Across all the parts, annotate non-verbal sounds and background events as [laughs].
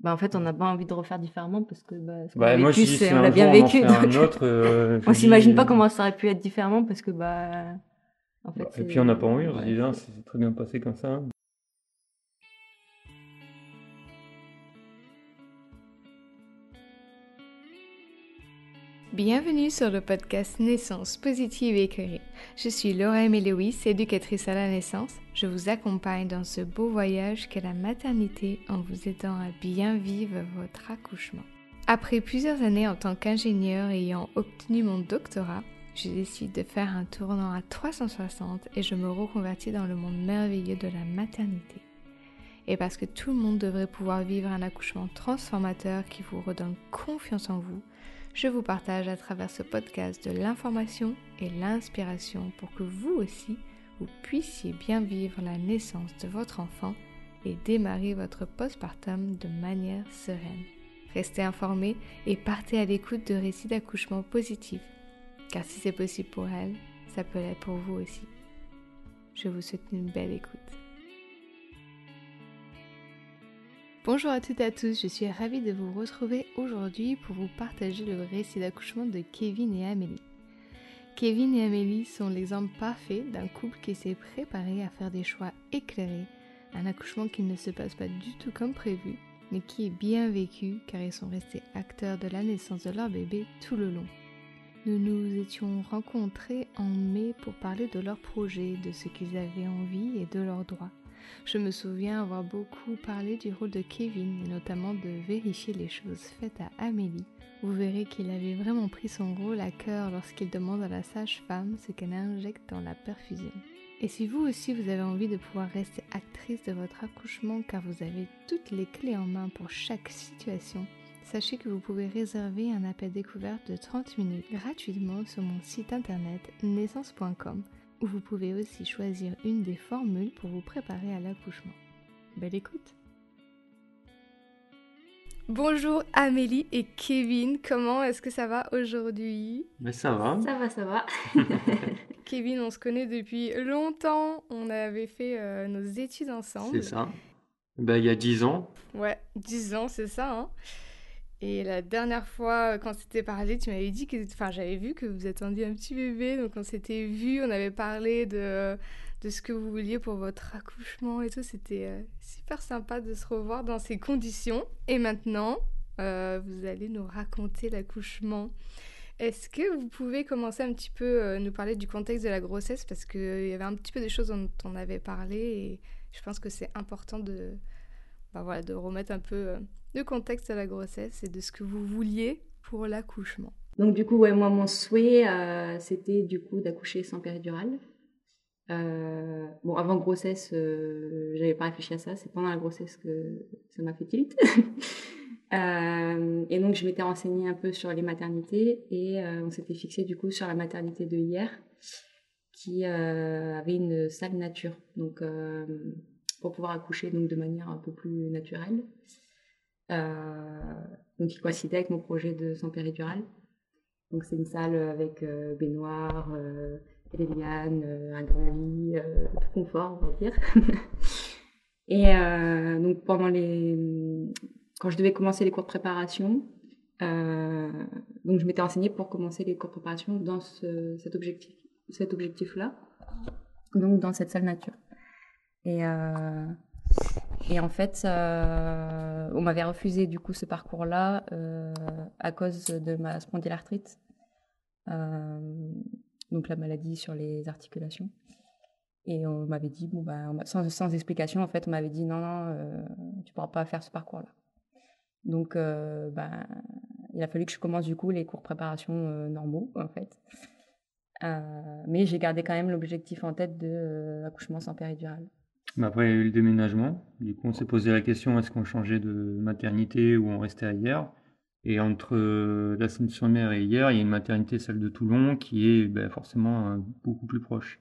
bah, en fait, on n'a pas envie de refaire différemment parce que bah, ce qu'on Bah, a vécu, si on l'a bien on vécu. fait un donc, autre, euh, [laughs] on s'imagine pas comment ça aurait pu être différemment parce que bah. En fait, Bah, et c'est- puis on n'a pas envie, on se dit, ah, c'est très bien passé comme ça. Bienvenue sur le podcast Naissance positive et éclairée. Je suis Laura Aimée Lewis, éducatrice à la naissance. Je vous accompagne dans ce beau voyage qu'est la maternité en vous aidant à bien vivre votre accouchement. Après plusieurs années en tant qu'ingénieur ayant obtenu mon doctorat, je décide de faire un tournant à 360 et je me reconvertis dans le monde merveilleux de la maternité. Et parce que tout le monde devrait pouvoir vivre un accouchement transformateur qui vous redonne confiance en vous, je vous partage à travers ce podcast de l'information et l'inspiration pour que vous aussi, vous puissiez bien vivre la naissance de votre enfant et démarrer votre postpartum de manière sereine. Restez informés et partez à l'écoute de récits d'accouchement positifs, car si c'est possible pour elle, ça peut l'être pour vous aussi. Je vous souhaite une belle écoute. Bonjour à toutes et à tous, je suis ravie de vous retrouver aujourd'hui pour vous partager le récit d'accouchement de Kevin et Amélie. Kevin et Amélie sont l'exemple parfait d'un couple qui s'est préparé à faire des choix éclairés, un accouchement qui ne se passe pas du tout comme prévu, mais qui est bien vécu car ils sont restés acteurs de la naissance de leur bébé tout le long. Nous nous étions rencontrés en mai pour parler de leur projet, de ce qu'ils avaient envie et de leurs droits. Je me souviens avoir beaucoup parlé du rôle de Kevin et notamment de vérifier les choses faites à Amélie. Vous verrez qu'il avait vraiment pris son rôle à cœur lorsqu'il demande à la sage-femme ce qu'elle injecte dans la perfusion. Et si vous aussi vous avez envie de pouvoir rester actrice de votre accouchement car vous avez toutes les clés en main pour chaque situation, sachez que vous pouvez réserver un appel découverte de 30 minutes gratuitement sur mon site internet naissance.com où vous pouvez aussi choisir une des formules pour vous préparer à l'accouchement. Belle écoute Bonjour Amélie et Kevin, comment est-ce que ça va aujourd'hui? Mais ça va. Ça va, ça va. [laughs] Kevin, on se connaît depuis longtemps, on avait fait euh, nos études ensemble. C'est ça. Ben, il y a 10 ans, Ouais, 10 ans, c'est ça. Hein? Et la dernière fois, euh, quand on s'était parlé, tu m'avais dit que... Enfin, j'avais vu que vous attendiez un petit bébé, donc on s'était vu, on avait parlé de, de ce que vous vouliez pour votre accouchement et tout. C'était euh, super sympa de se revoir dans ces conditions. Et maintenant, euh, vous allez nous raconter l'accouchement. Est-ce que vous pouvez commencer un petit peu nous parler du contexte de la grossesse? Parce qu'il y avait un petit peu des choses dont on avait parlé et je pense que c'est important de, bah voilà, de remettre un peu euh, le contexte de la grossesse et de ce que vous vouliez pour l'accouchement. Donc du coup, ouais, moi, mon souhait, euh, c'était du coup d'accoucher sans péridurale. Euh, bon, avant grossesse, euh, j'avais pas réfléchi à ça. C'est pendant la grossesse que ça m'a fait tilt. [laughs] Euh, et donc, je m'étais renseignée un peu sur les maternités et euh, on s'était fixé du coup sur la maternité de hier, qui euh, avait une salle nature, donc euh, pour pouvoir accoucher donc de manière un peu plus naturelle. Euh, donc, il coïncidait avec mon projet de sans péridurale. Donc, c'est une salle avec euh, baignoire, euh, des lianes, un grand lit, tout confort, on va dire. [laughs] Et donc, pendant les. Quand je devais commencer les cours de préparation, donc je m'étais renseignée pour commencer les cours de préparation dans ce, cet objectif, cet objectif-là, donc dans cette salle nature. Et, euh, et en fait, on m'avait refusé du coup ce parcours-là euh, à cause de ma spondylarthrite, euh, donc la maladie sur les articulations. Et on m'avait dit, bon, bah, sans, explication, en fait, on m'avait dit non, non, tu pourras pas faire ce parcours-là. Donc, bah, il a fallu que je commence du coup les cours préparation normaux, en fait. Mais j'ai gardé quand même l'objectif en tête de euh, accouchement sans péridurale. Mais après, il y a eu le déménagement. Du coup, on s'est posé la question est-ce qu'on changeait de maternité ou on restait ailleurs? Et entre euh, la Seine-sur-Mer et hier, il y a une maternité, celle de Toulon, qui est ben, forcément euh, beaucoup plus proche.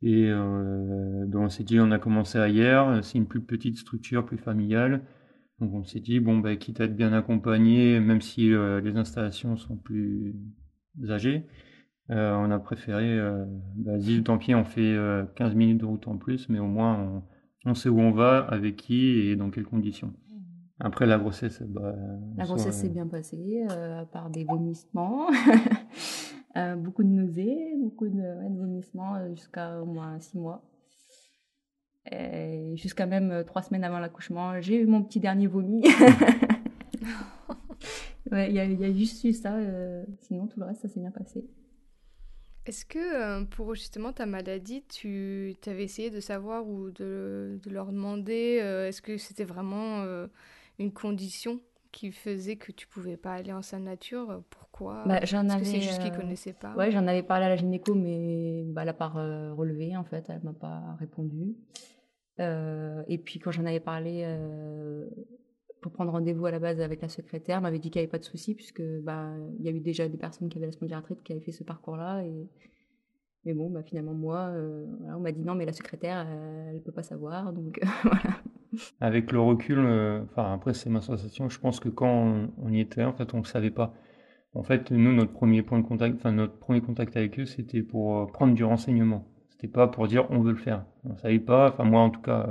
Et euh, ben, on s'est dit on a commencé ailleurs, c'est une plus petite structure, plus familiale. Donc on s'est dit bon, ben, quitte à être bien accompagné, même si euh, les installations sont plus âgées, euh, on a préféré, euh, vas-y, tant pis, on fait euh, 15 minutes de route en plus, mais au moins on, on sait où on va, avec qui et dans quelles conditions. Après la grossesse, bah, La grossesse s'est euh, bien passée, euh, à part des vomissements, [laughs] beaucoup de nausées, beaucoup de, ouais, de vomissements jusqu'à au moins six mois. Et jusqu'à même euh, trois semaines avant l'accouchement, j'ai eu mon petit dernier vomi. [laughs] [laughs] Ouais, il y, y a juste eu ça, sinon tout le reste, ça s'est bien passé. Est-ce que euh, pour justement ta maladie, tu avais essayé de savoir ou de, de leur demander, euh, est-ce que c'était vraiment euh, une condition qui faisait que tu pouvais pas aller en salle nature? Pourquoi? Bah, j'en que c'est avais, juste qu'ils connaissaient pas? Ouais, j'en avais parlé à la gynéco, mais bah, elle n'a pas relevé, en fait, elle m'a pas répondu. Euh, et puis quand j'en avais parlé pour prendre rendez-vous à la base avec la secrétaire, m'avait dit qu'il n'y avait pas de souci, puisque bah, y a eu déjà des personnes qui avaient la spondylarthrite qui avaient fait ce parcours-là. Et... Mais bon, bah, finalement, moi, euh, on m'a dit non, mais la secrétaire, elle ne peut pas savoir. Donc [laughs] voilà. Avec le recul, euh, enfin après c'est ma sensation, je pense que quand on, y était, en fait, on ne savait pas. En fait, nous, notre premier point de contact, notre premier contact avec eux, c'était pour euh, prendre du renseignement. C'était pas pour dire on veut le faire. On savait pas, enfin moi en tout cas,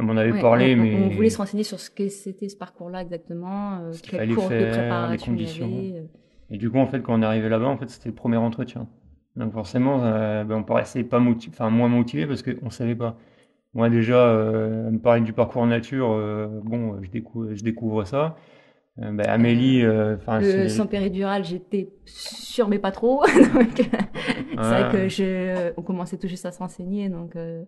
on m'en avait Ouais, parlé, on, mais on voulait se renseigner sur ce que c'était ce parcours-là exactement, euh, Ce qu'il quel fallait cours de faire, les préparation il y conditions. avait. euh. Et du coup, en fait, quand on est arrivé là-bas, en fait, c'était le premier entretien. Donc forcément, euh, ben, on paraissait pas enfin moins motivé parce qu'on savait pas. Moi déjà, euh, me parler du parcours en nature, euh, bon, je découvre, je découvre ça. Euh, ben, Amélie, euh, enfin, Le c'est- sang péridural, j'étais sûre, mais pas trop. [laughs] c'est vrai que je, on commençait tout juste à se renseigner. Donc, euh,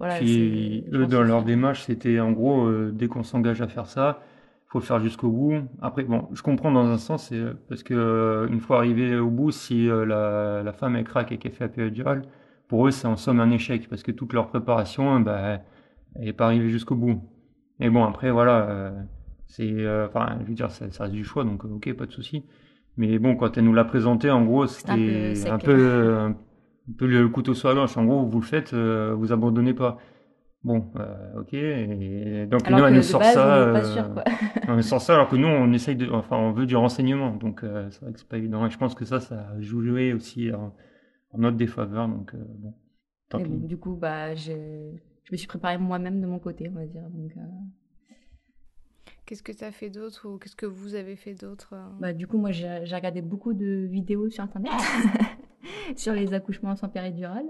voilà. Puis eux, dans leur démarche, c'était en gros, euh, dès qu'on s'engage à faire ça, faut le faire jusqu'au bout. Après, bon, je comprends dans un sens, c'est euh, parce que euh, une fois arrivé au bout, si euh, la, la femme elle craque et qu'elle fait la péridurale, pour eux, c'est en somme un échec parce que toute leur préparation, bah, elle n'est pas arrivée jusqu'au bout. Mais bon, après, voilà, euh, c'est, euh, enfin, je veux dire, ça, ça reste du choix, donc ok, pas de souci. Mais bon, quand elle nous l'a présenté, en gros, un peu c'était un peu, euh, un peu le couteau sur la gorge. En gros, vous le faites, euh, vous abandonnez pas. Bon, euh, ok. Et donc Alors nous, elle nous sort base, ça. on n'est pas euh, sûr. Quoi. [laughs] on nous sort ça alors que nous, on essaye de, enfin, on veut du renseignement. Donc euh, c'est vrai que c'est pas évident. Et je pense que ça, ça a joué aussi en, en notre défaveur. Donc euh, bon, tant bon, du coup, bah, je, je me suis préparée moi-même de mon côté, on va dire. Donc, euh, Qu'est-ce que tu as fait d'autre ou qu'est-ce que vous avez fait d'autre? bah, du coup, moi, j'ai regardé beaucoup de vidéos sur Internet [laughs] [laughs] sur les accouchements sans péridurale.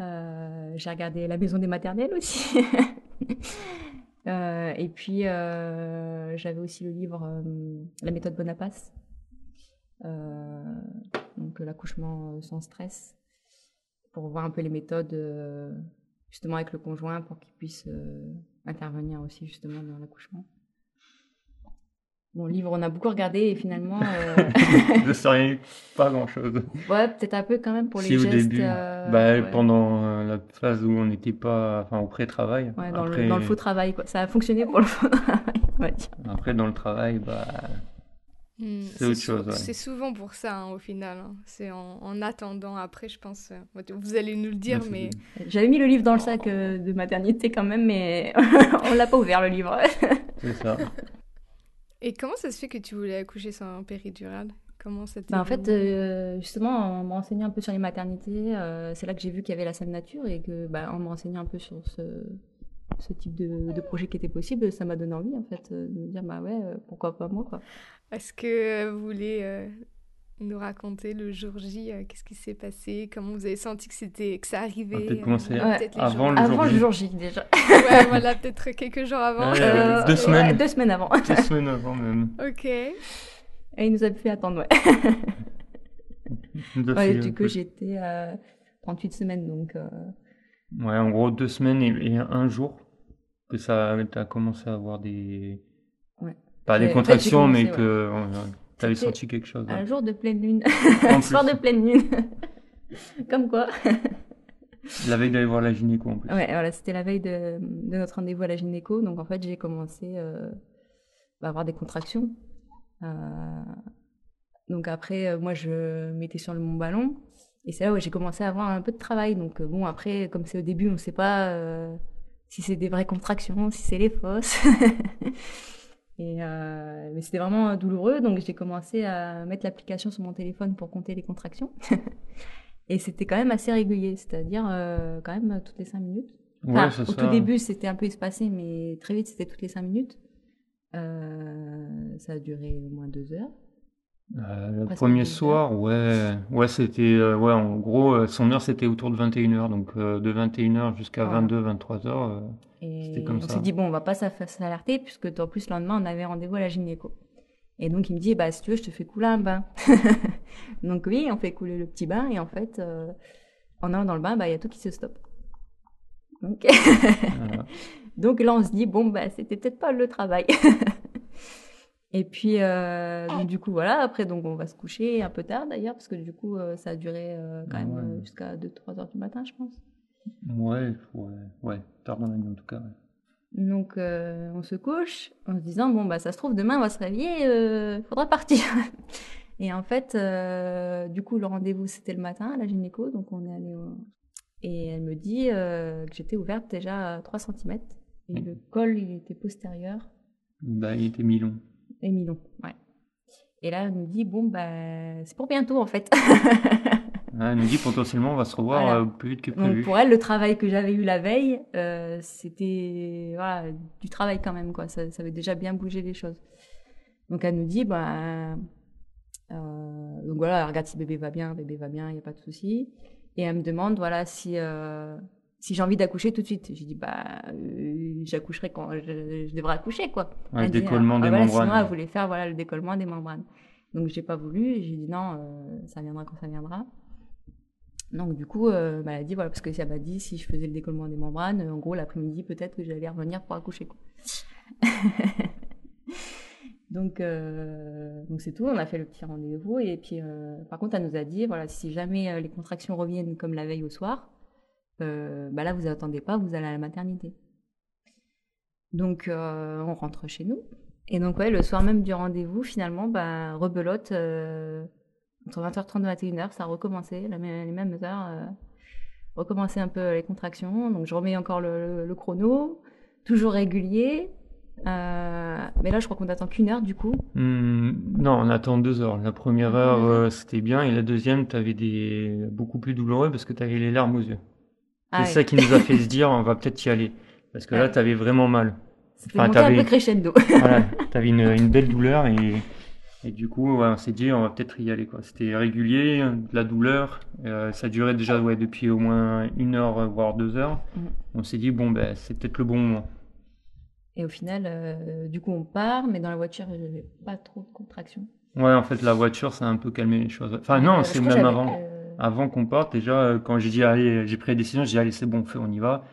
Euh, j'ai regardé La Maison des maternelles aussi. [laughs] Euh, et puis, euh, j'avais aussi le livre La méthode Bonapace. Euh, donc, l'accouchement sans stress. Pour voir un peu les méthodes, justement, avec le conjoint, pour qu'il puisse intervenir aussi, justement, dans l'accouchement. Bon, livre, on a beaucoup regardé et finalement, euh, [laughs] je savais pas grand chose. ouais, peut-être un peu quand même pour les Si au gestes. début, euh, bah, ouais. pendant euh, la phase où on n'était pas, enfin au pré-travail. Ouais, dans, après, le, dans le faux travail, quoi. Ça a fonctionné pour le faux travail, on va dire. après dans le travail, bah, Hmm, C'est autre chose, ouais. C'est souvent pour ça, hein, au final. hein. C'est en, en attendant après, je pense. euh, Vous allez nous le dire, mais J'avais mis le livre dans le sac euh, de maternité quand même, mais [laughs] on l'a pas ouvert le livre. c'est ça. [laughs] Et comment ça se fait que tu voulais accoucher sans péridurale? Comment ça Bah, en fait, euh, justement, en me renseignant un peu sur les maternités, euh, c'est là que j'ai vu qu'il y avait la salle nature et que, bah, en me renseignant un peu sur ce, ce type de, de projet qui était possible, ça m'a donné envie, en fait, euh, de me dire, bah ouais, pourquoi pas moi, quoi. Est-ce que vous voulez euh, nous raconter le jour J, euh, qu'est-ce qui s'est passé? Comment vous avez senti que c'était que ça arrivait? peut-être euh, commencer Ouais, avant jours- le Avant jour le J. jour J, déjà. Ouais, [laughs] voilà, peut-être quelques jours avant. Euh, deux ouais, semaines. deux semaines avant. Deux semaines avant même. Ok. Et il nous a fait attendre, ouais. Ouais, du coup, j'étais à 38 semaines, donc... euh, Ouais, en gros, deux semaines et, et un jour que ça t'as commencé à avoir des. Ouais. Pas des contractions, mais que t'avais senti quelque chose. Un jour de pleine lune. [laughs] Un soir de pleine lune. [laughs] Comme quoi. [laughs] La veille d'aller voir la gynéco en plus. Ouais, voilà, c'était la veille de, de notre rendez-vous à la gynéco. Donc, en fait, j'ai commencé euh, bah, à avoir des contractions. Euh, donc, après, euh, moi, je m'étais sur le mon ballon. Et c'est là où j'ai commencé à avoir un peu de travail. Donc, bon, après, comme c'est au début, on ne sait pas euh, si c'est des vraies contractions, si c'est les fausses. Et euh, mais c'était vraiment douloureux, donc j'ai commencé à mettre l'application sur mon téléphone pour compter les contractions. [laughs] Et c'était quand même assez régulier, c'est-à-dire euh, quand même toutes les cinq minutes. Ouais, Enfin, c'est au ça. tout début, c'était un peu espacé, mais très vite, c'était toutes les cinq minutes. Euh, ça a duré au moins deux heures. Euh, le Presque premier soir, ouais, ouais, c'était, euh, ouais, en gros, euh, son heure c'était autour de 21h, donc euh, de 21h jusqu'à Voilà. 22, 23h. euh, Et C'était comme on ça. s'est dit, bon, on va pas s'alerter, puisque en plus, le lendemain, on avait rendez-vous à la gynéco. Et donc, il me dit, bah, si tu veux, je te fais couler un bain. [laughs] donc, oui, on fait couler le petit bain, et en fait, en allant dans le bain, bah, il y a tout qui se stoppe. Donc, [laughs] voilà. donc là, on se dit, bon, bah, c'était peut-être pas le travail. [laughs] et puis, euh, donc, du coup, voilà, après, donc, on va se coucher un peu tard, d'ailleurs, parce que du coup, euh, ça a duré euh, quand même Ouais. jusqu'à 2-3 heures du matin, je pense. Ouais, ouais, ouais, tard dans la nuit en tout cas. ouais. Donc, on se couche en se disant, bon, bah, ça se trouve, demain, on va se réveiller, il faudra partir. [laughs] Et en fait, du coup, le rendez-vous, c'était le matin à la gynéco, donc on est allé au... Et elle me dit que j'étais ouverte déjà à 3 cm. Et Mhm. le col, il était postérieur Bah, il était mi-long. Et ouais. Et là, elle me dit, bon, bah, c'est pour bientôt, en fait. [laughs] Elle nous dit potentiellement on va se revoir Voilà. euh, plus vite que Donc prévu. pour elle, le travail que j'avais eu la veille, euh, c'était voilà, du travail quand même. Quoi. Ça, ça avait déjà bien bougé les choses. Donc elle nous dit, bah, euh, donc voilà, elle regarde si bébé va bien, bébé va bien, il n'y a pas de souci. Et elle me demande voilà, si, euh, si j'ai envie d'accoucher tout de suite. J'ai dit, bah, euh, j'accoucherai quand je, je devrais accoucher. Quoi. Ouais, le Elle dit, décollement ah, des voilà, membranes. Sinon, elle voulait faire voilà, le décollement des membranes. Donc j'ai pas voulu. J'ai dit non, euh, ça viendra quand ça viendra. Donc du coup, euh, bah, elle a dit voilà parce que ça m'a dit si je faisais le décollement des membranes, en gros l'après-midi peut-être que j'allais revenir pour accoucher quoi. [laughs] donc euh, donc c'est tout. On a fait le petit rendez-vous et puis par contre elle nous a dit voilà si jamais les contractions reviennent comme la veille au soir, euh, bah là vous attendez pas, vous allez à la maternité. Donc euh, on rentre chez nous. Et donc ouais, le soir même du rendez-vous, finalement, bah, rebelote, euh, entre 20h30 et 21h, ça a recommencé, la même- les mêmes heures, recommencer un peu les contractions. Donc je remets encore le, le- le chrono, toujours régulier. Euh, mais là, je crois qu'on attend qu'une heure du coup. Hmm, non, on attend deux heures. La première heure, euh, c'était bien, et la deuxième, t'avais des beaucoup plus douloureux parce que t'avais les larmes aux yeux. Ah C'est ça qui nous a fait se dire, on va peut-être y aller. Parce que là, Ouais. t'avais vraiment mal. C'était enfin, un peu crescendo. [laughs] Voilà, [laughs] t'avais une, une belle douleur et, et du coup, ouais, on s'est dit, on va peut-être y aller. C'était régulier, de la douleur. euh, ça durait déjà, ouais, depuis au moins une heure, euh, voire deux heures. Mhm. On s'est dit, bon, ben, c'est peut-être le bon moment. Et au final, euh, du coup, on part, mais dans la voiture, j'avais pas trop de contractions. Ouais, en fait, la voiture, ça a un peu calmé les choses. Enfin, Euh, non, je c'est même avant. Avant qu'on parte, déjà, euh, quand j'ai dit, allez, j'ai pris la décision, j'ai dit, allez, c'est bon, fait, on y va.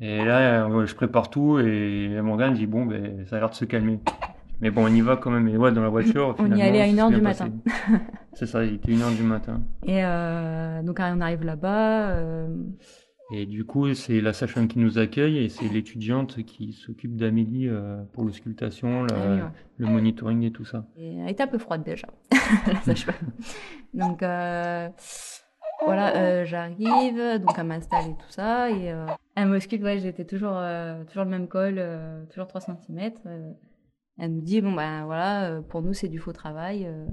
Et là, euh, je prépare tout et Morgane dit, bon, ben, ça a l'air de se calmer. Mais bon, on y va quand même. Et ouais, dans la voiture, On y allait à ça une s'est heure bien du passé. [laughs] C'est ça, il était une heure du matin. Et euh, donc, on arrive là-bas. euh, Et du coup, c'est la sage-femme qui nous accueille et c'est l'étudiante qui s'occupe d'Amélie euh, pour l'auscultation, la- ah oui, ouais. le monitoring et tout ça. Et elle était un peu froide déjà, [laughs] la sage-femme. [laughs] Donc voilà, euh, j'arrive, donc elle m'installe et tout ça, et euh, elle m'ausculte, ouais, j'étais toujours, euh, toujours le même col, euh, toujours 3 cm. elle me dit, bon ben voilà, euh, pour nous c'est du faux travail. euh.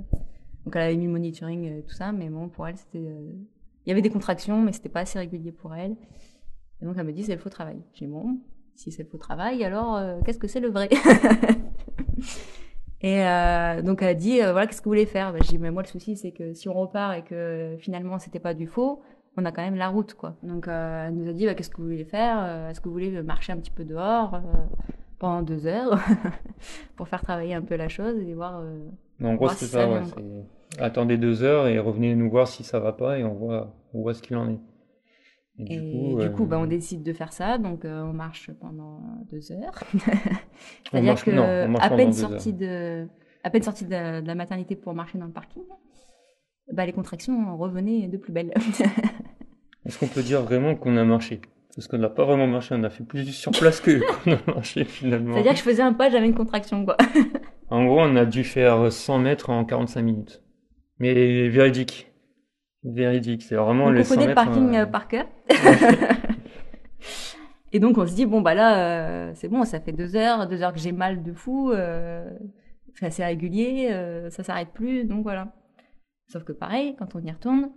donc elle avait mis le monitoring et tout ça, mais bon, pour elle c'était... euh, Il y avait des contractions, mais c'était pas assez régulier pour elle. Et donc elle me dit, c'est le faux travail. J'ai dit, bon, si c'est le faux travail, alors euh, qu'est-ce que c'est le vrai? [laughs] Et euh, donc elle a dit euh, voilà qu'est-ce que vous voulez faire? Bah, Je dis mais moi le souci c'est que si on repart et que finalement c'était pas du faux, on a quand même la route quoi. Donc euh, elle nous a dit bah, qu'est-ce que vous voulez faire? Est-ce que vous voulez marcher un petit peu dehors pendant deux heures [laughs] pour faire travailler un peu la chose et voir. Mais en gros, c'est si ça, ça ouais. vient, Attendez deux heures et revenez nous voir si ça va pas et on voit, on voit ce qu'il en est. Et du coup, coup, bah, on décide de faire ça, donc euh, on marche pendant deux heures. [laughs] On C'est-à-dire que non, on à peine sorti de, à peine sorti de, de la maternité pour marcher dans le parking, bah, les contractions revenaient de plus belle. [laughs] Est-ce qu'on peut dire vraiment qu'on a marché? Parce qu'on n'a pas vraiment marché, on a fait plus sur place que [laughs] qu'on a marché finalement. C'est-à-dire que je faisais un pas, j'avais une contraction, quoi. En gros, on a dû faire 100 mètres en 45 minutes. Mais véridique. Véridique, c'est vraiment Donc les on 100 connaît le mètres. parking euh, euh, par cœur? [laughs] Et donc on se dit bon bah là euh, c'est bon, ça fait deux heures, deux heures que j'ai mal de fou, euh, c'est assez régulier, euh, ça s'arrête plus, donc voilà. Sauf que pareil, quand on y retourne,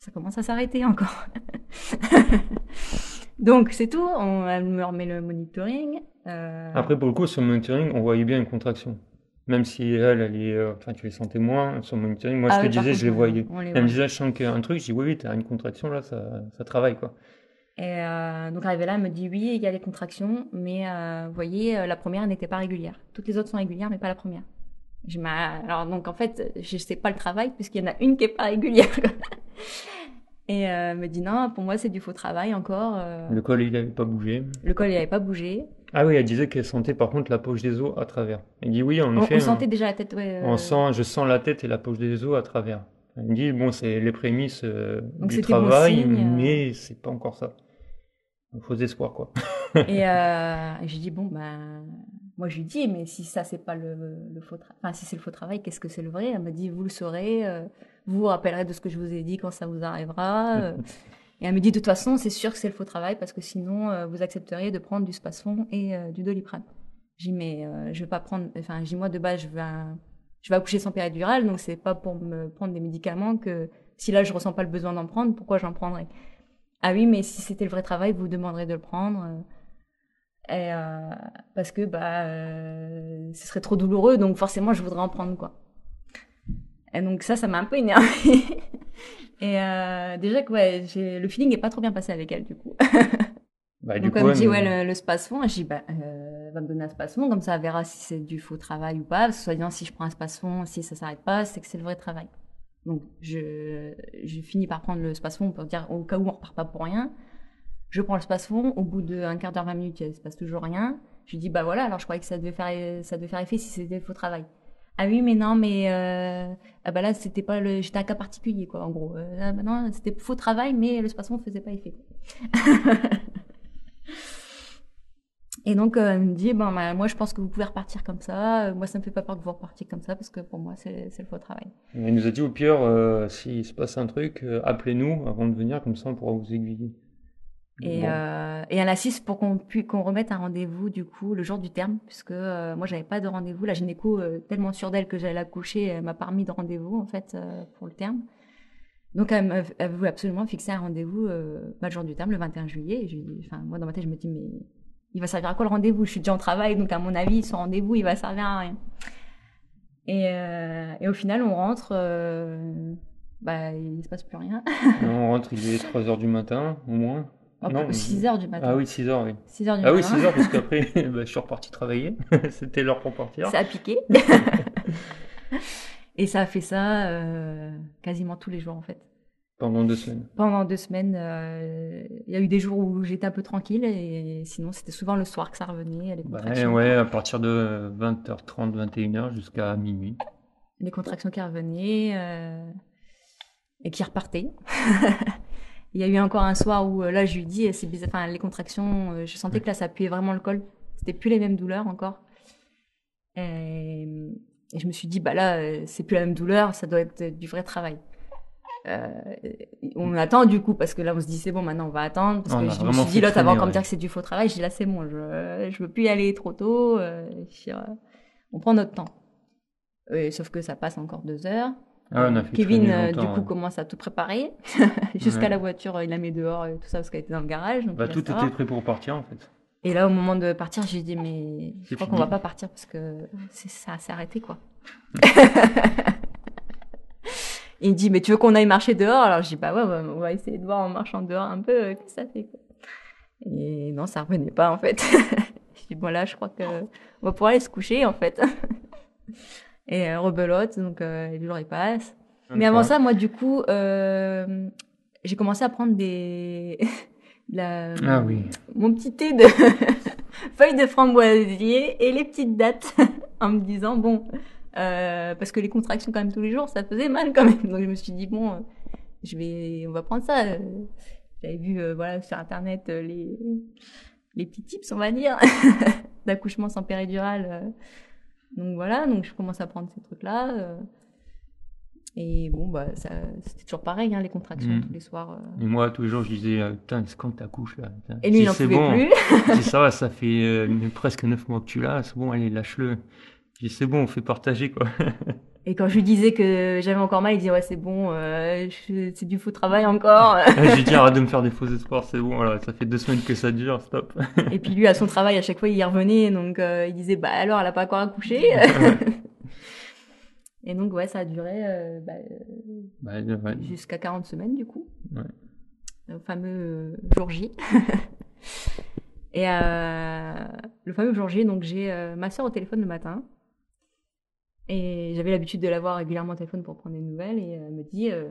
ça commence à s'arrêter encore. [laughs] donc c'est tout, on, me remet le monitoring, Après, pour le coup, sur le monitoring, on voyait bien une contraction. Même si elle, elle est, euh, enfin, tu les sentais moins le monitoring. Moi, ah je oui, te disais, je les voyais. les Elle voit. me disait, je sens un truc. Je dis, oui, oui, t'as une contraction, là, ça, ça travaille, quoi. Et euh, donc arrivé là, elle me dit oui, il y a des contractions, mais euh, vous voyez, euh, la première n'était pas régulière. Toutes les autres sont régulières, mais pas la première. Je Alors donc en fait, je sais pas le travail puisqu'il y en a une qui est pas régulière. [laughs] Et euh, elle me dit non, pour moi c'est du faux travail encore. euh, Le col, il avait pas bougé. Le col il avait pas bougé. Ah oui, elle disait qu'elle sentait par contre la poche des os à travers. Elle dit, oui, en On, effet. on on- sentait déjà la tête. Ouais, euh, On sent, je sens la tête et la poche des os à travers. Elle me dit, bon, c'est les prémices euh, du c'était bon travail, signe, euh. mais c'est pas encore ça. Faux espoir, quoi. Et euh, [laughs] j'ai dit bon ben moi je lui dis mais si ça c'est pas le, le faux travail, enfin si c'est le faux travail, qu'est-ce que c'est le vrai? Elle m'a dit vous le saurez, euh, vous vous rappellerez de ce que je vous ai dit quand ça vous arrivera. [laughs] et elle me dit de toute façon c'est sûr que c'est le faux travail parce que sinon euh, vous accepteriez de prendre du spasfon et euh, du doliprane. J'ai dit mais euh, je vais pas prendre, enfin j'ai moi de base je vais je vais accoucher sans péridurale donc c'est pas pour me prendre des médicaments que si là je ressens pas le besoin d'en prendre pourquoi j'en prendrais? Ah oui, mais si c'était le vrai travail, vous demanderez de le prendre. euh, Et parce que bah, ce serait trop douloureux, donc forcément, je voudrais en prendre quoi. Et donc ça, ça m'a un peu énervée. [laughs] Et euh, déjà que ouais, le feeling est pas trop bien passé avec elle du coup. [laughs] Bah, du donc coup, elle me dit ouais le, le spasfon, je dis bah euh, va me donner un spasfon, comme ça elle verra si c'est du faux travail ou pas. Parce que soi-disant si je prends un spasfon, si ça s'arrête pas, c'est que c'est le vrai travail. Donc je, je finis par prendre le spasfon pour dire au cas où on repart pas pour rien. Je prends le spasfon, au bout d'un quart d'heure, 20 minutes, il se passe toujours rien. Je lui dis bah voilà, alors je croyais que ça devait faire ça devait faire effet si c'était le faux travail. Ah oui, mais non, mais euh, ah bah là c'était pas le, j'étais un cas particulier quoi, en gros. Euh, non, c'était faux travail, mais le spasfon faisait pas effet. [laughs] Et donc euh, elle me dit bah, moi je pense que vous pouvez repartir comme ça. Moi ça me fait pas peur que vous repartiez comme ça parce que pour moi c'est le faux travail. Elle nous a dit au pire, euh, s'il se passe un truc, appelez-nous avant de venir, comme ça on pourra vous aiguiller. Et, Bon. euh, et elle insiste pour qu'on qu'on remette un rendez-vous du coup le jour du terme, puisque euh, moi j'avais pas de rendez-vous. La gynéco euh, tellement sûre d'elle que j'allais accoucher, elle m'a pas remis de rendez-vous en fait euh, pour le terme. Donc elle, elle voulait absolument fixer un rendez-vous euh, bah, le jour du terme, le 21 juillet. Et je enfin moi dans ma tête je me dis mais il va servir à quoi le rendez-vous? Je suis déjà en travail, donc à mon avis ce rendez-vous il va servir à rien. Et, euh, et au final on rentre, euh, bah il se passe plus rien. on rentre, il est 3h du matin, au moins. Non, 6 heures du matin. Ah oui, 6h, oui. 6 heures du Ah oui, matin. 6h, parce qu'après, [laughs] [laughs] bah, je suis reparti travailler. [laughs] C'était l'heure pour partir. Ça a piqué. et ça a fait ça euh, quasiment tous les jours en fait. Pendant deux semaines. Pendant deux semaines, euh, il y a eu des jours où j'étais un peu tranquille et sinon c'était souvent le soir que ça revenait, les Bah, contractions, ouais, à partir de 20h30, 21h jusqu'à minuit. les contractions qui revenaient euh, et qui repartaient. Il y a eu encore un soir où euh, là je lui dis, c'est bizarre, enfin les contractions, euh, je sentais que là ça appuyait vraiment le col, c'était plus les mêmes douleurs encore. Et, et je me suis dit, bah là, euh, c'est plus la même douleur, ça doit être du vrai travail. Euh, on attend du coup parce que là on se dit c'est bon maintenant on va attendre. Parce On que je me suis dit l'autre avant encore me dire que c'est du faux travail. Je dis là c'est bon je je veux plus y aller trop tôt euh, on prend notre temps. Euh, sauf que ça passe encore deux heures Ah, ouais, on a fait Kevin euh, du coup ouais. commence à tout préparer [laughs] jusqu'à Ouais. la voiture euh, il la met dehors et tout ça parce qu'elle était dans le garage donc Bah, tout était prêt pour partir, en fait. Et là, au moment de partir, j'ai dit, mais je crois qu'on va pas partir parce que ça s'est arrêté, quoi. [laughs] il me dit, mais tu veux qu'on aille marcher dehors? Alors je dis, bah ouais, on va essayer de voir en marchant dehors un peu euh, ce que ça fait, quoi. Et non, ça revenait pas, en fait. [laughs] je dis, bon là, je crois que on va pouvoir aller se coucher, en fait. Et euh, rebelote, donc euh, les jours ils passent. Mais avant ça, moi, du coup, euh, j'ai commencé à prendre des... [laughs] la... Ah oui. mon petit thé de [laughs] feuilles de framboisier et les petites dates [laughs] en me disant, bon, euh, parce que les contractions quand même tous les jours, ça faisait mal quand même. Donc je me suis dit, bon, euh, je vais, on va prendre ça. J'avais vu euh, voilà, sur Internet les, les petits tips, on va dire, d'accouchement sans péridurale. Euh. Donc voilà, donc je commence à prendre ces trucs-là. euh. Et bon, bah, c'était toujours pareil, hein, les contractions Mm. tous les soirs. euh. Et moi, tous les jours, je disais, euh, putain, c'est quand t'accouches, là putain. Et lui, Je il n'en pouvait bon. plus. [laughs] Dis, ça va, ça fait euh, presque neuf mois que tu l'as, c'est bon, allez, lâche-le. Je dis, c'est bon, on fait partager, quoi. [laughs] Et quand je lui disais que j'avais encore mal, il disait ouais c'est bon, euh, c'est du faux travail encore. [laughs] J'ai dit [laughs] arrête de me faire des faux espoirs, c'est bon, voilà, ça fait deux semaines que ça dure, stop. et puis lui à son travail à chaque fois il y revenait, donc euh, il disait bah alors elle a pas encore accouché. et donc ouais ça a duré euh, bah, bah, jusqu'à 40 semaines du coup. Ouais. Le fameux jour J. et le fameux jour J, donc j'ai ma soeur au téléphone le matin. Et j'avais l'habitude de l'avoir régulièrement au téléphone pour prendre des nouvelles. Et elle me dit euh,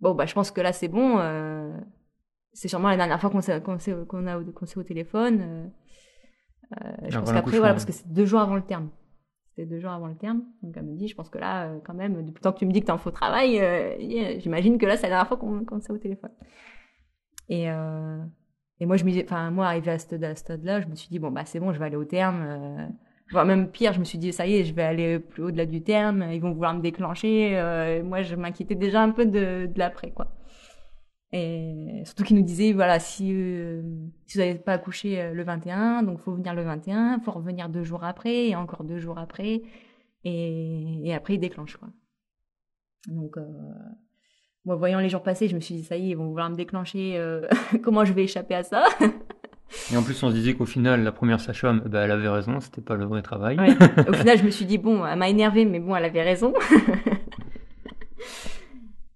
Bon, bah, je pense que là, c'est bon. Euh, c'est sûrement la dernière fois qu'on s'est, a, qu'on s'est au téléphone. Euh, euh je pense qu'après, voilà, parce que c'est deux jours avant le terme. C'était deux jours avant le terme. Donc elle me dit Je pense que là, euh, quand même, depuis le temps que tu me dis que t'es en faux travail, j'imagine que là, c'est la dernière fois qu'on, qu'on s'est au téléphone. Et. et moi, je me enfin, moi, arrivé à ce stade-là, je me suis dit, bon, bah, c'est bon, je vais aller au terme même pire, je me suis dit, ça y est, je vais aller plus au-delà du terme, ils vont vouloir me déclencher. Euh, moi, je m'inquiétais déjà un peu de, de l'après, quoi. Et surtout qu'ils nous disaient, voilà, si, euh, si vous n'avez pas accouché euh, le 21, donc faut venir le 21, faut revenir deux jours après, et encore deux jours après, et, et après ils déclenchent, quoi. Donc, euh, moi, voyant les jours passer, je me suis dit, ça y est, ils vont vouloir me déclencher, [laughs] comment je vais échapper à ça? [laughs] et en plus, on se disait qu'au final, la première sage-femme, bah, elle avait raison, c'était pas le vrai travail. Au final, je me suis dit, [laughs] bon, elle m'a énervé, mais bon, elle avait raison. [laughs]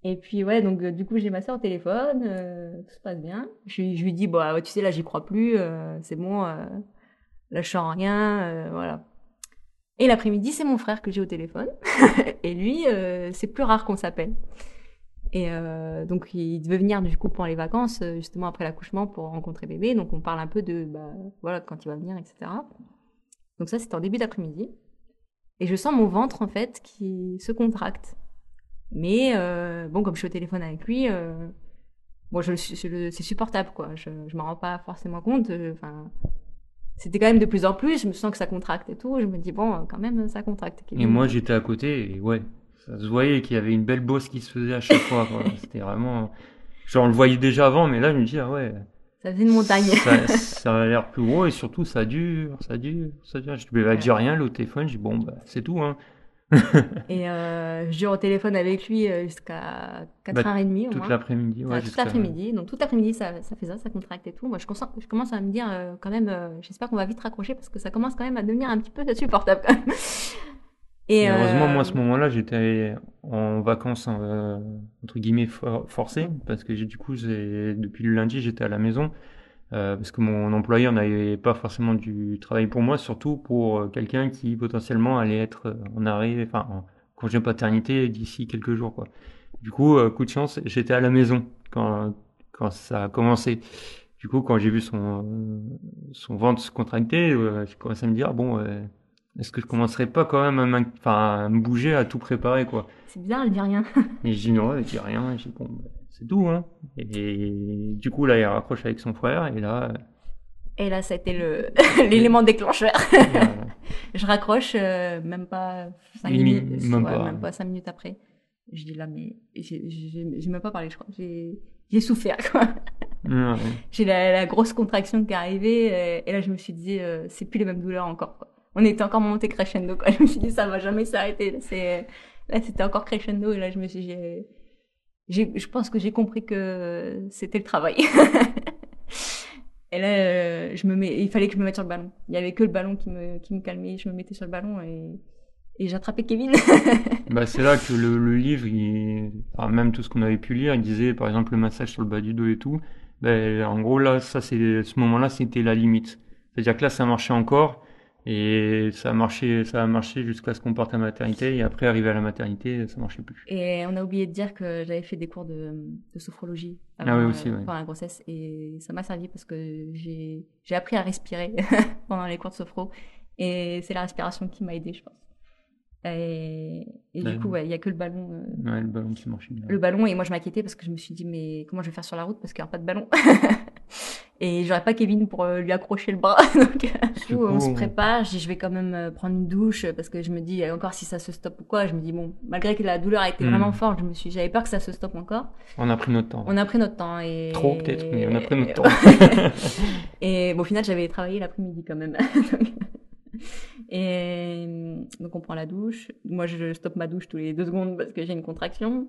Et puis, ouais, donc, euh, du coup, j'ai ma soeur au téléphone, euh, tout se passe bien. Je, je lui dis, bah, tu sais, là, j'y crois plus, euh, c'est bon, là, je sens rien, voilà. Et l'après-midi, c'est mon frère que j'ai au téléphone. [laughs] Et lui, c'est plus rare qu'on s'appelle. Et euh, donc, il devait venir du coup pour les vacances, euh, justement après l'accouchement, pour rencontrer bébé. Donc, on parle un peu de, bah, voilà, quand il va venir, etc. Donc ça, c'était en début d'après-midi. Et je sens mon ventre, en fait, qui se contracte. Mais euh, bon, comme je suis au téléphone avec lui, euh, c'est supportable, quoi. Je, je m'en rends pas forcément compte. Enfin, c'était quand même de plus en plus. Je me sens que ça contracte et tout. Je me dis bon, quand même, ça contracte. Et moi, j'étais à côté et ouais, ça se voyait qu'il y avait une belle bosse qui se faisait à chaque fois. [laughs] C'était vraiment. Genre, on le voyait déjà avant, mais là, je me dis, ah ouais. Ça faisait une montagne. ça, [laughs] ça a l'air plus gros et surtout, ça dure, ça dure, ça dure. Je ne pouvais dire rien, le téléphone, je dis, bon, bah, c'est tout, hein. [laughs] et euh, je dure au téléphone avec lui euh, jusqu'à 4h30 bah, Toute l'après-midi, ouais. toute l'après-midi. Donc, toute l'après-midi, ça, ça fait ça, ça contracte et tout. Moi, je, je commence à me dire, euh, quand même, euh, j'espère qu'on va vite raccrocher parce que ça commence quand même à devenir un petit peu insupportable. Et, heureusement, moi, à ce euh, moment-là, j'étais en vacances, euh, entre guillemets, forcées, parce que du coup, depuis le lundi, j'étais à la maison, euh, parce que mon employeur n'avait pas forcément du travail pour moi, surtout pour euh, quelqu'un qui potentiellement allait être en arrêt, enfin, en congé paternité d'ici quelques jours, quoi. Du coup, coup de chance, j'étais à la maison quand, quand ça a commencé. Du coup, quand j'ai vu son, son ventre se contracter, j'ai commencé à me dire, ah bon, est-ce que je commencerai pas quand même à, me bouger, à tout préparer, quoi? C'est bien, elle dit rien. [laughs] et je dis non, elle dit rien. Et je dis bon, bah, c'est tout, hein. Et, du coup, là, il raccroche avec son frère, et là. Euh, et là, ça a été le [laughs] [laughs] l'élément déclencheur. je raccroche, euh, même pas cinq minutes, même, pas. même pas cinq minutes après. Je dis là, mais j'ai même pas parlé, je crois. J'ai souffert, quoi. J'ai la, la, grosse contraction qui est arrivée, et, là, je me suis dit, euh, c'est plus les mêmes douleurs encore, quoi on était encore monté crescendo quoi. [laughs] Je me suis dit ça va jamais s'arrêter. Là c'était encore crescendo et là je me suis j'ai je pense que j'ai compris que c'était le travail. [laughs] et là euh, je me il fallait que je me mette sur le ballon. Il y avait que le ballon qui me qui me calmait, je me mettais sur le ballon et j'attrapais Kevin. [laughs] bah c'est là que le, livre, même tout ce qu'on avait pu lire, il disait par exemple le massage sur le bas du dos et tout. Ben, en gros là, ça c'est ce moment-là, c'était la limite. C'est-à-dire que là, ça marchait encore, et ça a marché, ça a marché jusqu'à ce qu'on parte à la maternité. Et après, arrivé à la maternité, ça marchait plus. Et on a oublié de dire que j'avais fait des cours de, de sophrologie avant, ah oui, aussi, euh, pendant la grossesse. Et ça m'a servi parce que j'ai, j'ai appris à respirer [laughs] pendant les cours de sophro. Et c'est la respiration qui m'a aidé, je pense. Et, et du coup, il y a que le ballon. Euh, ouais, le ballon qui marche. Le ballon, et moi je m'inquiétais parce que je me suis dit, mais comment je vais faire sur la route parce qu'il n'y a pas de ballon? [laughs] Et j'aurais pas Kevin pour euh, lui accrocher le bras. [laughs] Donc, coup, on se prépare. Je, je vais quand même euh, prendre une douche parce que je me dis, encore si ça se stoppe ou quoi, je me dis, bon, malgré que la douleur a été hmm. vraiment forte, je me suis, j'avais peur que ça se stoppe encore. On a pris notre temps. On a pris notre temps. Et... Trop peut-être, mais on a pris notre [laughs] temps. et bon, au final, j'avais travaillé l'après-midi quand même. Et donc on prend la douche. Moi, je stoppe ma douche tous les deux secondes parce que j'ai une contraction.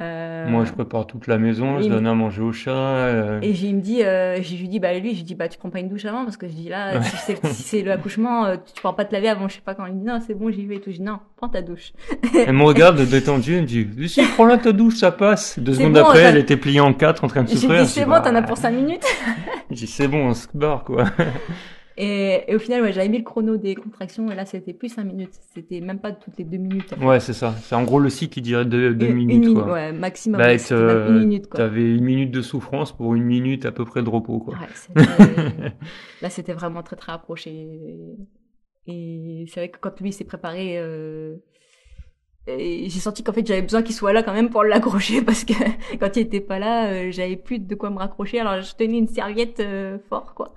Euh, Moi, je prépare toute la maison, je donne à manger au chat. Euh. Et j'ai me dit, euh, je lui dis, bah lui, je dis, bah tu prends pas une douche avant parce que je dis là, si c'est l'accouchement, euh, tu prends pas te laver avant, je sais pas quand. Il me dit non, c'est bon, j'y vais et tout. Je dis non, prends ta douche. elle me regarde détendue, elle me dit, [laughs] si prends là ta douche, ça passe. Deux secondes après, elle était pliée en quatre, en train de souffrir. J'ai dit c'est bon, t'en as pour cinq minutes. [laughs] j'ai dit c'est bon, on se barre quoi. [laughs] Et, au final, ouais, j'avais mis le chrono des contractions et là, c'était plus 5 minutes. C'était même pas toutes les 2 minutes. Ouais, c'est ça. C'est en gros le cycle qui dirait 2 minutes. Une, quoi. Ouais, maximum. Bah, euh, une minute. T'avais une minute de souffrance pour une minute à peu près de repos. Quoi. Ouais, [laughs] là, c'était vraiment très très approché. Et c'est vrai que quand lui s'est préparé, euh... j'ai senti qu'en fait j'avais besoin qu'il soit là quand même pour l'accrocher [laughs] parce que quand il était pas là, euh, j'avais plus de quoi me raccrocher. Alors je tenais une serviette euh, fort quoi.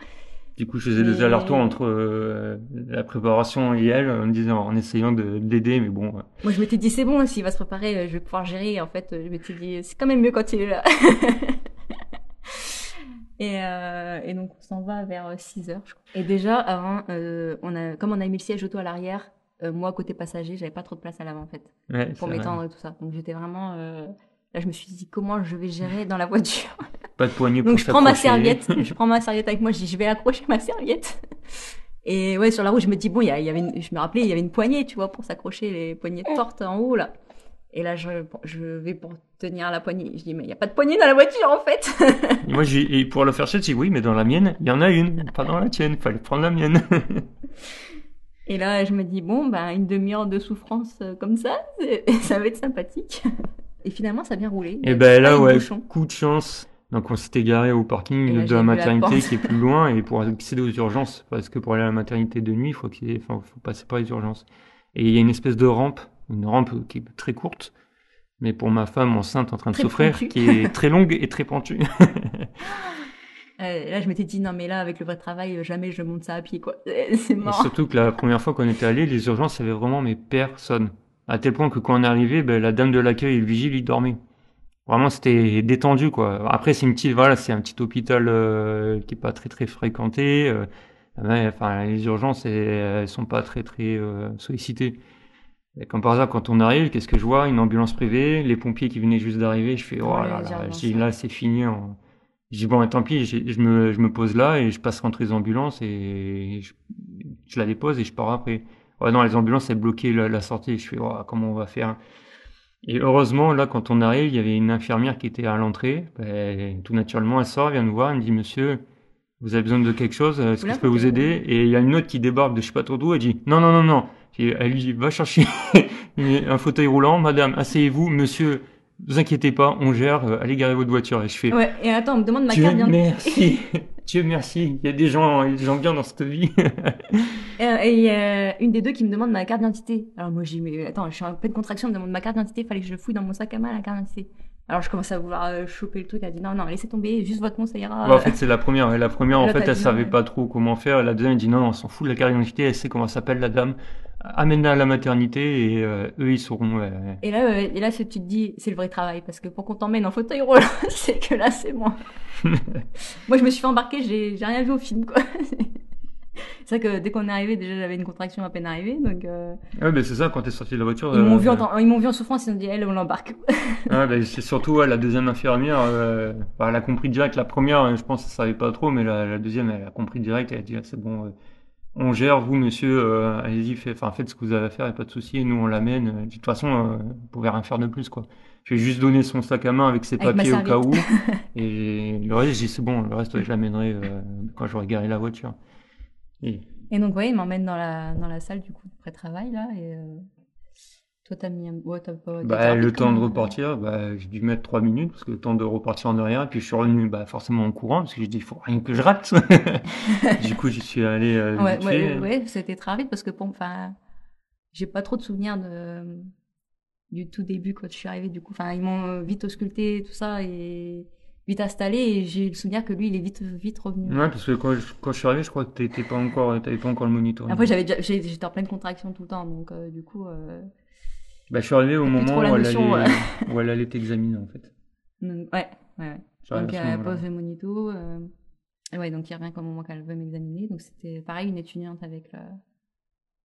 Du coup, je faisais des allers-retours entre euh, la préparation et elle, en disant, en essayant de l'aider, mais bon. Moi, je m'étais dit, c'est bon, s'il va se préparer, euh, je vais pouvoir gérer. En fait, je m'étais dit, c'est quand même mieux quand il est là. [laughs] et, euh, et, donc, on s'en va vers 6 heures, je crois. Et déjà, avant, euh, on a, comme on a mis le siège auto à l'arrière, moi, côté passager, j'avais pas trop de place à l'avant, en fait. Ouais, pour m'étendre et tout ça. Donc, j'étais vraiment Là, je me suis dit comment je vais gérer dans la voiture. [laughs] Pas de poignée pour Donc je prends ma serviette, [laughs] je prends ma serviette avec moi, je dis je vais accrocher ma serviette. Et ouais, sur la route, je me dis bon, il y, avait, je me rappelais, il y avait une poignée, tu vois, pour s'accrocher les poignées fortes en haut là. Et là, je, je vais pour tenir la poignée. Je dis mais il y a pas de poignée dans la voiture en fait. [laughs] moi, j'ai et pour le faire chier, je dis oui, mais dans la mienne, il y en a une, pas dans la tienne. Fallait prendre la mienne. Et là, je me dis, bon, ben, une demi-heure de souffrance euh, comme ça, ça va être sympathique. Et finalement, ça a bien roulé. Et ben là, ouais, coup de chance. Donc on s'était garé au parking de la maternité qui est plus loin et pour accéder aux urgences, parce que pour aller à la maternité de nuit, il faut, faut passer par les urgences. Et il y a une espèce de rampe, une rampe qui est très courte, mais pour ma femme enceinte en train de souffrir, qui est très longue et très pentue. [laughs] [laughs] Euh, là, je m'étais dit, non, mais là, avec le vrai travail, jamais je monte ça à pied, quoi. [laughs] C'est mort. Et surtout que la première fois qu'on était allé, les urgences, il y avait vraiment mais personne. À tel point que quand on est arrivé, ben, la dame de l'accueil et le vigile, ils dormaient. Vraiment, c'était détendu, quoi. Après, c'est une petite, voilà, c'est un petit hôpital euh, qui est pas très très fréquenté. Euh, enfin, les urgences, elles, sont pas très très euh, sollicitées. Et comme par hasard, quand on arrive, qu'est-ce que je vois? Une ambulance privée, les pompiers qui venaient juste d'arriver. Je fais, oh là là, je dis, là, c'est fini. Je dis, bon, tant pis, je me, je me pose là et je passe rentrer les ambulances et je, je la dépose et je pars après non, les ambulances, elles bloquaient la, sortie. Je fais, oh, comment on va faire Et heureusement, là, quand on arrive, il y avait une infirmière qui était à l'entrée. Ben, tout naturellement, elle sort, vient nous voir, elle me dit, monsieur, vous avez besoin de quelque chose Est-ce que je peux vous aider? Et il y a une autre qui débarque de je sais pas trop d'où, elle dit, non, non, non, non. elle dit, va chercher [laughs] un fauteuil roulant, madame, asseyez-vous, monsieur, vous inquiétez pas, on gère, euh, allez garer votre voiture. Et je fais. Ouais, et attends, on me demande ma carte d'identité. Merci. [laughs] Dieu merci. Il y a des gens, des gens bien dans cette vie. [laughs] et il y a une des deux qui me demande ma carte d'identité. Alors moi, j'ai mais attends, je suis en pleine contraction, elle me demande ma carte d'identité, fallait que je fouille dans mon sac à main la carte d'identité. Alors je commence à vouloir euh, choper le truc, elle dit non, non, laissez tomber, juste votre nom, ça ira. Bah, en fait, c'est la première. La première, en fait, elle savait pas trop comment faire. Et la deuxième, elle dit non, non, on s'en fout de la carte d'identité, elle sait comment s'appelle la dame amène-la à la maternité et euh, eux ils sauront. Et là, euh, et là, tu te dis, c'est le vrai travail parce que pour qu'on t'emmène en fauteuil roulant, [laughs] c'est que là, c'est moi. [laughs] moi, je me suis fait embarquer, j'ai, j'ai rien vu au film, quoi. c'est vrai que dès qu'on est arrivé, déjà j'avais une contraction à peine arrivée, donc. Euh... Ouais, mais c'est ça quand t'es sorti de la voiture. Ils m'ont vu, en, ils m'ont vu en souffrance, ils ont dit, elle, on l'embarque. ouais, [laughs] bah, c'est surtout la deuxième infirmière, bah, elle a compris direct. La première, je pense, elle savait pas trop, mais la, la deuxième, elle a compris direct. Elle a dit, ah, c'est bon on gère, vous monsieur, euh, allez-y, faites, enfin, faites ce que vous avez à faire, et pas de souci, et nous on l'amène. De toute façon, euh, vous pouvez rien faire de plus, quoi. Je vais juste donner son sac à main avec ses papiers au cas où, et le reste, j'ai c'est bon, le reste, je l'amènerai euh, quand j'aurai garé la voiture. Et, et donc, ouais, il m'emmène dans la, dans la salle du coup de pré-travail, là, et toi, t'as mis un... ouais, pas... Bah, le temps de repartir, bah, j'ai dû mettre trois minutes, parce que le temps de repartir en arrière, puis je suis revenu bah, forcément en courant, parce que j'ai dit, il faut rien que je rate. [laughs] du coup, j'y suis allé. Euh, ouais, ouais, ouais, c'était très vite, parce que bon, enfin, j'ai pas trop de souvenirs de du tout début quand je suis arrivée, du coup. Enfin, ils m'ont vite ausculté, tout ça, et vite installé, et j'ai le souvenir que lui, il est vite, vite revenu. Ouais, parce que quand je, quand je suis arrivé, je crois que t'étais pas encore, t'avais pas encore le moniteur. Après, j'avais j'étais en pleine contraction tout le temps, donc euh, du coup. Euh, bah, je suis arrivé au moment où elle, allait, où elle, allait, t'examiner, en fait. ouais, ouais, ouais. Donc, elle pose le monito. Euh... Ouais, donc il revient qu'au moment qu'elle veut m'examiner. Donc, c'était pareil, une étudiante avec, le...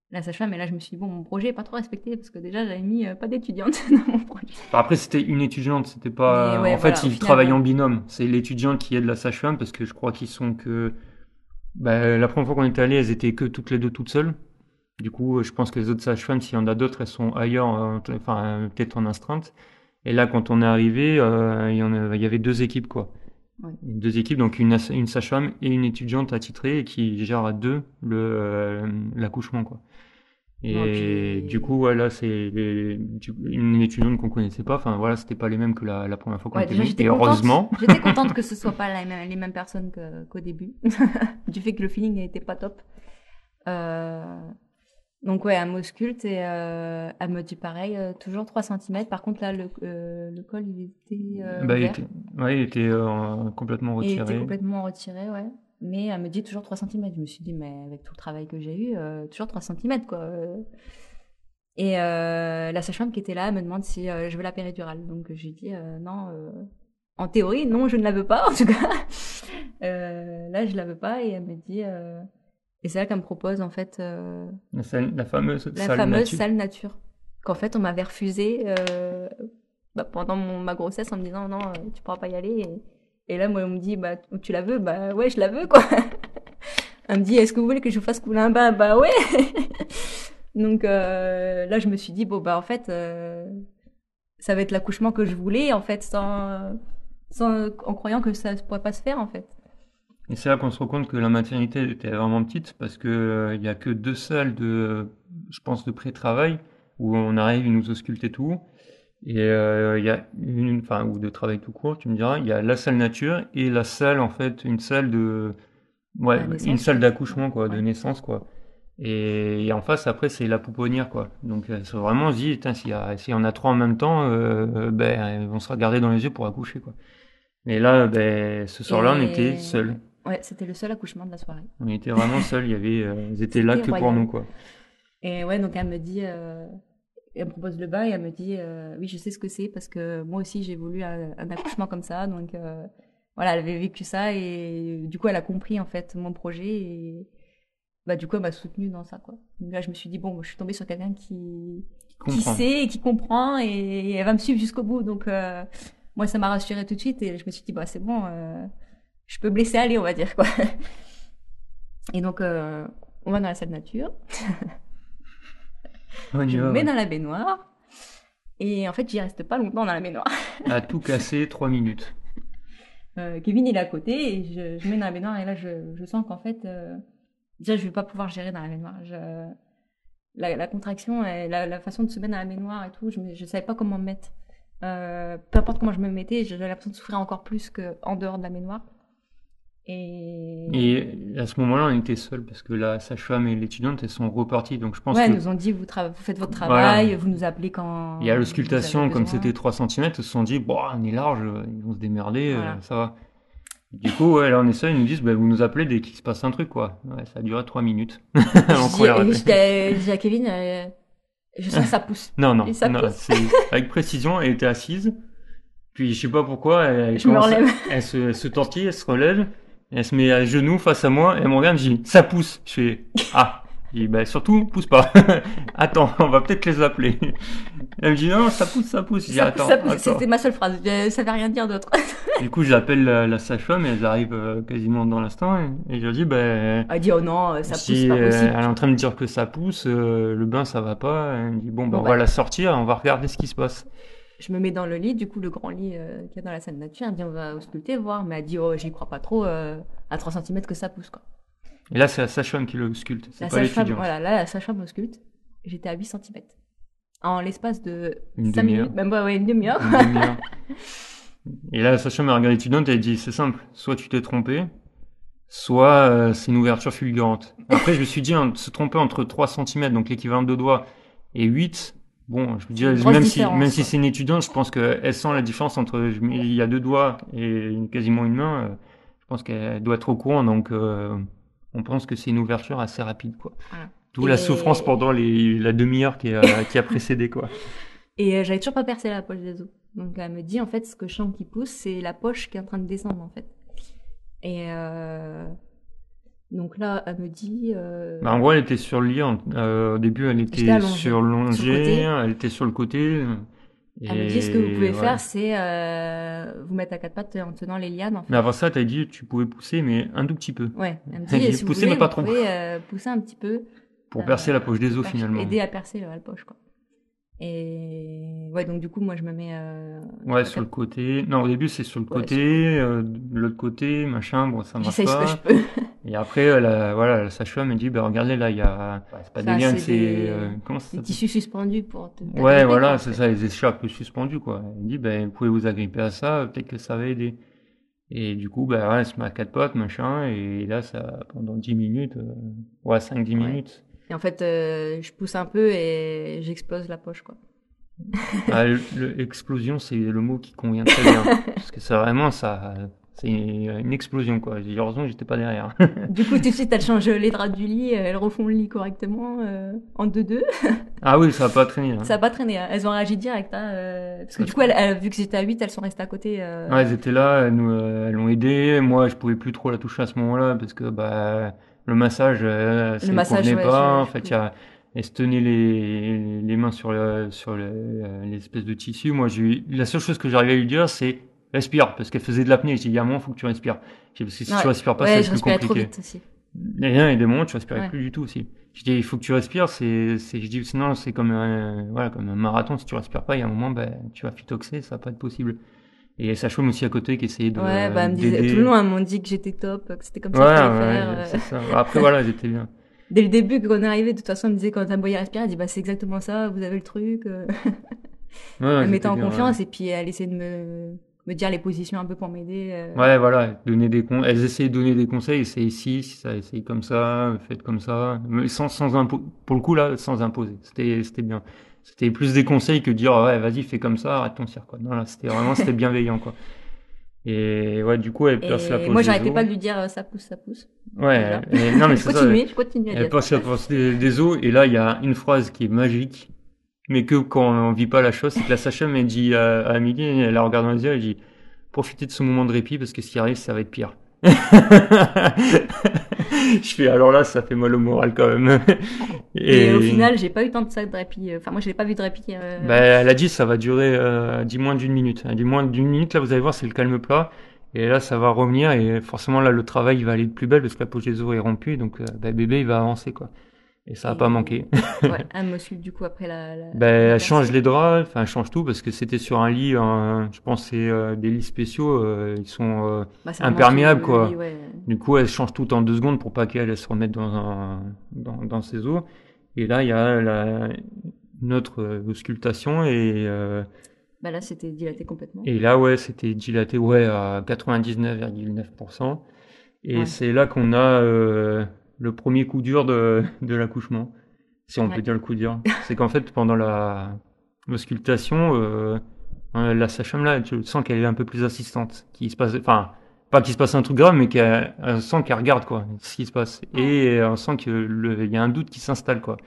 la sage-femme. Et là, je me suis dit, bon, mon projet n'est pas trop respecté parce que déjà, j'avais mis pas d'étudiante [laughs] dans mon projet. Après, c'était une étudiante, c'était pas. en fait, ils travaillent en binôme. C'est l'étudiante qui aide la sage-femme parce que je crois qu'ils sont que. Bah, la première fois qu'on était allé, elles étaient que toutes les deux toutes seules. Du coup, je pense que les autres sages-femmes, s'il y en a d'autres, elles sont ailleurs, enfin, peut-être en astreinte. Et là, quand on est arrivé, euh, il, y en il y avait deux équipes, quoi. Deux équipes, donc une, une sage-femme et une étudiante attitrée qui gère à deux le euh, l'accouchement, quoi. Et du coup, voilà, c'est une étudiante qu'on connaissait pas. Enfin, voilà, c'était pas les mêmes que la, la première fois qu'on était venus. Et heureusement. [laughs] J'étais contente que ce [laughs] soit pas les mêmes personnes qu'au début. [laughs] du fait que le feeling n'était pas top. Euh, donc ouais, elle m'ausculte et euh, elle me dit pareil, euh, toujours 3 cm. Par contre là, le, euh, le col, il était bah, il était, ouais, il était complètement retiré. Il était complètement retiré, ouais. Mais elle me dit toujours 3 cm. Je me suis dit, mais avec tout le travail que j'ai eu, toujours 3 cm, quoi. Et la sage-femme qui était là, elle me demande si je veux la péridurale. Donc j'ai dit, non, en théorie, non, je ne la veux pas, en tout cas. [laughs] là, je la veux pas. Et elle me dit... Et c'est là qu'elle me propose en fait euh, la, fameuse, la salle, fameuse nature. salle nature. Qu'en fait on m'avait refusé euh, bah, pendant ma grossesse en me disant non, euh, tu pourras pas y aller. Et, là moi on me dit bah tu la veux? Bah ouais je la veux quoi. [laughs] Elle me dit est-ce que vous voulez que je vous fasse couler un bain? Bah ouais. [laughs] Donc là je me suis dit bon bah en fait ça va être l'accouchement que je voulais en fait sans, sans en croyant que ça ne pourrait pas se faire en fait. Et c'est là qu'on se rend compte que la maternité était vraiment petite parce que euh, il y a que deux salles de, je pense, de pré-travail où on arrive, ils nous auscultent tout. Et euh, il y a une, enfin, ou de travail tout court, tu me diras, il y a la salle nature et la salle, en fait, une salle de, ouais, une salle d'accouchement, quoi, de naissance, quoi. Et, en face, après, c'est la pouponnière, quoi. Donc, euh, c'est vraiment, on se dit, s'il y, en a trois en même temps, ben, on sera gardé dans les yeux pour accoucher, quoi. Mais là, ben, ce soir-là, on était seuls. Ouais, c'était le seul accouchement de la soirée. On était vraiment seuls, il y avait, euh, ils étaient là que pour nous, quoi. Et ouais, donc elle me dit, euh, elle me propose le bain et elle me dit, euh, oui, je sais ce que c'est parce que moi aussi j'ai voulu un, accouchement comme ça, donc voilà, elle avait vécu ça et du coup elle a compris en fait mon projet et bah du coup elle m'a soutenue dans ça, quoi. Donc là je me suis dit bon, je suis tombée sur quelqu'un qui qui sait et qui comprend et, elle va me suivre jusqu'au bout, donc moi ça m'a rassurée tout de suite et je me suis dit bah c'est bon je peux blesser aller, on va dire quoi. [laughs] Et donc, euh, on va dans la salle nature. [laughs] je me mets dans la baignoire. Et en fait, j'y reste pas longtemps dans la baignoire. à tout casser, trois minutes. [laughs] Euh, Kevin, il est à côté et je, je mets dans la baignoire et là, je, je sens qu'en fait, euh, déjà, je vais pas pouvoir gérer dans la baignoire. la, la, contraction, et la, la, façon de se mettre dans la baignoire et tout, je ne savais pas comment me mettre. peu importe comment je me mettais, j'avais l'impression de souffrir encore plus qu'en dehors de la baignoire. Et... à ce moment-là, on était seuls parce que la sage-femme et l'étudiante, elles sont reparties. Donc je pense ouais, nous ont dit vous, vous faites votre travail, vous nous appelez quand. Il y a l'auscultation, comme c'était 3 cm, ils se sont dit bon, on est large, ils vont se démerder, euh, ça va. Du coup, ouais, là on est seuls, ils nous disent bah, vous nous appelez dès qu'il se passe un truc, quoi. Ouais, ça a duré 3 minutes. [laughs] [laughs] je dis à Kevin, euh, je sens que ça pousse. [laughs] non, non, non avec précision, elle était assise. Puis je sais pas pourquoi, elle, relève. elle, se, elle se tortille, elle se relève elle se met à genoux face à moi, et elle me regarde, je dis, ça pousse. Je fais, ah. Je dis, bah, surtout, pousse pas. [laughs] attends, on va peut-être les appeler. Elle me dit, non, ça pousse, ça pousse. Je dis, attends, C'était ma seule phrase. Ça veut rien dire d'autre. du coup, j'appelle la, la sage-femme et elle arrive euh, quasiment dans l'instant et, je lui dis, bah. Elle dit, oh non, ça pousse, pas euh, possible. Elle est en train de me dire que ça pousse, euh, le bain, ça va pas. Elle me dit, bon, bah, on va la sortir, on va regarder ce qui se passe je me mets dans le lit, du coup, le grand lit euh, qu'il y a dans la salle nature, elle me dit on va ausculter, voir, mais elle dit oh, j'y crois pas trop, euh, à 3 cm que ça pousse, quoi. Et là, c'est la sage-femme qui l'ausculte, c'est pas l'étudiant. Voilà, là, la sage-femme ausculte, j'étais à 8 cm. En l'espace de une 5 minutes, même ouais, une demi-heure. Demi [laughs] et là, la sage-femme regarde l'étudiante et elle dit c'est simple, soit tu t'es trompé, soit euh, c'est une ouverture fulgurante. Après, je me suis dit, hein, se tromper entre 3 cm, donc l'équivalent de doigts, et 8, Bon, je veux dire, même si, même si c'est une étudiante, je pense qu'elle sent la différence entre il y a deux doigts et quasiment une main. Euh, je pense qu'elle doit être au courant, donc euh, on pense que c'est une ouverture assez rapide, quoi. D'où la souffrance pendant les, la demi-heure qui, a, qui a précédé, quoi. [laughs] Et euh, j'avais toujours pas percé la poche des os. Donc elle me dit en fait ce que je sens qui pousse, c'est la poche qui est en train de descendre en fait. Et Donc là, elle me dit. Euh... Bah, en gros, elle était sur le lit. Euh, au début, elle était sur l'ongé, elle était sur le côté. Elle me dit ce que vous pouvez faire, c'est euh, vous mettre à quatre pattes en tenant les lianes. En fait. Mais avant ça, tu as dit tu pouvais pousser, mais un tout petit peu. Ouais, elle me [laughs] dit, si pousser, vous, pouvez, mais pas trop. Pouvez euh, pousser un petit peu. Pour percer la poche des os, finalement. Aider à percer la poche, quoi. Et ouais, donc du coup, moi, je me mets. Euh, ouais, sur le côté. Non, au début, c'est sur le côté, euh, l'autre côté, machin. Bon, ça marche pas. Ce que je peux. [laughs] Et après, la, voilà, la sage-femme me dit, bah regardez là, il y a, c'est pas des liens, c'est euh, comment ça Des tissus suspendus pour. Te ouais, voilà, c'est ça, les écharpes suspendues quoi. Elle dit, ben vous pouvez vous agripper à ça, peut-être que ça va aider. Et du coup, bah, ouais, elle se met à quatre potes, machin, et là, ça, pendant 10 minutes, euh, ouais, 5-10 minutes, et en fait, euh, je pousse un peu et j'explose la poche, quoi. [laughs] ah, L'explosion, c'est le mot qui convient très bien. [laughs] parce que c'est vraiment ça. C'est une explosion, quoi. Heureusement, j'étais pas derrière. [laughs] du coup, tout de suite, elle change les draps du lit, elles refont le lit correctement euh, en 2-2. ah oui, ça a pas traîné. Hein. Ça a pas traîné. Hein. Elles ont réagi direct. Hein, euh, parce que du coup, elles, vu que j'étais à 8, elles sont restées à côté. Ouais, elles étaient là, elles, nous, elles l'ont aidé. Moi, je pouvais plus trop la toucher à ce moment-là parce que bah le massage, euh, ça ne convenait pas. en fait, il y a, elle se tenait les, les mains sur le, sur euh, l'espèce de tissu. Moi, j'ai la seule chose que j'arrivais à lui dire, c'est respire, parce qu'elle faisait de l'apnée. J'ai dit, il y a un moment, faut que tu respires. Parce que si tu respires pas, c'est plus compliqué. Trop vite aussi. Il y a des moments, tu respirais plus du tout aussi. Je dis, il faut que tu respires. C'est, c'est, je dis, sinon, c'est comme un, voilà, comme un marathon. Si tu respires pas, il y a un moment, ben, tu vas phytoxer, ça va pas être possible. Et sa chaume aussi à côté qui essayait de. Ouais, bah, me disait, tout le long, elle m'a dit que j'étais top, que c'était comme ça ouais, qu'il fallait ouais, faire. Ça. Après, voilà, j'étais bien. [laughs] Dès le début, quand on est arrivé, de toute façon, elle me disait, quand t'as voyé respirer, elle dit, bah, c'est exactement ça, vous avez le truc. Euh. elle mettait en confiance et puis elle essayait de me, me dire les positions un peu pour m'aider. Euh. Ouais, voilà, donner des con... elles essayaient de donner des conseils, essayez ici, si ça, essayez comme ça, faites comme ça, mais sans, sans impo... pour le coup, là, sans imposer. C'était, c'était bien c'était plus des conseils que dire ouais vas-y fais comme ça arrête ton cirque quoi. Non là c'était vraiment c'était [laughs] bienveillant quoi. Et ouais du coup elle perce la pose moi j'arrêtais pas de lui dire euh, ça pousse ça pousse. Ouais non mais [laughs] c'est ça je continue elle perce la pose des, os et là il y a une phrase qui est magique mais que quand on vit pas la chose c'est que la Sacha m'a dit à, à Amélie elle la regarde dans les yeux elle dit profitez de ce moment de répit parce que ce qui arrive ça va être pire [laughs] [laughs] je fais alors là, ça fait mal au moral quand même. [laughs] Et, au final, j'ai pas eu tant de ça de répit. Enfin, moi, je l'ai pas vu de répit. Euh... Bah, elle a dit ça va durer euh, 10 moins d'une minute. Elle dit moins d'une minute. Là, vous allez voir, c'est le calme plat. Et là, ça va revenir et forcément là, le travail il va aller de plus belle parce que la poche des os est rompue. Donc, euh, bah, bébé, il va avancer quoi. Et ça n'a pas manqué. ouais, [laughs] suit du coup après la. la ben, elle change les draps, enfin elle change tout parce que c'était sur un lit, je pense c'est euh, des lits spéciaux, euh, ils sont euh, bah, imperméables quoi. Du coup elle change tout en deux secondes pour pas qu'elle se remette dans, un, dans, dans ses os. Et là il y a la, notre auscultation et. bah là c'était dilaté complètement. Et là ouais c'était dilaté ouais à 99,9%. Et c'est là qu'on a le premier coup dur de, de l'accouchement, si on peut dire le coup dur. C'est qu'en fait, pendant la l'auscultation, euh, euh la sage-femme là, je sens qu'elle est un peu plus assistante, qui se passe, enfin, pas qu'il se passe un truc grave, mais qu'elle sent qu'elle regarde quoi, ce qui se passe, et on sent qu'il y a un doute qui s'installe quoi.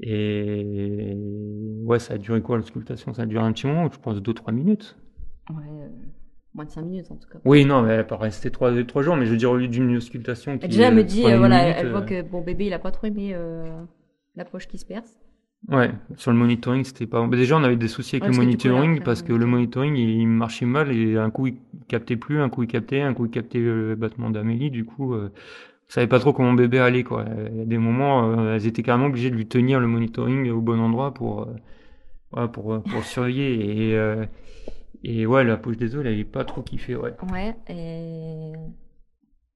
Et ouais, ça a duré quoi l'auscultation? Ça a duré un petit moment, je pense 2-3 minutes. Ouais. Euh, moins de 5 minutes en tout cas. Oui, non, mais elle peut rester 3, 3 jours, mais je veux dire, au lieu d'une auscultation qui. Déjà, elle me dit, euh, voilà, elle voit euh, que bon bébé, il a pas trop aimé euh, la poche qui se perce. Ouais, sur le monitoring, c'était pas. Mais déjà, on avait des soucis avec le monitoring parce que le monitoring, il marchait mal et un coup, il captait plus, un coup, il captait, un coup, il captait le battement d'Amélie. Du coup, euh, je savais pas trop comment bébé allait, quoi. Il y a des moments, elles étaient carrément obligées de lui tenir le monitoring au bon endroit pour, euh, pour, pour surveiller. Et, et ouais, la poche des os, elle est pas trop kiffée, ouais. Ouais, et.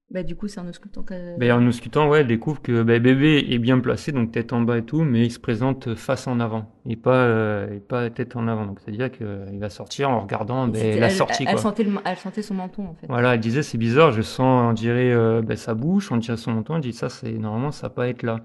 Bah, du coup, c'est en auscultant que. Bah, en auscultant, ouais, elle découvre que bah, bébé est bien placé, donc tête en bas et tout, mais il se présente face en avant, et pas, euh, et pas tête en avant. Donc, c'est-à-dire qu'il va sortir en regardant bah, la sortie. Elle, Sentait le, elle sentait son menton, en fait. Voilà, elle disait, c'est bizarre, je sens, on dirait euh, bah, sa bouche, on dirait son menton, elle dit, ça, c'est normalement, ça va pas être là.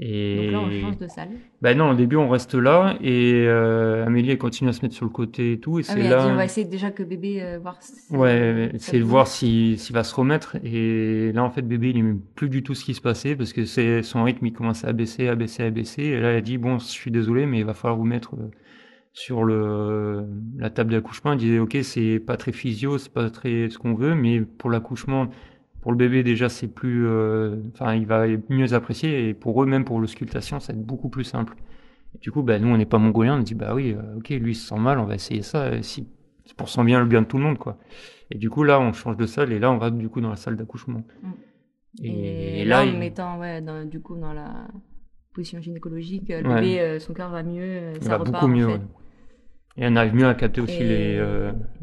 Et... Donc là, on change de salle. Ben non, au début, on reste là et euh, Amélie, elle continue à se mettre sur le côté et tout. Et ah c'est là. Dit, on va essayer déjà que bébé euh, voir. Si ouais, c'est de voir s'il va se remettre. Et là, en fait, bébé, il n'aimait plus du tout ce qui se passait parce que c'est son rythme, il commençait à baisser, à baisser, à baisser. Et là, elle a dit bon, je suis désolé, mais il va falloir vous mettre euh, sur le la table d'accouchement. Elle disait ok, c'est pas très physio, c'est pas très ce qu'on veut, mais pour l'accouchement pour le bébé déjà c'est plus, euh, enfin il va mieux apprécier et pour eux même pour l'auscultation ça va être beaucoup plus simple. du coup, bah, nous on n'est pas mongoliens, on dit bah oui, euh, ok, lui il se sent mal, on va essayer ça, si, c'est pour son bien le bien de tout le monde quoi. Et du coup là on change de salle et là on va du coup dans la salle d'accouchement. Mm. Et, là, en mettant ouais, dans, du coup dans la position gynécologique, le bébé, son cœur va mieux, ça va beaucoup mieux. Et on arrive mieux à capter aussi les,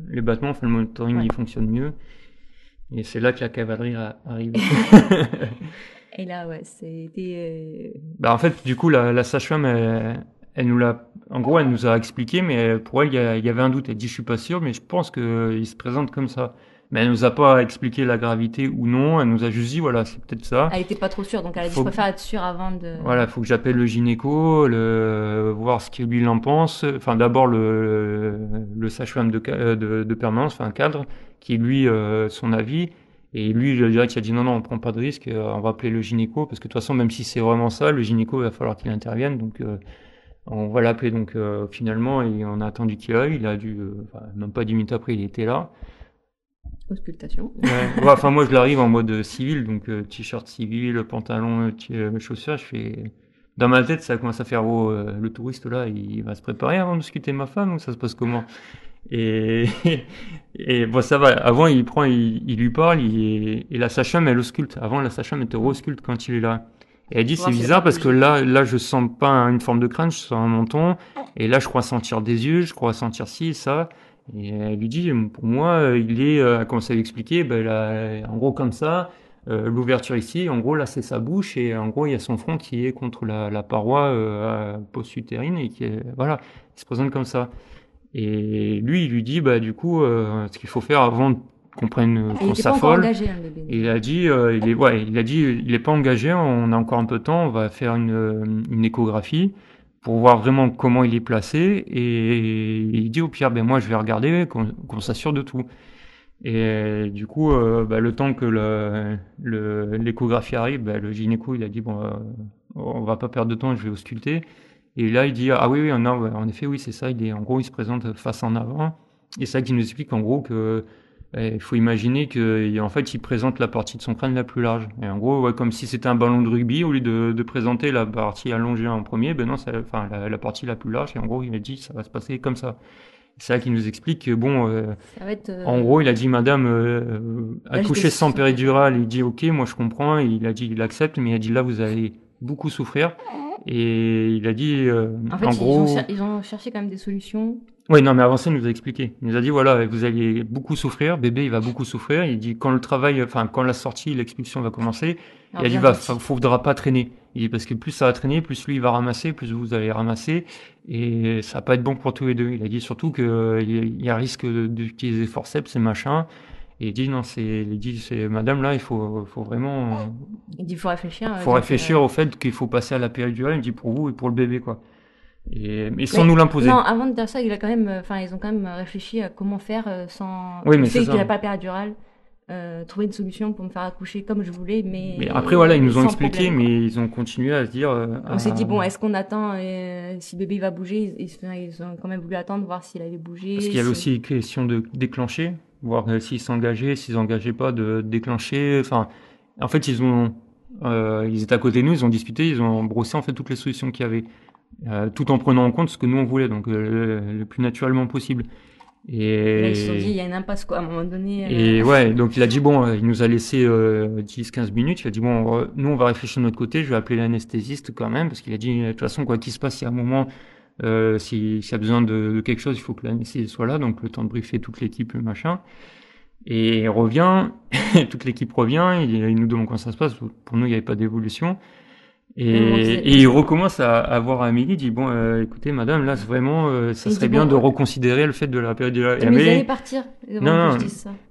les battements, enfin, le monitoring il fonctionne mieux. Et c'est là que la cavalerie arrive. [laughs] [laughs] et là, ouais, c'était. Euh, bah, en fait, du coup, la, la sage-femme, elle, nous l'a. En gros, elle nous a expliqué, mais pour elle, il y, avait un doute. Elle dit, je suis pas sûr, mais je pense qu'il se présente comme ça. Mais elle nous a pas expliqué la gravité ou non. Elle nous a juste dit, voilà, c'est peut-être ça. Elle était pas trop sûre, donc elle a dit, je préfère être sûre avant de. Voilà, faut que j'appelle le gynéco, le... voir ce qu'il lui en pense. Enfin, d'abord le, le sage-femme de, de, de permanence, enfin cadre, qui lui euh, son avis. Et lui, je dirais qu'il a dit non, non, on prend pas de risque, euh, on va appeler le gynéco, parce que de toute façon, même si c'est vraiment ça, le gynéco, il va falloir qu'il intervienne. Donc, euh, on va l'appeler. Donc, finalement, et on a attendu qu'il aille. Il a dû, même pas dix minutes après, il était là. Auscultation. Ouais. enfin, moi, je l'arrive en mode civil, donc t-shirt civil, pantalon, chaussures. Je fais. Dans ma tête, ça commence à faire oh, le touriste là, il va se préparer avant de discuter ma femme ou ça se passe comment? Et, [laughs] et bon, ça va. Avant, il prend, il, il lui parle, il, et la sage-femme, elle ausculte. Avant, la sage-femme, elle ausculte quand il est là. Et elle dit, c'est bizarre parce que là, là, je sens pas une forme de crainte, je sens un menton. Et là, je crois sentir des yeux, je crois sentir ci, ça. Et elle lui dit, pour moi, il est, euh, elle commence à lui expliquer, ben, là, en gros, comme ça, euh, l'ouverture ici, en gros, là, c'est sa bouche, et en gros, il y a son front qui est contre la, la paroi euh, post-utérine, et qui est, voilà, il se présente comme ça. Et lui, il lui dit, bah, du coup, euh, ce qu'il faut faire avant qu'on prenne, qu'on s'affole. Hein, il a dit, euh, il est, ouais, il a dit, il est pas engagé, on a encore un peu de temps, on va faire une, une échographie pour voir vraiment comment il est placé. Et il dit au pire, ben moi, je vais regarder, qu'on s'assure de tout. Et du coup, euh, bah, le temps que l'échographie le, arrive, bah, le gynéco, il a dit, bon, on va pas perdre de temps, je vais ausculter. Et là, il dit ah oui, oui, en effet, oui, c'est ça. Il est, en gros, il se présente face en avant. Et c'est ça qui nous explique en gros que eh, il faut imaginer qu'en fait, il présente la partie de son crâne la plus large. Et en gros, ouais, comme si c'était un ballon de rugby, au lieu de, de présenter la partie allongée en premier, ben non, enfin, la, la, partie la plus large. Et en gros, il a dit, ça va se passer comme ça. C'est ça qui nous explique que, bon, euh, euh, en gros, il a dit, madame, euh, accoucher sans péridurale, il dit, ok, moi je comprends, il a dit, il accepte, mais il a dit, là, vous allez beaucoup souffrir. Et il a dit, euh, en, fait, gros, ils ont, ils ont, cherché quand même des solutions. Oui, non, mais avant ça, il nous a expliqué. Il nous a dit voilà, vous allez beaucoup souffrir, bébé, il va beaucoup souffrir. Il dit quand le travail, enfin quand la sortie, l'expulsion va commencer, il a dit va, faudra pas traîner. Il dit parce que plus ça va traîner, plus lui il va ramasser, plus vous allez ramasser, et ça va pas être bon pour tous les deux. Il a dit surtout qu'il y a risque d'utiliser forceps et machin. Et il dit non, c'est, c'est madame là, il faut, faut vraiment. Il dit faut réfléchir. Faut réfléchir au fait qu'il faut passer à la péridurale. Il dit pour vous et pour le bébé quoi. Et sans nous l'imposer. Non, avant de dire ça, il a quand même, enfin ils ont quand même réfléchi à comment faire euh, sans. Oui, mais c'est qu'il n'y a pas péridurale. Euh, trouver une solution pour me faire accoucher comme je voulais, mais. Mais après voilà, ils nous ont expliqué, mais ils ont continué à se dire. Euh, on s'est dit bon, est-ce qu'on attend euh, si bébé va bouger ils, ils, ont quand même voulu attendre voir s'il allait bouger. Parce qu'il y avait aussi une question de déclencher voir s'ils s'engageaient, s'ils s'engageaient pas, de déclencher. Enfin, en fait, ils ont, euh, ils étaient à côté de nous, ils ont discuté, ils ont brossé en fait toutes les solutions qu'il y avait, euh, tout en prenant en compte ce que nous on voulait, donc euh, le plus naturellement possible. Et, ils se sont dit, il y a une impasse quoi, à un moment donné. Et ouais, donc il a dit bon, il nous a laissé 10-15 minutes. Il a dit bon, nous on va réfléchir de notre côté. Je vais appeler l'anesthésiste quand même parce qu'il a dit de toute façon quoi qu'il se passe, il y a un moment euh, S'il y a besoin de, de, quelque chose, il faut que l'anesthésie soit là, donc le temps de briefer toute l'équipe, le machin. Et il revient, [laughs] toute l'équipe revient, il, il, nous demande comment ça se passe. Pour nous, il n'y avait pas d'évolution. Et, et, il recommence à, à voir Amélie, dit bon, euh, écoutez, madame, là, vraiment, euh, ça serait bien de reconsidérer le fait de la période de la. Mais Amélie... vous allez partir. Non, non,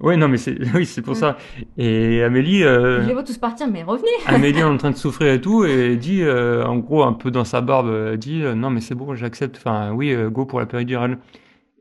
ouais, non, mais c'est, [laughs] oui, c'est pour ça. Et Amélie. Euh, je les vois tous partir, mais revenez. [laughs] Amélie est en train de [laughs] souffrir et tout, et dit, euh, en gros, un peu dans sa barbe, dit, euh, non, mais c'est bon, j'accepte. Enfin, oui, go pour la péridurale.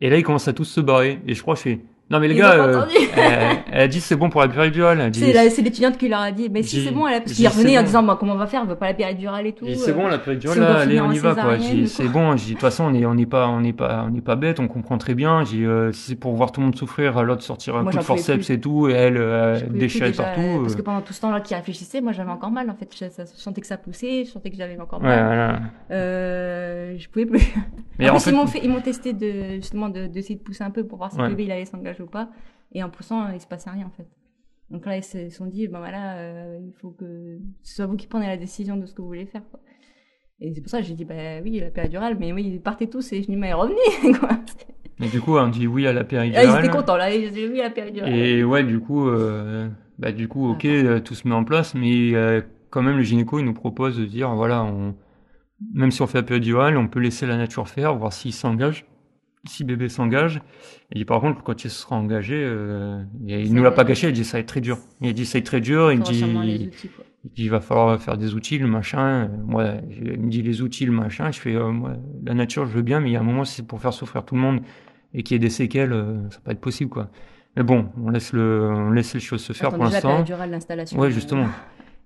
Et là, ils commencent à tous se barrer. Et je crois, c'est Non, mais les Ils gars, euh, [laughs] elle, a dit c'est bon pour la péridurale. C'est l'étudiante qui leur a dit, mais si c'est bon, elle a... parce qu'il revenait en disant, bah, comment on va faire, on veut pas la péridurale et tout. C'est euh. bon la péridurale, si là, allez, on y va quoi. C'est bon. De toute façon, on est, on n'est pas, on n'est pas, on n'est pas bête, on comprend très bien. J'ai, euh, c'est pour voir tout le monde souffrir, l'autre sortir un Moi, coup de forceps plus. et tout, et elle euh, déjà, partout. euh, Parce euh. que pendant tout ce temps-là qui réfléchissait, moi j'avais encore mal en fait. Je, sentais que ça poussait, je sentais que j'avais encore mal. Euh, je pouvais plus. Mais ils m'ont testé de justement de d'essayer de pousser un peu pour voir si le bébé il allait s'engager ou pas. Et en poussant, euh, il se passait rien en fait. Donc là, ils se sont dit, ben voilà, euh, il faut que ce soit vous qui prenez la décision de ce que vous voulez faire. Quoi. Et c'est pour ça que j'ai dit, bah oui, la péridurale, mais oui, ils partaient tous et je dis, mais revenez [laughs] quoi. mais du coup, on dit oui à la Là, ils péridurale. étaient contents, là, ils disaient oui, la péridurale. Et ouais, du coup, euh, bah, du coup, ok, euh, tout se met en place, mais euh, quand même, le gynéco, il nous propose de dire, voilà, on, même si on fait la péridurale, on peut laisser la nature faire, voir s'il s'engage, si bébé s'engage. Et dit, par contre, quand il sera engagé, euh, il nous l'a pas caché, il dit, ça va être très dur. Il dit, ça va être très dur, il Il dit, outils, il dit, il va falloir faire des outils, le machin. Moi, je- il me dit les outils, le machin. Je fais, euh, moi, la nature, je veux bien, mais il y a un moment, si c'est pour faire souffrir tout le monde et qu'il y ait des séquelles, euh, ça va pas être possible, quoi. Mais bon, on laisse le, on laisse les choses se faire Attends, pour l'instant. Ouais, euh, justement. [laughs]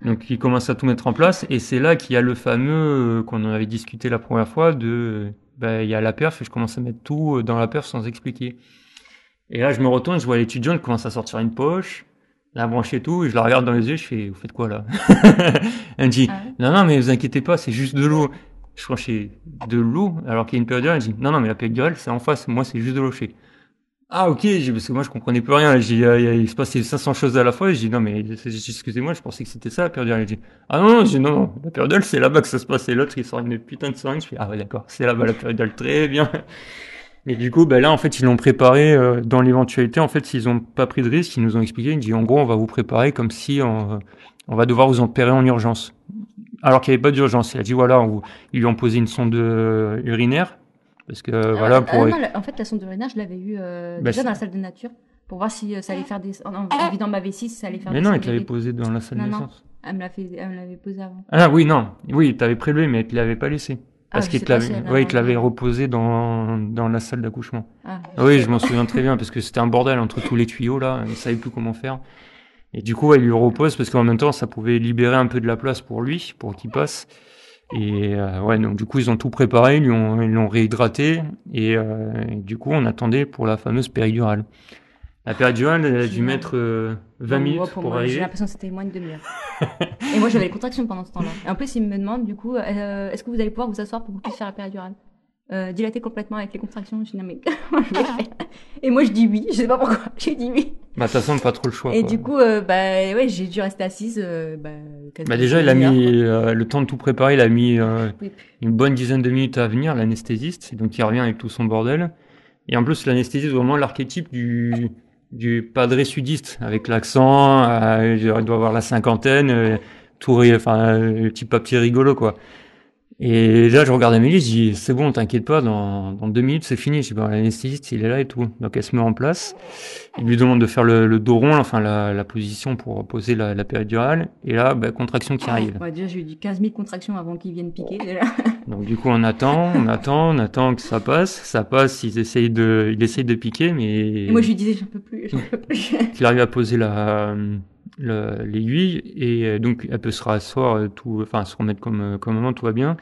Donc, il commence à tout mettre en place, et c'est là qu'il y a le fameux euh, qu'on en avait discuté la première fois de, bah, il y a la perf, et je commence à mettre tout euh, dans la perf sans expliquer. Et là, je me retourne, je vois l'étudiante qui commence à sortir une poche, la branche et tout, et je la regarde dans les yeux, je fais, vous faites quoi là? [laughs] Elle me dit, Ah ouais non, non, mais vous inquiétez pas, c'est juste de l'eau. Je crois que c'est de l'eau, alors qu'il y a une péridurale, elle dit, non, non, mais la péridurale, c'est en face, moi, c'est juste de l'eau. Je fais, ah, ok, j'ai- parce que moi, je comprenais plus rien. J'ai, euh, il se passait 500 choses à la fois, j'ai dit, non, mais, excusez-moi, je pensais que c'était ça, la péridurale. Elle dit, ah non, non, j'ai non, la péridurale, c'est là-bas que ça se passe, et l'autre, il sort une putain de seringue. Je fais, ah ouais, d'accord, c'est là-bas, la péridurale, très bien. Et du coup, ben là, en fait, ils l'ont préparé euh, dans l'éventualité. En fait, s'ils ont pas pris de risque, ils nous ont expliqué. Ils dit, en gros, on va vous préparer comme si on, on va devoir vous opérer en urgence. Alors qu'il n'y avait pas d'urgence. Il a dit, voilà, ils lui ont posé une sonde euh, urinaire. Parce que, Ah, voilà, ah, pour... non, la- en fait, la sonde urinaire, je l'avais eu euh, Bah, déjà dans la salle de nature pour voir si euh, ça allait faire des. En, en- vidant ma vessie, si ça allait faire mais des non, il te l'avait sangles. posé dans la salle de Non, non. naissance. Elle me l'a fait, elle me l'avait posé avant. Ah oui, non. Oui, t'avais prélevé, mais il te l'avait pas laissé. Ah, Parce je qu'il te l'avait, si elle ouais, il te l'avait enlevé. reposé dans, dans la salle d'accouchement. Ah, Ah oui, je m'en souviens très bien parce que c'était un bordel entre tous les tuyaux là, ils savaient plus comment faire. Et du coup, ouais, il lui repose parce qu'en même temps, ça pouvait libérer un peu de la place pour lui, pour qu'il passe. Et euh, ouais, donc du coup, ils ont tout préparé, ils lui ont- ils l'ont réhydraté et, euh, et du coup, on attendait pour la fameuse péridurale. La péridurale, elle a dû mettre euh, 20 Bon, minutes moi, pour, moi, J'ai arriver. l'impression que c'était moins de demi-heure. et moi, j'avais les contractions pendant ce temps-là. Et en plus, il me demande, du coup, euh, est-ce que vous allez pouvoir vous asseoir pour que vous puissiez faire la péridurale? Euh, Dilater complètement avec les contractions. Je dis, non, mais Et moi, je dis oui. Je sais pas pourquoi. [laughs] J'ai dit oui. Bah, toute façon, pas trop le choix. Et quoi. du coup, euh, bah, ouais, j'ai dû rester assise. euh, bah, Bah déjà, il a mis euh, le temps de tout préparer, il a mis euh, Oui. une bonne dizaine de minutes à venir, l'anesthésiste, donc il revient avec tout son bordel. Et en plus, l'anesthésiste, vraiment l'archétype du, du padré sudiste, avec l'accent, euh, il doit avoir la cinquantaine, euh, tout, enfin, euh, petit papier rigolo, quoi. Et là, je regarde Amélie, je dis, c'est bon, t'inquiète pas, dans, dans deux minutes, c'est fini. Je dis, bon, l'anesthésiste, il est là et tout. Donc, elle se met en place. Il lui demande de faire le, le dos rond, enfin, la, la position pour poser la, la péridurale. Et là, bah, contraction qui arrive. Ouais, déjà, j'ai eu du 15 000 contractions avant qu'ils viennent piquer. Déjà. [laughs] Donc, du coup, on attend, on attend, on attend que ça passe. Ça passe, ils essayent de, il essaye de piquer, mais Et moi, je lui disais, j'en peux plus, j'en peux plus. [laughs] il arrive à poser la, l'aiguille et euh, donc elle peut se rasseoir, euh, tout, enfin se remettre comme euh, comme avant, tout va bien.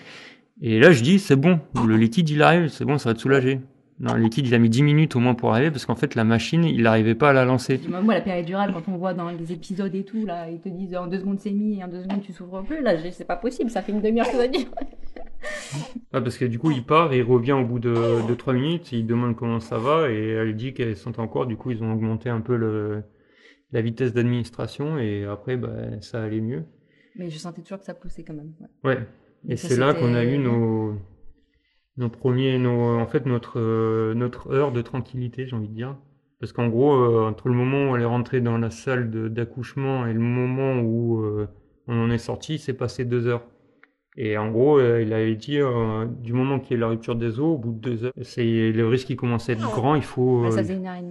Et là je dis c'est bon, le liquide il arrive, c'est bon, ça va te soulager. Non, le liquide il a mis 10 minutes au moins pour arriver parce qu'en fait la machine il n'arrivait pas à la lancer. Moi, la péridurale, quand on voit dans les épisodes et tout, là, ils te disent en deux secondes c'est mis et en deux secondes tu souffres plus. Là, je dis, c'est pas possible, ça fait une demi-heure que ça dure. Ah, parce que du coup il part et il revient au bout de, de 3 minutes, il demande comment ça va et elle dit qu'elle sent encore, du coup ils ont augmenté un peu le, la vitesse d'administration et après bah, ça allait mieux. Mais je sentais toujours que ça poussait quand même. ouais. Ouais. Et c'est là qu'on a eu nos, nos premiers, nos, en fait, notre, euh, notre heure de tranquillité, j'ai envie de dire. Parce qu'en gros, euh, entre le moment où elle est rentrée dans la salle d'accouchement et le moment où euh, on en est sorti, c'est passé deux heures. Et en gros, euh, il avait dit, du moment qu'il y a la rupture des os, au bout de deux heures, c'est le risque qui commence à être grand, il faut,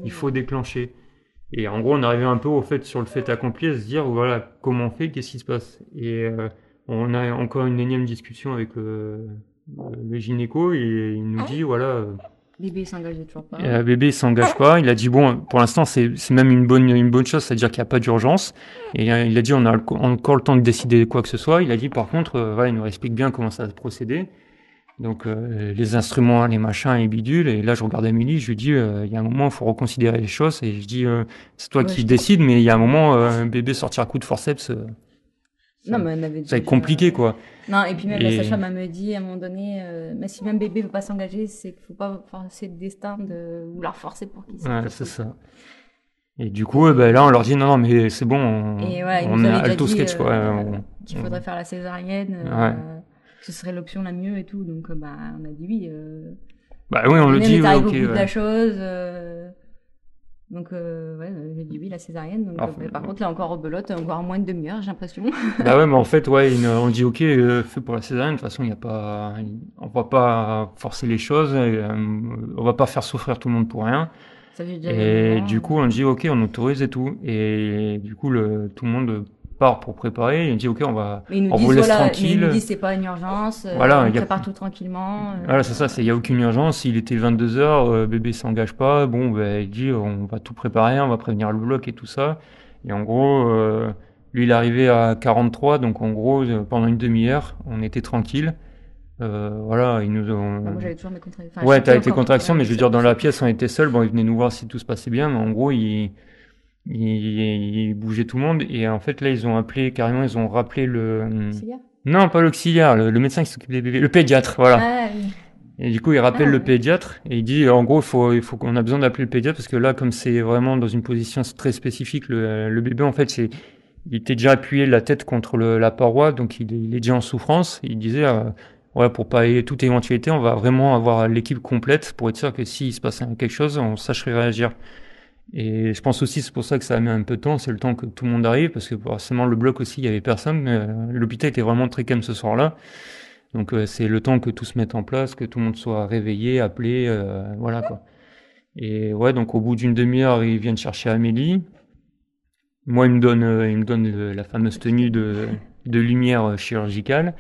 il faut déclencher. Et en gros, on arrivait un peu au fait sur le fait accompli, à se dire voilà comment on fait, qu'est-ce qui se passe? Et euh, on a encore une énième discussion avec le, le gynéco et il nous dit voilà, euh, Bébé s'engage toujours pas. Euh, bébé s'engage pas. Il a dit bon, pour l'instant c'est c'est même une bonne une bonne chose, c'est-à-dire qu'il n'y a pas d'urgence. Et euh, il a dit on a encore le temps de décider quoi que ce soit. Il a dit par contre, euh, voilà, il nous explique bien comment ça va se procéder. Donc euh, les instruments, les machins, les bidules. Et là je regarde Amélie, je lui dis euh, il y a un moment il faut reconsidérer les choses. Et je dis euh, c'est toi Ouais, qui je décides, mais il y a un moment euh, bébé sortir à coup de forceps, Non, mais on avait ça va être compliqué quoi. Non, et puis même la sage-femme elle me dit à un moment donné, mais si même bébé veut pas s'engager, c'est qu'il faut pas forcer le destin de ou leur forcer pour qu'ils Ouais, c'est ça. Et du coup, ben, là, on leur dit non, non, mais c'est bon, on, Et ouais, on est alto sketch, quoi. qu'il on- faudrait faire la césarienne, Ouais. Ce serait l'option la mieux et tout. Donc, euh, bah, on a dit oui. Euh, Bah oui, on le Même dit, ouais, arrivé ok. au bout de ouais. la chose. euh, Donc, euh, ouais, j'ai dit oui, la césarienne. Donc, euh, par contre, là, encore rebelote, encore en moins de demi-heure, j'ai l'impression. [laughs] Bah ouais, mais en fait, ouais, on dit ok, euh, fait pour la césarienne. De toute façon, il y a pas, on va pas forcer les choses, et, on va pas faire souffrir tout le monde pour rien. Ça fait déjà Et du coup, on dit ok, on autorise et tout. Et du coup, le, tout le monde part pour préparer. Et on dit ok, on va. Mais nous on vous laisse voilà, mais tranquille. ils nous disent c'est pas une urgence, euh, Voilà, on il a- prépare tout tranquillement. euh, Voilà, c'est ça, c'est il y a aucune urgence. Il était 22 heures, euh, bébé s'engage pas. Bon, ben il dit on va tout préparer, on va prévenir le bloc et tout ça. Et en gros, euh, lui il est arrivé à 43, donc en gros pendant une demi-heure, on était tranquille. Euh, voilà, ils nous ont. bah, moi, j'avais toujours mes contractions. Enfin, ouais, t'as été contraction, mais je veux dire dans la pièce, on était seuls. Bon, ils venaient nous voir si tout se passait bien, mais en gros, ils ils, ils bougeaient tout le monde. Et en fait, là, ils ont appelé carrément, ils ont rappelé le. Non, pas l'auxiliaire, le, le médecin qui s'occupe des bébés, le pédiatre, voilà. Ah, oui. Et du coup, il rappelle Ah, le pédiatre et il dit, en gros, il faut, il faut qu'on a besoin d'appeler le pédiatre parce que là, comme c'est vraiment dans une position très spécifique, le, le bébé, en fait, c'est, il était déjà appuyé la tête contre le- la paroi, donc il, est- il est déjà en souffrance. Il disait, euh, ouais, pour pas y- toute éventualité, on va vraiment avoir l'équipe complète pour être sûr que s'il se passe quelque chose, on sache réagir. Et je pense aussi, c'est pour ça que ça a mis un peu de temps, c'est le temps que tout le monde arrive, parce que forcément le bloc aussi, il y avait personne. mais, euh, L'hôpital était vraiment très calme ce soir-là. Donc euh, c'est le temps que tout se mette en place, que tout le monde soit réveillé, appelé, euh, voilà quoi. Et ouais, donc au bout d'une demi-heure, ils viennent chercher Amélie. Moi, il me donne, euh, me donne le- la fameuse tenue de, de lumière euh, chirurgicale.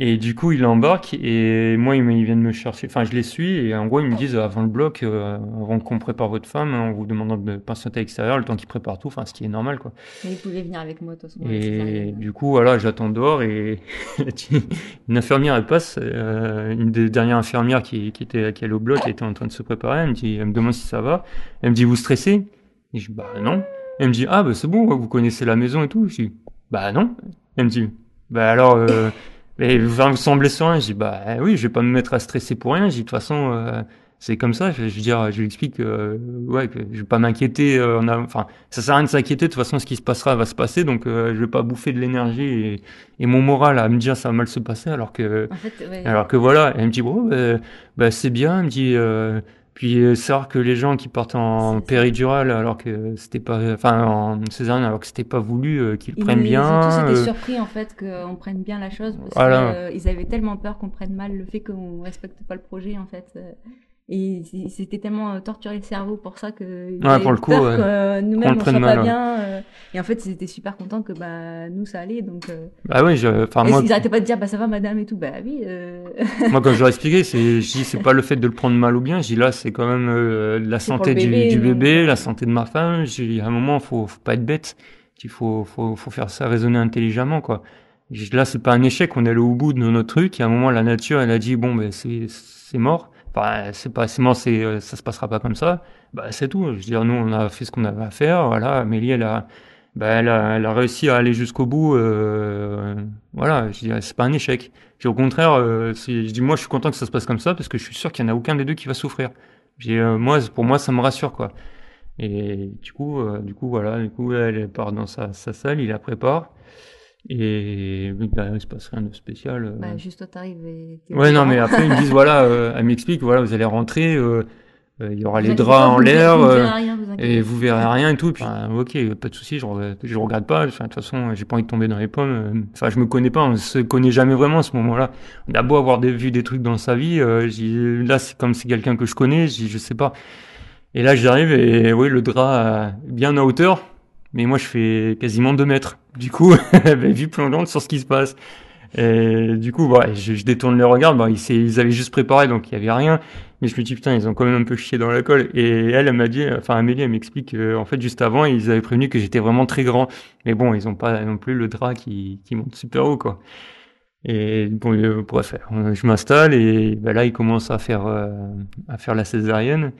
Et du coup, il embarque et moi, ils, ils viennent me chercher. Enfin, je les suis et en gros, ils me disent euh, avant le bloc, euh, avant qu'on prépare votre femme, en vous demandant de patienter à l'extérieur, le temps qu'ils préparent tout. Enfin, ce qui est normal quoi. Mais ils pouvaient venir avec moi, de toute façon. Et du coup, voilà, j'attends dehors et [laughs] une infirmière, elle passe, euh, une des dernières infirmières qui, qui était qui allait au bloc, qui était en train de se préparer. Elle me dit, elle me demande si ça va. Elle me dit, vous stressez? Et je dis, bah non. Elle me dit, ah bah c'est bon, vous connaissez la maison et tout. Je dis, bah non. Elle me dit, bah alors, euh, mais vous vous semblez serein. Je dis, bah oui, je vais pas me mettre à stresser pour rien. Je dis, de toute façon. euh, c'est comme ça, je, je veux dire, je lui explique que, euh, ouais, que je vais pas m'inquiéter. euh, on a, enfin, ça sert à rien de s'inquiéter. De toute façon, ce qui se passera va se passer. Donc, euh, je vais pas bouffer de l'énergie et, et mon moral à me dire ça va mal se passer, alors que, En fait, ouais. alors que voilà. Elle me dit bon, bah, bah, c'est bien. Elle me dit, euh, puis euh, rare que les gens qui partent en péridurale, alors que c'était pas, enfin, en césarienne, alors que c'était pas voulu, euh, qu'ils Ils, prennent ils bien. ont tous été euh, surpris en fait qu'on prenne bien la chose parce Voilà. qu'ils avaient tellement peur qu'on prenne mal le fait qu'on respecte pas le projet en fait. Et s'étaient tellement euh, torturé le cerveau pour ça que Ouais, pour le coup, ouais. euh, nous-mêmes le on soit mal, pas ouais. bien. euh, Et en fait, ils étaient super contents que bah nous ça allait donc. euh, bah oui, je, enfin moi, ils arrêtaient pas de dire bah ça va madame et tout? Bah oui. Moi, quand je leur [laughs] expliquais, c'est, je dis, c'est pas le fait de le prendre mal ou bien. Je dis là, c'est quand même la santé du, bébé, du donc, bébé, la santé de ma femme. Dis, à un moment, faut, faut pas être bête. Il faut, faut, faut faire ça raisonner intelligemment, quoi. Là, c'est pas un échec. On est allé au bout de notre truc. Et à un moment, la nature, elle a dit, bon, ben, c'est, c'est mort. Enfin, c'est pas, c'est c'est, euh, ça se passera pas comme ça. Bah, c'est tout. Je veux dire, nous, on a fait ce qu'on avait à faire. Voilà. Amélie, elle a, bah, elle a, elle a réussi à aller jusqu'au bout. Euh, voilà. Je dis, c'est pas un échec. Puis au contraire, euh, je dis moi je suis content que ça se passe comme ça parce que je suis sûr qu'il n'y en a aucun des deux qui va souffrir. J'ai, euh, moi, pour moi, ça me rassure quoi. Et du coup, du coup voilà, du coup elle part dans sa salle, il la prépare et bah, il se passe rien de spécial. euh. bah juste toi t'arrives et. ouais non mais après ils me disent [laughs] voilà, euh, elle m'explique voilà vous allez rentrer, euh, euh, il y aura Vous les draps en l'air. vous ne euh, verrez rien, vous inquiétez et vous verrez rien et tout. Puis, ah, ok, pas de souci, je, je regarde pas. De toute façon, j'ai pas envie de tomber dans les pommes. euh, Enfin, je me connais pas, on se connaît jamais vraiment à ce moment-là. On a beau avoir des, vu des trucs dans sa vie, euh, là, c'est comme c'est quelqu'un que je connais, je sais pas. Et là, j'arrive et oui, le drap euh, bien à hauteur, mais moi, je fais quasiment deux mètres. Du coup, [laughs] ben, vue plongeante sur ce qui se passe. Et du coup, ouais, je, détourne le regard. Bon, ils, avaient juste préparé, donc il y avait rien. Mais je me dis, putain, ils ont quand même un peu chié dans la colle. Et elle, elle m'a dit, enfin, Amélie, elle m'explique en fait, juste avant, ils avaient prévenu que j'étais vraiment très grand. Mais bon, ils ont pas non plus le drap qui, monte super haut, quoi. Et bon, euh, bref, je m'installe et ben là, ils commencent à faire, euh, à faire la césarienne.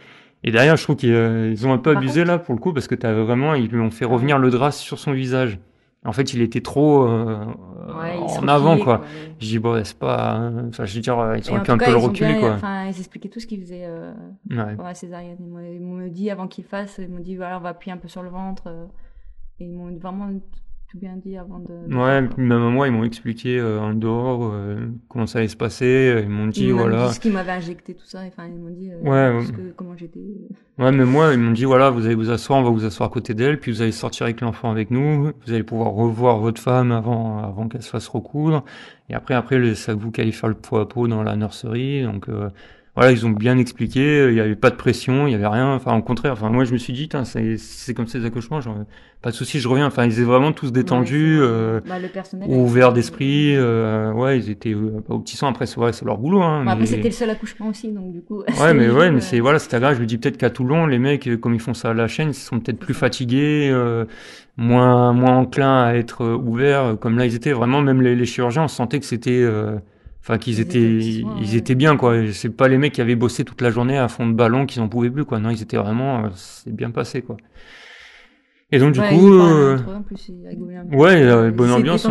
Et derrière, je trouve qu'ils euh, ont un peu abusé là pour le coup parce que as vraiment, ils lui ont fait revenir le drap sur son visage. En fait, il était trop euh, en avant, quoi. Je dis, bon, c'est pas. Enfin, je veux dire, ils sont un peu le reculer, quoi. Enfin, ils expliquaient tout ce qu'ils faisaient euh, ouais. pour la césarienne. Ils m'ont dit avant qu'ils fassent, ils m'ont dit, voilà, on va appuyer un peu sur le ventre. et ils m'ont vraiment tout bien dit avant de. ouais, même moi, ils m'ont expliqué euh, en dehors euh, comment ça allait se passer. Ils m'ont dit, ils voilà. Dit ce qu'ils m'avaient injecté, tout ça. Enfin, ils m'ont dit euh, que, comment j'étais. Ouais, mais moi, ils m'ont dit, voilà, vous allez vous asseoir, on va vous asseoir à côté d'elle, puis vous allez sortir avec l'enfant avec nous. Vous allez pouvoir revoir votre femme avant, avant qu'elle se fasse recoudre. Et après, après, c'est vous allez faire le poids à peau dans la nurserie. Donc, voilà, ils ont bien expliqué, il n'y avait pas de pression, il n'y avait rien. Enfin, au contraire, enfin, moi, je me suis dit, c'est comme ces accouchements, genre, pas de souci, je reviens. Enfin, ils étaient vraiment tous détendus, euh, bah, ouverts d'esprit. Euh, ouais, ils étaient euh, au petit sang. Après, c'est ouais, c'est leur boulot. Hein, Après, c'était le seul accouchement aussi, donc du coup. Ouais, mais [laughs] ouais, mais c'est voilà, c'était grave. Je me dis peut-être qu'à Toulon, les mecs, comme ils font ça à la chaîne, ils sont peut-être plus fatigués, euh, moins moins enclins à être ouverts. Comme là, ils étaient vraiment, même les, les chirurgiens, on sentait que c'était Enfin, qu'ils étaient, ils étaient bien, quoi. C'est pas les mecs qui avaient bossé toute la journée à fond de ballon qu'ils en pouvaient plus, quoi. Non, ils étaient vraiment, euh, c'est bien passé, quoi. Et donc, du coup, euh... ouais, euh, bonne ambiance.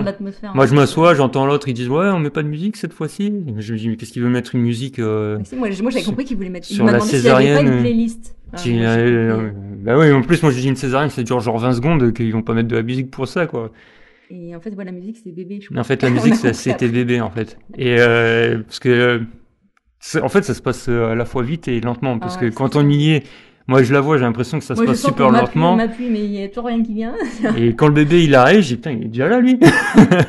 Moi, je m'assois, j'entends l'autre, ils disent, ouais, on met pas de musique cette fois-ci. Je me dis, mais qu'est-ce qu'il veut mettre une musique, euh... Moi, j'avais compris qu'il voulait mettre, sur la césarienne. pas une playlist. Ah, euh, bah oui, en plus, moi, je dis une césarienne, c'est genre, genre 20 secondes qu'ils vont pas mettre de la musique pour ça, quoi. Et en fait, voilà, la musique, c'est bébé. Je En fait, la [laughs] musique, c'était bébé, en fait. Et euh, parce que, en fait, ça se passe euh, à la fois vite et lentement, parce ah que quand on y est, moi, je la vois, j'ai l'impression que ça se passe super lentement. On m'appuie, mais il y a toujours rien qui vient. et quand le bébé il arrive, j'ai putain, il est déjà là lui.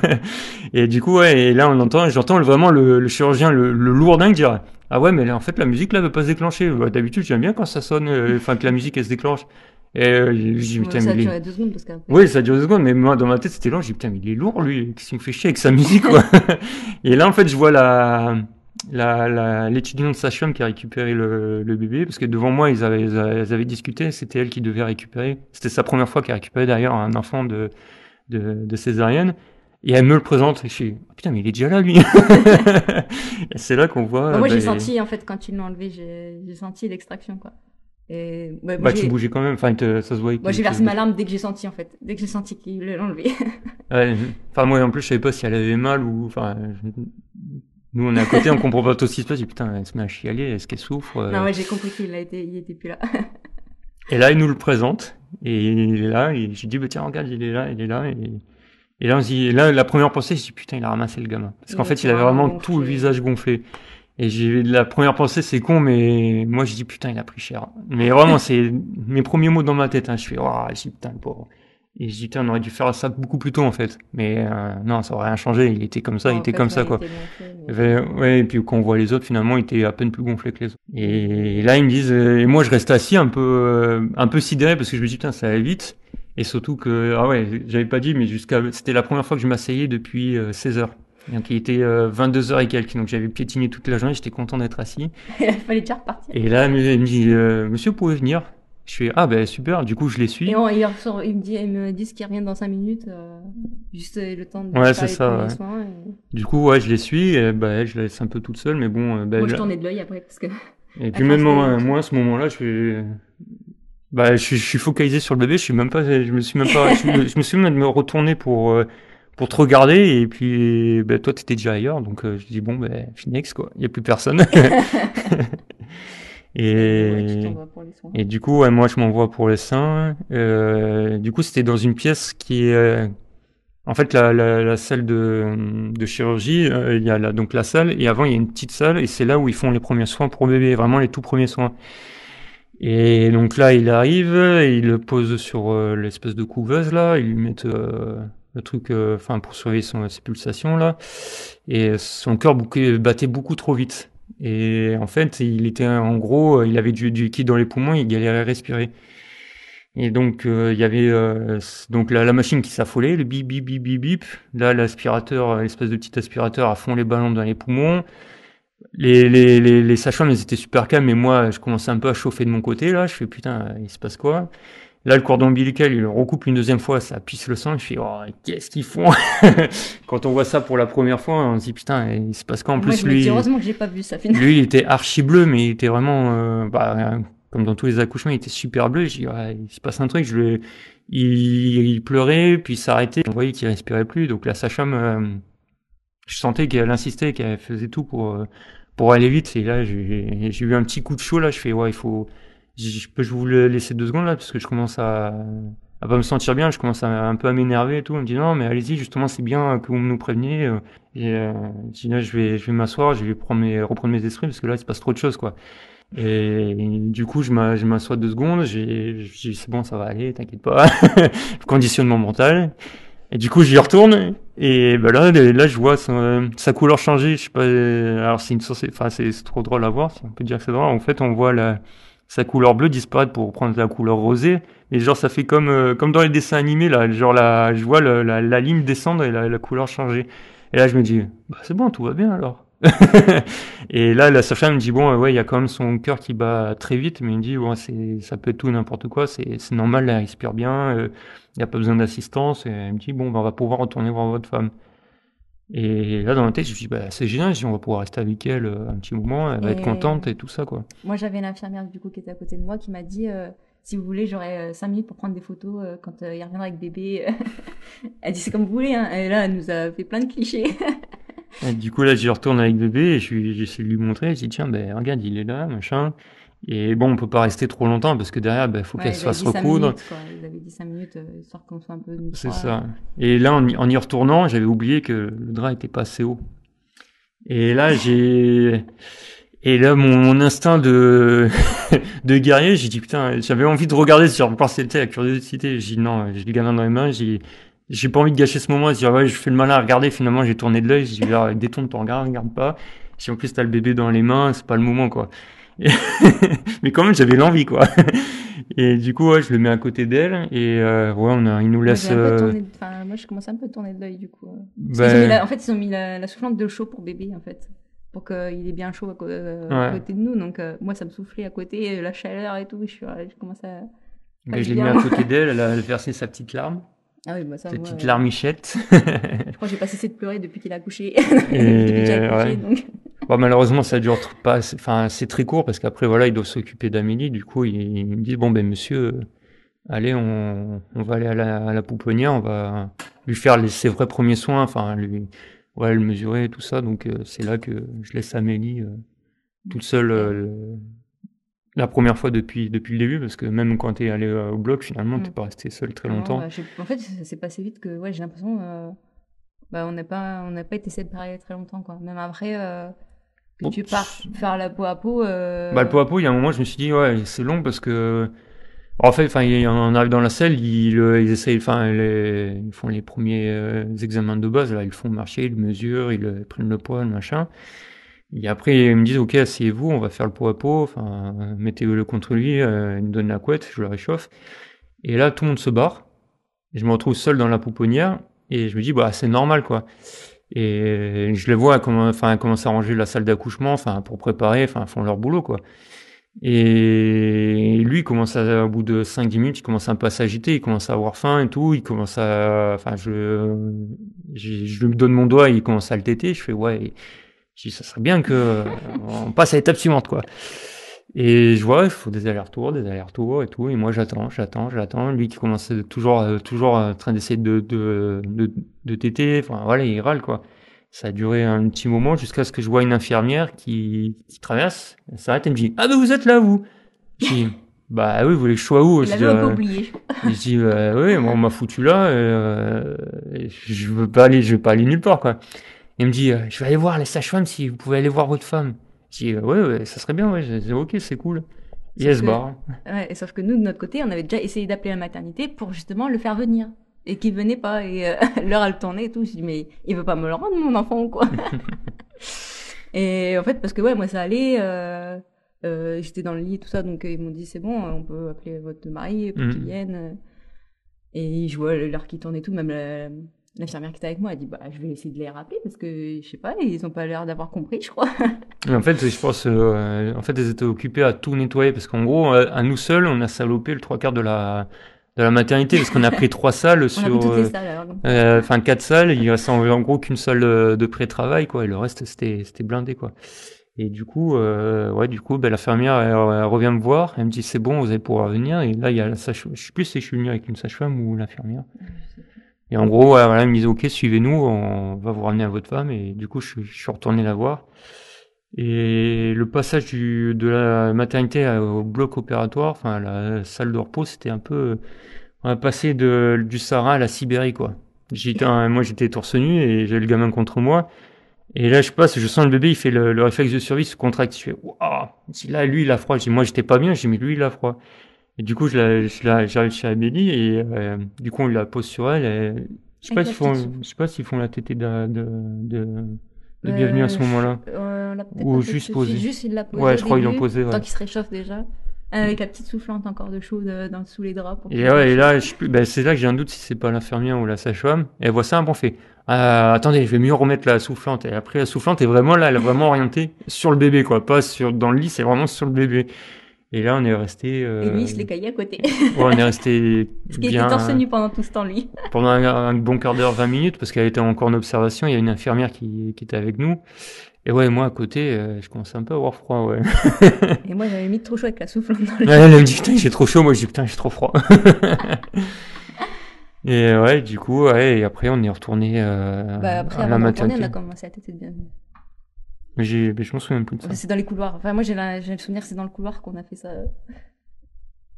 [laughs] et du coup, ouais, et là on entend, j'entends vraiment le, le, chirurgien, le, le lourdin dire ah ouais, mais là, en fait la musique là veut pas se déclencher. D'habitude, j'aime bien quand ça sonne, euh, enfin que la musique elle se déclenche. Et euh, j'ai putain, ça a duré deux secondes parce qu'après. Oui, ça a duré deux secondes, mais moi dans ma tête c'était long. J'ai putain, mais il est lourd lui. Qu'est-ce qu'il me fait chier avec sa musique quoi? [laughs] Et là en fait je vois la la, la l'étudiante sage-femme qui a récupéré le, le, bébé parce que devant moi ils avaient ils avaient discuté. C'était elle qui devait récupérer. C'était sa première fois qu'elle récupérait d'ailleurs un enfant de de, de césarienne. Et elle me le présente et je suis oh, putain mais il est déjà là lui. [laughs] et c'est là qu'on voit. Bah, moi j'ai bah, senti en fait quand ils l'ont enlevé j'ai senti l'extraction quoi. Et, bah, bah tu bougeais quand même, enfin, ça se voyait. Moi, j'ai versé ma larme dès que j'ai senti, en fait. Dès que j'ai senti qu'il enlevé. [laughs] ouais, enfin, moi, en plus, je savais pas si elle avait mal ou, enfin, nous, on est à côté, on comprend pas tout ce qui se passe. Putain, elle se met à chialer, est-ce qu'elle souffre? Non, ouais, j'ai compris qu'il a été, il était plus là. et là, il nous le présente. Et il est là, et j'ai dit, bah, tiens, regarde, il est là, il est là, et, et là, on se dit, là, la première pensée, je dis, putain, il a ramassé le gamin. Parce qu'en fait, il avait vraiment tout le visage gonflé. Et j'ai la première pensée, c'est con, mais moi je dis putain, il a pris cher. Mais vraiment, c'est mes premiers mots dans ma tête. Hein. Je fais, oh, je dis putain, le pauvre. Et je dis putain, on aurait dû faire ça beaucoup plus tôt en fait. Mais euh, non, ça aurait rien changé. Il était comme ça, il était comme ça quoi. Ouais, et puis quand on voit les autres, finalement, il était à peine plus gonflé que les autres. Et, là, ils me disent, euh, et moi je reste assis un peu, euh, un peu sidéré parce que je me dis putain, ça va vite. Et surtout que, ah ouais, j'avais pas dit, mais jusqu'à, c'était la première fois que je m'asseyais depuis 16 heures. Donc il était 22h euh, et quelques, donc j'avais piétiné toute la journée, j'étais content d'être assis. [laughs] il fallait déjà repartir. Et là, il me dit, euh, monsieur, vous pouvez venir Je fais, ah ben super, du coup je les suis. Et on, il, il, me dit, il me dit qu'il revient dans 5 minutes, euh, juste le temps de ouais, c'est ça, ouais. soins. Du coup, ouais, je les suis, et bah, je la laisse un peu toute seule, mais bon... Bah, moi, je tournais de l'œil après, parce que... Et puis même moi, moi, à ce moment-là, je fais... Bah, je, je, suis focalisé sur le bébé. Je suis même pas, je me suis même pas, je me suis même de me retourner pour pour te regarder et puis ben, toi t'étais déjà ailleurs donc euh, je dis bon ben Phoenix quoi. Il y a plus personne. [laughs] Et et du coup ouais, moi je m'envoie pour les seins. Euh, du coup c'était dans une pièce qui est euh, en fait la, la, la, salle de, de chirurgie euh, il y a la, donc la salle et avant il y a une petite salle et c'est là où ils font les premiers soins pour bébé vraiment les tout premiers soins. Et donc là il arrive il le pose sur l'espèce de couveuse là ils lui mettent le truc, euh, enfin pour surveiller ses pulsations là, et son cœur battait beaucoup trop vite. Et en fait, il était en gros, il avait du, du liquide dans les poumons, il galérait à respirer. Et donc euh, il y avait euh, donc la, machine qui s'affolait, le bip bip bip bip bip. Là l'aspirateur, l'espèce de petit aspirateur à fond les ballons dans les poumons. les, les, les, étaient super calmes, mais moi, je commençais un peu à chauffer de mon côté, là. Je fais, putain, il se passe quoi? Là, le cordon ombilical, il le recoupe une deuxième fois, ça pisse le sang. Je fais, oh, qu'est-ce qu'ils font? [laughs] Quand on voit ça pour la première fois, on se dit, putain, il se passe quoi En plus, lui, heureusement que j'ai pas vu ça finalement. lui, il était archi bleu, mais il était vraiment, euh, bah, comme dans tous les accouchements, il était super bleu. Je dis, ouais, il se passe un truc. Je le, il, il pleurait, puis s'arrêtait. On voyait qu'il respirait plus. Donc la sage-femme, euh, je sentais qu'elle insistait, qu'elle faisait tout pour euh, pour aller vite. Et là, j'ai j'ai eu un petit coup de chaud. Là, je fais, ouais, il faut. Je peux je vous le deux secondes là parce que je commence à à pas me sentir bien. Je commence à un peu à m'énerver et tout. On me dit non, mais allez-y. Justement, c'est bien que vous nous préveniez. euh. Et euh, je dis là, je vais je vais m'asseoir, je vais prendre mes reprendre mes esprits parce que là, il se passe trop de choses quoi. Et du coup, je m'a- je m'assois deux secondes, j'ai, je dis c'est bon, ça va aller, t'inquiète pas. [laughs] je conditionne mon mental. Et du coup, j'y retourne. Et ben là, là, je vois sa, couleur changer. Je sais pas. euh, Alors c'est une enfin c'est trop drôle à voir. On peut dire que c'est drôle. En fait, on voit la sa couleur bleue disparaître pour prendre la couleur rosée. Et genre, ça fait comme euh, comme dans les dessins animés là. Genre la, je vois la, la ligne descendre et la, couleur changer. Et là, je me dis, bah c'est bon, tout va bien alors. [laughs] et là, la sage-femme me dit bon, euh, ouais, il y a quand même son cœur qui bat très vite, mais il me dit bon, c'est, ça peut être tout n'importe quoi, c'est, c'est normal, elle respire bien, euh, il n'y a pas besoin d'assistance. Et elle me dit bon, ben, on va pouvoir retourner voir votre femme. Et là, dans ma tête, je me dis bah c'est génial, je dis, on va pouvoir rester avec elle euh, un petit moment, elle va être contente et tout ça quoi. Moi, j'avais l'infirmière du coup qui était à côté de moi qui m'a dit euh, si vous voulez, j'aurai 5 minutes pour prendre des photos euh, quand euh, il reviendra avec bébé. [laughs] elle dit c'est comme vous voulez. Hein. Et là, elle nous a fait plein de clichés. [laughs] Et du coup, là, j'y retourne avec bébé et je j'essaie de lui montrer. Je dis, tiens, ben, regarde, il est là, machin. Et bon, on peut pas rester trop longtemps parce que derrière, ben, faut Ouais, qu'elle ils se fasse recoudre. minutes, quoi. Ils avaient dit 5 minutes, euh, histoire qu'on soit un peu. C'est ça. Et là, en y, en y retournant, j'avais oublié que le drap était pas assez haut. Et là, j'ai, et là, mon, mon instinct de, [laughs] de guerrier, j'ai dit, putain, j'avais envie de regarder encore c'était la curiosité. J'ai dit, non, j'ai le gamin dans les mains, j'ai, j'ai pas envie de gâcher ce moment. J'ai dit, ah ouais, je fais le malin à regarder, finalement, j'ai tourné de l'œil, j'ai dit, ah, détourne ton regard, regarde pas. Si en plus t'as le bébé dans les mains, c'est pas le moment, quoi. Et- [laughs] Mais quand même, j'avais l'envie, quoi. [laughs] Et du coup, ouais, je le mets à côté d'elle, et, euh, ouais, on a, il nous laisse, euh, tourné- enfin, moi, je commençais un peu à tourner de l'œil du coup. Ben, la- En fait, ils ont mis la, la soufflante de chaud pour bébé en fait. Pour qu'il ait bien chaud à, euh, à côté de nous. Donc, euh, moi, ça me soufflait à côté, la chaleur et tout. Je, suis, je commence à. Ben, je l'ai mis à [laughs] côté d'elle, elle a versé sa petite larme, Ah oui, bah ça, sa moi, petite larmichette. Je crois que j'ai pas cessé de pleurer depuis qu'il a accouché. depuis que j'ai accouché, donc. Bon, malheureusement, ça dure pas, c'est- enfin, c'est très court parce qu'après, voilà, ils doivent s'occuper d'Amélie. Du coup, ils, ils me disent, bon, ben, monsieur, euh, allez, on, on va aller à la, à la pouponnière, on va lui faire les, ses vrais premiers soins, enfin, lui, ouais, le mesurer et tout ça. Donc, euh, c'est là que je laisse Amélie euh, toute seule euh, le- la première fois depuis, depuis le début parce que même quand t'es allé euh, au bloc, finalement, Mm. t'es pas resté seul très Non, longtemps. bah, en fait, ça s'est passé vite que ouais, j'ai l'impression. bah, on n'a pas, on pas été séparés très longtemps, quoi. Même après, euh, que tu pars faire la peau à peau. euh, Bah, le pot à pot, il y a un moment, je me suis dit, ouais, c'est long parce que, en fait, enfin, il- on arrive dans la salle, ils, ils essayent, enfin, les- ils font les premiers euh, examens de base, là, ils font marcher, ils mesurent, ils prennent le poids, le machin. Et après, ils me disent, ok, asseyez-vous, on va faire le pot à pot, enfin, mettez-le contre lui, euh, ils me donnent la couette, je le réchauffe. Et là, tout le monde se barre. Et je me retrouve seul dans la pouponnière, et je me dis, bah, c'est normal, quoi. Et je les vois comment, enfin, commencer à ranger la salle d'accouchement, enfin, pour préparer, enfin, font leur boulot, quoi. Et lui, commence à, au bout de 5-10 minutes, il commence un peu à s'agiter, il commence à avoir faim et tout, il commence à, enfin, je, je, je lui donne mon doigt, il commence à le téter, je fais, ouais, je dis, ça serait bien que, on passe à l'étape suivante, quoi. Et je vois, il faut des allers-retours, des allers-retours et tout, et moi j'attends, j'attends, j'attends, lui qui commence à- toujours, euh, toujours en train d'essayer de, de, de, de téter, enfin, voilà, il râle, quoi. Ça a duré un petit moment jusqu'à ce que je vois une infirmière qui, qui traverse, elle s'arrête et me dit Ah, ben vous êtes là, vous Je dis Bah oui, vous voulez que je sois où? Il Je dis, un peu euh, oublié. je dis bah, Oui, moi, on m'a foutu là, euh, et je veux pas aller, je veux pas aller nulle part, quoi. Il me dit euh, Je vais aller voir les sages-femmes si vous pouvez aller voir votre femme. Je dis euh, Ouais, ouais, ça serait bien, ouais, je dis, ok, c'est cool. Et elle se que- barre. Ouais, et sauf que nous, de notre côté, on avait déjà essayé d'appeler la maternité pour justement le faire venir. Et qu'il venait pas. Et euh, [laughs] l'heure, elle tournait et tout. Je dis, mais il veut pas me le rendre, mon enfant, ou quoi? [laughs] Et en fait, parce que ouais, moi, ça allait. Euh, euh, J'étais dans le lit et tout ça. Donc, ils m'ont dit, c'est bon, on peut appeler votre mari pour Mhm. qu'il vienne. Et je vois l'heure qui tourne et tout. Même la, l'infirmière qui était avec moi a dit bah je vais essayer de les rappeler parce que je sais pas ils ont pas l'air d'avoir compris je crois. [laughs] En fait je pense euh, en fait elles étaient occupées à tout nettoyer parce qu'en gros à nous seuls on a salopé le trois quarts de la de la maternité parce qu'on a pris trois [laughs] salles sur euh, enfin quatre salles. Il reste en, gros qu'une salle de pré-travail quoi et le reste c'était c'était blindé quoi. Et du coup, euh, ouais, du coup, ben, la fermière, elle, revient me voir, elle me dit c'est bon, vous allez pouvoir venir. Et là, il y a la sage je sais plus si je suis venu avec une sage-femme ou l'infirmière. Et en gros, voilà, elle me dit ok, suivez-nous, on va vous ramener à votre femme. Et du coup, je, suis retourné la voir. Et le passage du, de la maternité au bloc opératoire, enfin la salle de repos, c'était un peu, on a passé de, du Sahara à la Sibérie, quoi. J'étais, moi, j'étais torse nu et j'avais le gamin contre moi. Et là, je passe, je sens le bébé, il fait le, réflexe de survie, se contracte. Je fais, waouh! Là, lui, il a froid. Je moi, j'étais pas bien. J'ai mis lui, il a froid. Et du coup, je j'arrive chez Amélie et euh, du coup, on la pose sur elle. Et, je sais pas s'ils font, je sais pas s'ils font la tétée de, de, de, de bienvenue à ce euh, moment-là. Euh, Ou juste poser. Juste, il l'a posé. Ouais, je crois qu'ils l'ont posé. Ouais. Tant qu'il se réchauffe déjà. Avec la petite soufflante encore de chaud dans, sous les draps. et ouais, et là, je, ben, c'est là que j'ai un doute si c'est pas l'infirmière ou la sage-femme. Et elle voit ça, bon fait. Euh, attendez, je vais mieux remettre la soufflante. Et après, la soufflante est vraiment là, elle est vraiment orientée sur le bébé, quoi. Pas sur, dans le lit, c'est vraiment sur le bébé. Et là, on est resté. Euh... Et lui, il se les caillait à côté. ouais, on est resté. [laughs] Parce qu'il était torse nu pendant tout ce temps, lui. [laughs] pendant un, bon quart d'heure, 20 minutes, parce qu'elle était encore en observation. Il y a une infirmière qui, qui était avec nous. Et ouais, moi à côté, euh, je commençais un peu à avoir froid, ouais. [laughs] et moi, j'avais mis trop chaud avec la soufflante dans le ouais, Elle me dit, putain, j'ai trop chaud. Moi, je dis, putain, j'ai trop froid. Et ouais, du coup, ouais, et après on est retourné euh, bah après, à la maternité. on a commencé à têter de bienvenue. Mais, j'ai, mais je m'en souviens plus de ça. C'est dans les couloirs. Enfin, moi j'ai, le souvenir c'est dans le couloir qu'on a fait ça.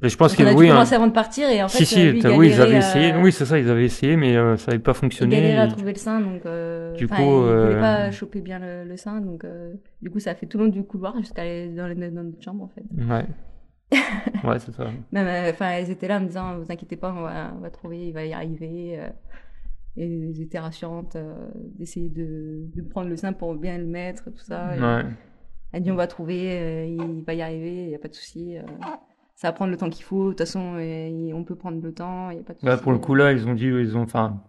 Mais je pense on a oui. Dû commencer avant de partir et en fait. Si si, lui, oui, ils avaient essayé. Oui, c'est ça, ils avaient essayé, mais euh, ça n'avait pas fonctionné. Il galérait à trouver le sein, donc. Euh, du coup, il euh... pas choper bien le, le sein, donc euh, du coup, ça a fait tout le long du couloir jusqu'à dans, dans notre chambre en fait. Ouais. [laughs] ouais, c'est ça. Euh, enfin, elles étaient là en me disant, vous inquiétez pas, on va, on va trouver, il va y arriver. Euh, et elles étaient rassurantes euh, d'essayer de, de, prendre le sein pour bien le mettre, tout ça. Ouais. Elle dit, on va trouver, il va y arriver, il n'y a pas de souci. ça va prendre le temps qu'il faut. De toute façon, on peut prendre le temps, il n'y a pas de bah, pour le coup, là, ils ont dit, ils ont, enfin,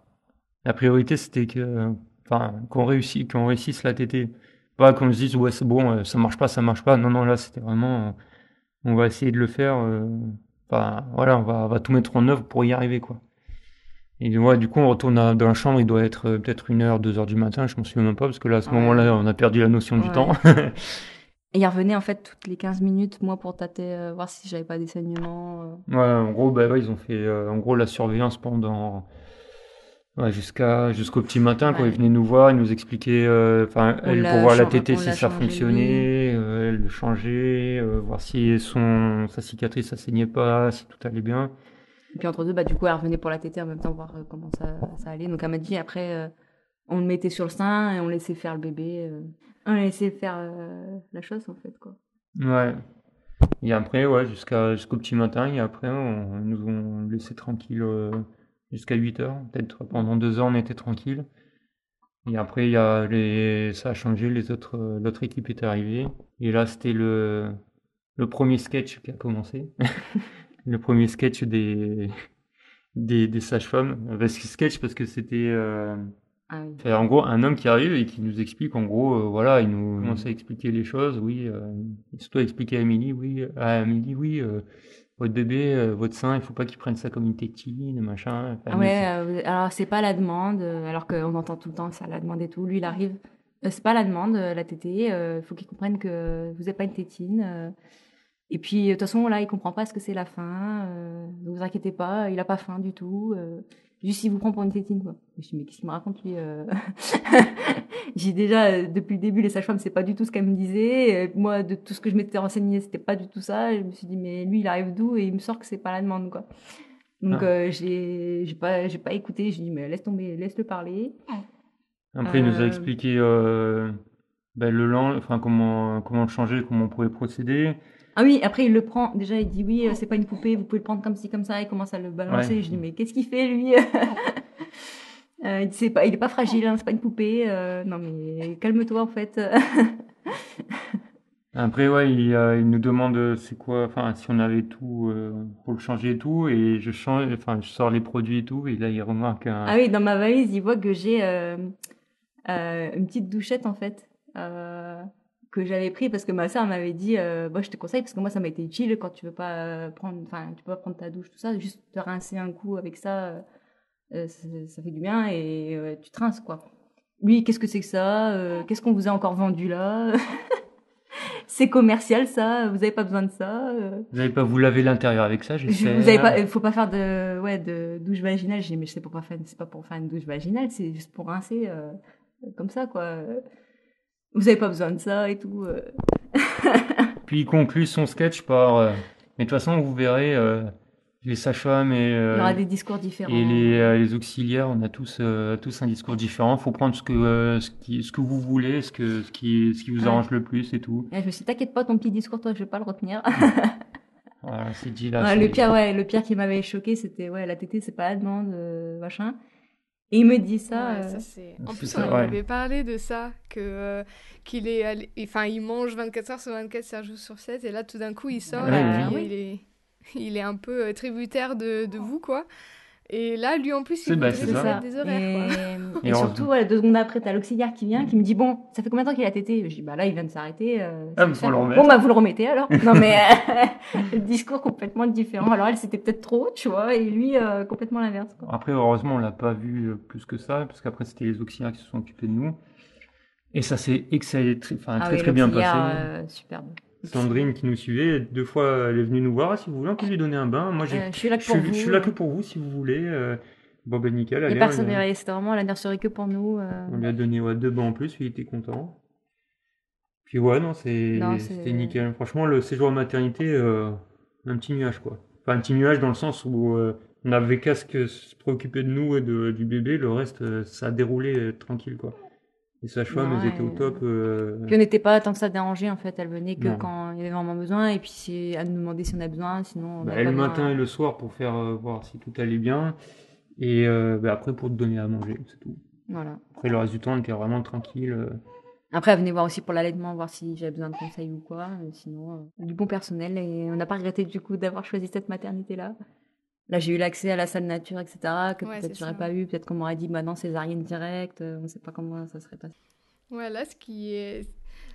la priorité, c'était que, enfin, qu'on réussisse, qu'on réussisse la tétée. Pas qu'on se dise, ouais, c'est bon, ça marche pas, ça marche pas. Non, non, là, c'était vraiment, on va essayer de le faire. Euh, enfin, voilà, on va, va, tout mettre en œuvre pour y arriver, quoi. Et ouais, du coup, on retourne dans la chambre, il doit être euh, peut-être une heure, deux heures du matin, je m'en souviens même pas, parce que là, à ce moment-là, on a perdu la notion du temps. [laughs] [laughs] Et il revenait en fait toutes les 15 minutes, moi, pour tâter, euh, voir si j'avais pas des saignements. Ouais, en gros, bah, ouais, ils ont fait en gros la surveillance pendant Ouais, jusqu'à jusqu'au petit matin quand il venait nous voir, il nous euh, enfin, elle pour voir la tétée si ça fonctionnait, euh, elle le changeait, euh, voir si son sa cicatrice ça saignait pas, si tout allait bien. Et puis entre deux, bah du coup, elle revenait pour la tétée en même temps voir comment ça, ça allait. Donc elle m'a dit après, on le mettait sur le sein et on laissait faire le bébé, on laissait faire la chose en fait quoi. Ouais. Et après, ouais, jusqu'à jusqu'au petit matin et après, on, nous ont laissé tranquille jusqu'à 8 heures. Peut-être pendant deux heures, on était tranquille. Et après, y a les... ça a changé, les autres, l'autre équipe est arrivée. Et là, c'était le, le premier sketch qui a commencé. [laughs] le premier sketch des, des, des sages-femmes. Parce que sketch, parce que c'était, euh... ah oui. en gros, un homme qui arrive et qui nous explique, en gros, euh, voilà, il nous commence à expliquer les choses, oui, euh, il se doit expliquer à Amélie, oui, à Amélie, oui, euh, votre bébé, euh, votre sein, il faut pas qu'il prenne ça comme une tétine, machin. Enfin, ouais, euh, alors c'est pas la demande, euh, alors qu'on entend tout le temps ça, la demande et tout. Lui, il arrive, c'est pas la demande, la tétée, il faut qu'il comprenne que vous n'êtes pas une tétine. Et puis, de toute façon, là, il comprend pas ce que c'est la faim. ne vous inquiétez pas, il a pas faim du tout. Juste, il vous prend pour une tétine, quoi. Je me suis dit, mais qu'est-ce qu'il me raconte, lui euh? [laughs] J'ai déjà, euh, depuis le début, les sages-femmes, c'est pas du tout ce qu'elle me disait. moi, de tout ce que je m'étais renseigné, c'était pas du tout ça. je me suis dit, mais lui, il arrive d'où Et il me sort que c'est pas la demande, quoi. Donc, ah. euh, j'ai, j'ai pas, j'ai pas écouté. J'ai dit, mais laisse tomber, laisse-le parler. Après, il nous a expliqué ben, le lent, enfin, comment, comment le changer, comment on pouvait procéder. Ah oui, après il le prend. Déjà, il dit oui, euh, c'est pas une poupée, vous pouvez le prendre comme ci, comme ça. Il commence à le balancer. Je dis mais qu'est-ce qu'il fait lui? [laughs] Euh, pas, il est pas fragile, hein, c'est pas une poupée. Euh, non mais calme-toi en fait. [laughs] Après, ouais, il, euh, il nous demande c'est quoi, enfin, si on avait tout euh, pour le changer et tout, et je change, enfin, je sors les produits et tout, et là, il remarque un... Ah oui, dans ma valise, il voit que j'ai euh, une petite douchette en fait que j'avais pris parce que ma soeur m'avait dit, euh, moi je te conseille parce que moi ça m'a été utile quand tu veux pas euh, prendre, enfin, tu peux pas prendre ta douche tout ça, juste te rincer un coup avec ça, euh, euh, ça, ça fait du bien et euh, tu te rinces quoi. Lui, qu'est-ce que c'est que ça Qu'est-ce qu'on vous a encore vendu là? [laughs] C'est commercial ça Vous avez pas besoin de ça Vous n'avez pas vous laver l'intérieur avec ça, je- j'espère? Vous avez pas, il faut pas faire de, ouais, de douche vaginale. J'ai mais c'est pour pas faire, c'est pas pour faire une douche vaginale, c'est juste pour rincer, comme ça, quoi. Vous avez pas besoin de ça et tout. euh. [laughs] Puis il conclut son sketch par... euh, mais de toute façon, vous verrez, euh, les sages-femmes et, Il y euh, aura des discours différents. et les, euh, les auxiliaires, on a tous, euh, tous un discours différent. faut prendre ce que, euh, ce, qui, ce que vous voulez, ce, que, ce, qui, ce qui vous Ouais. arrange le plus et tout. Et je me suis dit, t'inquiète pas, ton petit discours, toi, je vais pas le retenir. Voilà, [laughs] c'est dit là. Ouais, le pire, ouais, le pire qui m'avait choqué, c'était, ouais, la tétée, c'est pas la demande, euh, machin. Et il me dit ça. Ouais, euh, ça, c'est- En plus, ça, on ouais. avait parlé de ça, que euh, qu'il est allé- enfin, il mange 24 heures sur 24, 7 jours sur 7, et là, tout d'un coup, il sort, Ouais, et puis oui. il est, il est un peu euh, tributaire de, de vous, quoi. Et là, lui, en plus, C'est- il bah, ça. mettre des horaires, quoi. [laughs] Et, surtout, deux secondes après, t'as l'auxiliaire qui vient, qui me dit Bon, ça fait combien de temps qu'il a tété? Je dis Bah là, il vient de s'arrêter. euh, Ah, c'est mais faut fait. le remettre. Bon, bah vous le remettez alors. [laughs] non, mais euh, [laughs] discours complètement différent. Alors elle, c'était peut-être trop, tu vois, et lui, euh, complètement l'inverse. quoi. Après, heureusement, on l'a pas vu euh, plus que ça, parce qu'après, c'était les auxiliaires qui se sont occupés de nous. Et ça s'est excellé, très, enfin, Ah très, oui, très bien passé. euh, superbe. Sandrine qui nous suivait, deux fois, elle est venue nous voir. Si vous voulez, on peut lui donner un bain. Moi, j'ai, Euh, je suis là que je, pour suis, vous. je suis là que pour vous, si vous voulez. Euh, bon, ben, nickel. Allez, personne, on, ouais, c'était vraiment la nurserie que pour nous. euh. on lui a donné ouais, deux bains en plus, il était content. Puis ouais, non, c'est, c'était nickel. Franchement, le séjour à maternité, euh, un petit nuage, quoi. Enfin, un petit nuage dans le sens où on n'avait qu'à se préoccuper de nous et de, du bébé. Le reste, ça a déroulé tranquille, quoi. Les sages-femmes, elles Ouais. étaient au top. euh, Puis on n'était pas tant que ça dérangé en fait. Elle venait que Non. quand il y avait vraiment besoin, et puis c'est à nous demander si on a besoin, sinon. on Bah, avait le matin et le soir pour faire euh, voir si tout allait bien. Et euh, bah, après pour te donner à manger, c'est tout. Voilà. Après le reste du temps, on était vraiment tranquille. euh. Après, elle venait voir aussi pour l'allaitement, voir si j'avais besoin de conseils ou quoi. Sinon, du bon personnel. Et on n'a pas regretté du coup d'avoir choisi cette maternité-là. Là, j'ai eu l'accès à la salle nature, etc. Que Ouais, peut-être j'aurais pas eu. Peut-être qu'on m'aurait dit, bah non, césarienne directe. euh, On ne sait pas comment ça serait passé. Ouais, là, ce qui est...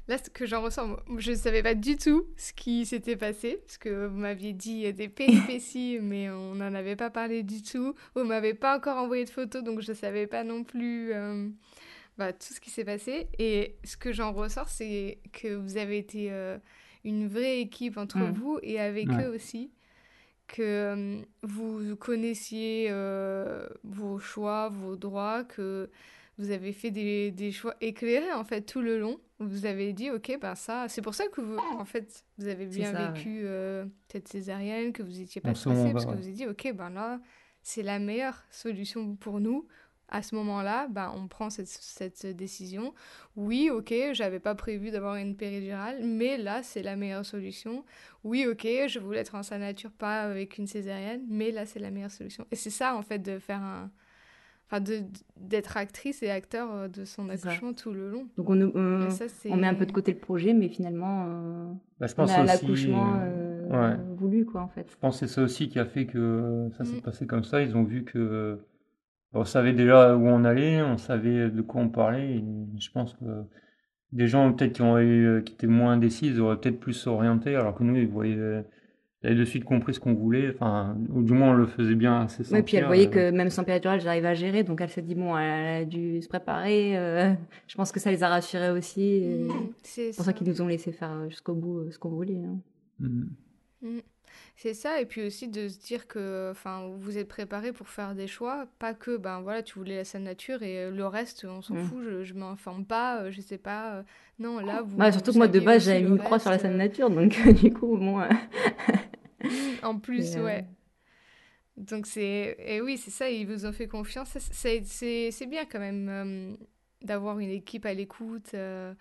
Là, ce que j'en ressens, je ne savais pas du tout ce qui s'était passé, parce que vous m'aviez dit des péripéties, [laughs] mais on n'en avait pas parlé du tout. Vous m'avez pas encore envoyé de photos, donc je ne savais pas non plus euh, bah, tout ce qui s'est passé. Et ce que j'en ressors, c'est que vous avez été euh, une vraie équipe entre Mm. vous et avec Ouais. eux aussi. Que vous connaissiez euh, vos choix, vos droits, que vous avez fait des, des choix éclairés en fait tout le long. Vous avez dit ok ben ça c'est pour ça que vous en fait vous avez bien ça, vécu euh, cette césarienne que vous étiez En pas stressé parce bah, que ouais. vous avez dit ok ben là c'est la meilleure solution pour nous à ce moment-là ben on prend cette, cette décision oui ok j'avais pas prévu d'avoir une péridurale mais là c'est la meilleure solution oui ok je voulais être en sa nature pas avec une césarienne mais là c'est la meilleure solution et c'est ça en fait de faire un enfin de d'être actrice et acteur euh, de son accouchement tout le long. Donc, on, on, ça, met un peu de côté le projet, mais finalement, euh, Bah, je on a aussi, l'accouchement euh, euh, ouais. voulu, quoi, en fait. Je pense que c'est ça aussi qui a fait que ça s'est Mm. passé comme ça. Ils ont vu que euh, on savait déjà où on allait, on savait de quoi on parlait. Et je pense que des gens peut-être qui ont eu, qui étaient moins indécis, ils auraient peut-être plus s'orienter, alors que nous, ils voyaient, ils avaient de suite compris ce qu'on voulait. Enfin, ou du moins, on le faisait bien assez Oui, puis elle voyait euh, que même sans péridurale, j'arrive à gérer. Donc elle s'est dit, bon, elle a dû se préparer. euh, je pense que ça les a rassurés aussi. et Mm, c'est pour ça qu'ils nous ont laissé faire jusqu'au bout euh, ce qu'on voulait. hein. mm. C'est ça, et puis aussi de se dire que enfin, vous êtes préparé pour faire des choix, pas que ben voilà, tu voulais la saine nature et euh, le reste, on s'en Mm. fout, je, je m'informe pas, euh, je sais pas. euh, non, là, vous. Ouais, surtout vous que moi, de base, j'avais une croix sur la saine nature. Donc [laughs] du coup, euh, [laughs] En plus, Et, euh, ouais. Donc c'est et oui c'est ça ils vous ont fait confiance c'est bien quand même euh, d'avoir une équipe à l'écoute euh,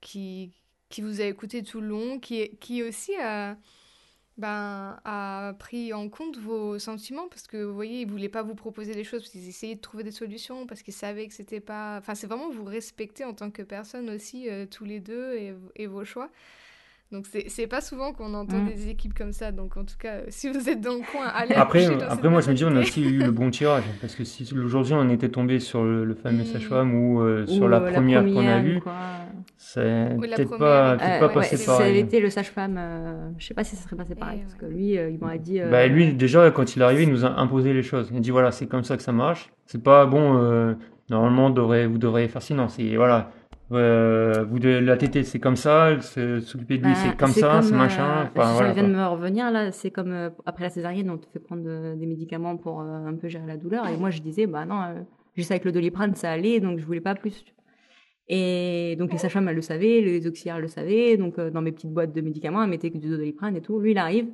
qui qui vous a écouté tout le long qui qui aussi a ben a pris en compte vos sentiments parce que vous voyez ils voulaient pas vous proposer des choses parce qu'ils essayaient de trouver des solutions parce qu'ils savaient que c'était pas enfin c'est vraiment vous respecter en tant que personne aussi euh, tous les deux et, et vos choix Donc c'est pas souvent qu'on entend mm. des équipes comme ça. Donc en tout cas, si vous êtes dans le coin, allez Après, après moi je me dis, on a aussi eu le bon tirage. Parce que si aujourd'hui on était tombé sur le, fameux mmh. ou euh, sur la, première qu'on a vue, c'est peut-être pas, peut pas passé pareil. Si ça avait été le sage-femme, euh, je sais pas si ça serait passé pareil. parce que lui, euh, il m'a dit. Bah, lui, déjà, quand il est arrivé, il nous a imposé les choses. Il a dit voilà, c'est comme ça que ça marche. C'est pas bon, normalement, devrait, vous devriez faire sinon. C'est voilà euh, vous de la tétée c'est comme ça, s'occuper de lui bah, c'est comme ça, c'est machin. Euh, enfin, voilà, viens de me revenir là, c'est comme euh, après la césarienne on te fait prendre des médicaments pour un peu gérer la douleur et moi je disais bah non juste avec le doliprane ça allait donc je voulais pas plus. Et donc les sages-femmes elles le savaient, les auxiliaires le savaient donc dans mes petites boîtes de médicaments elles mettaient que du doliprane et tout. Lui il arrive,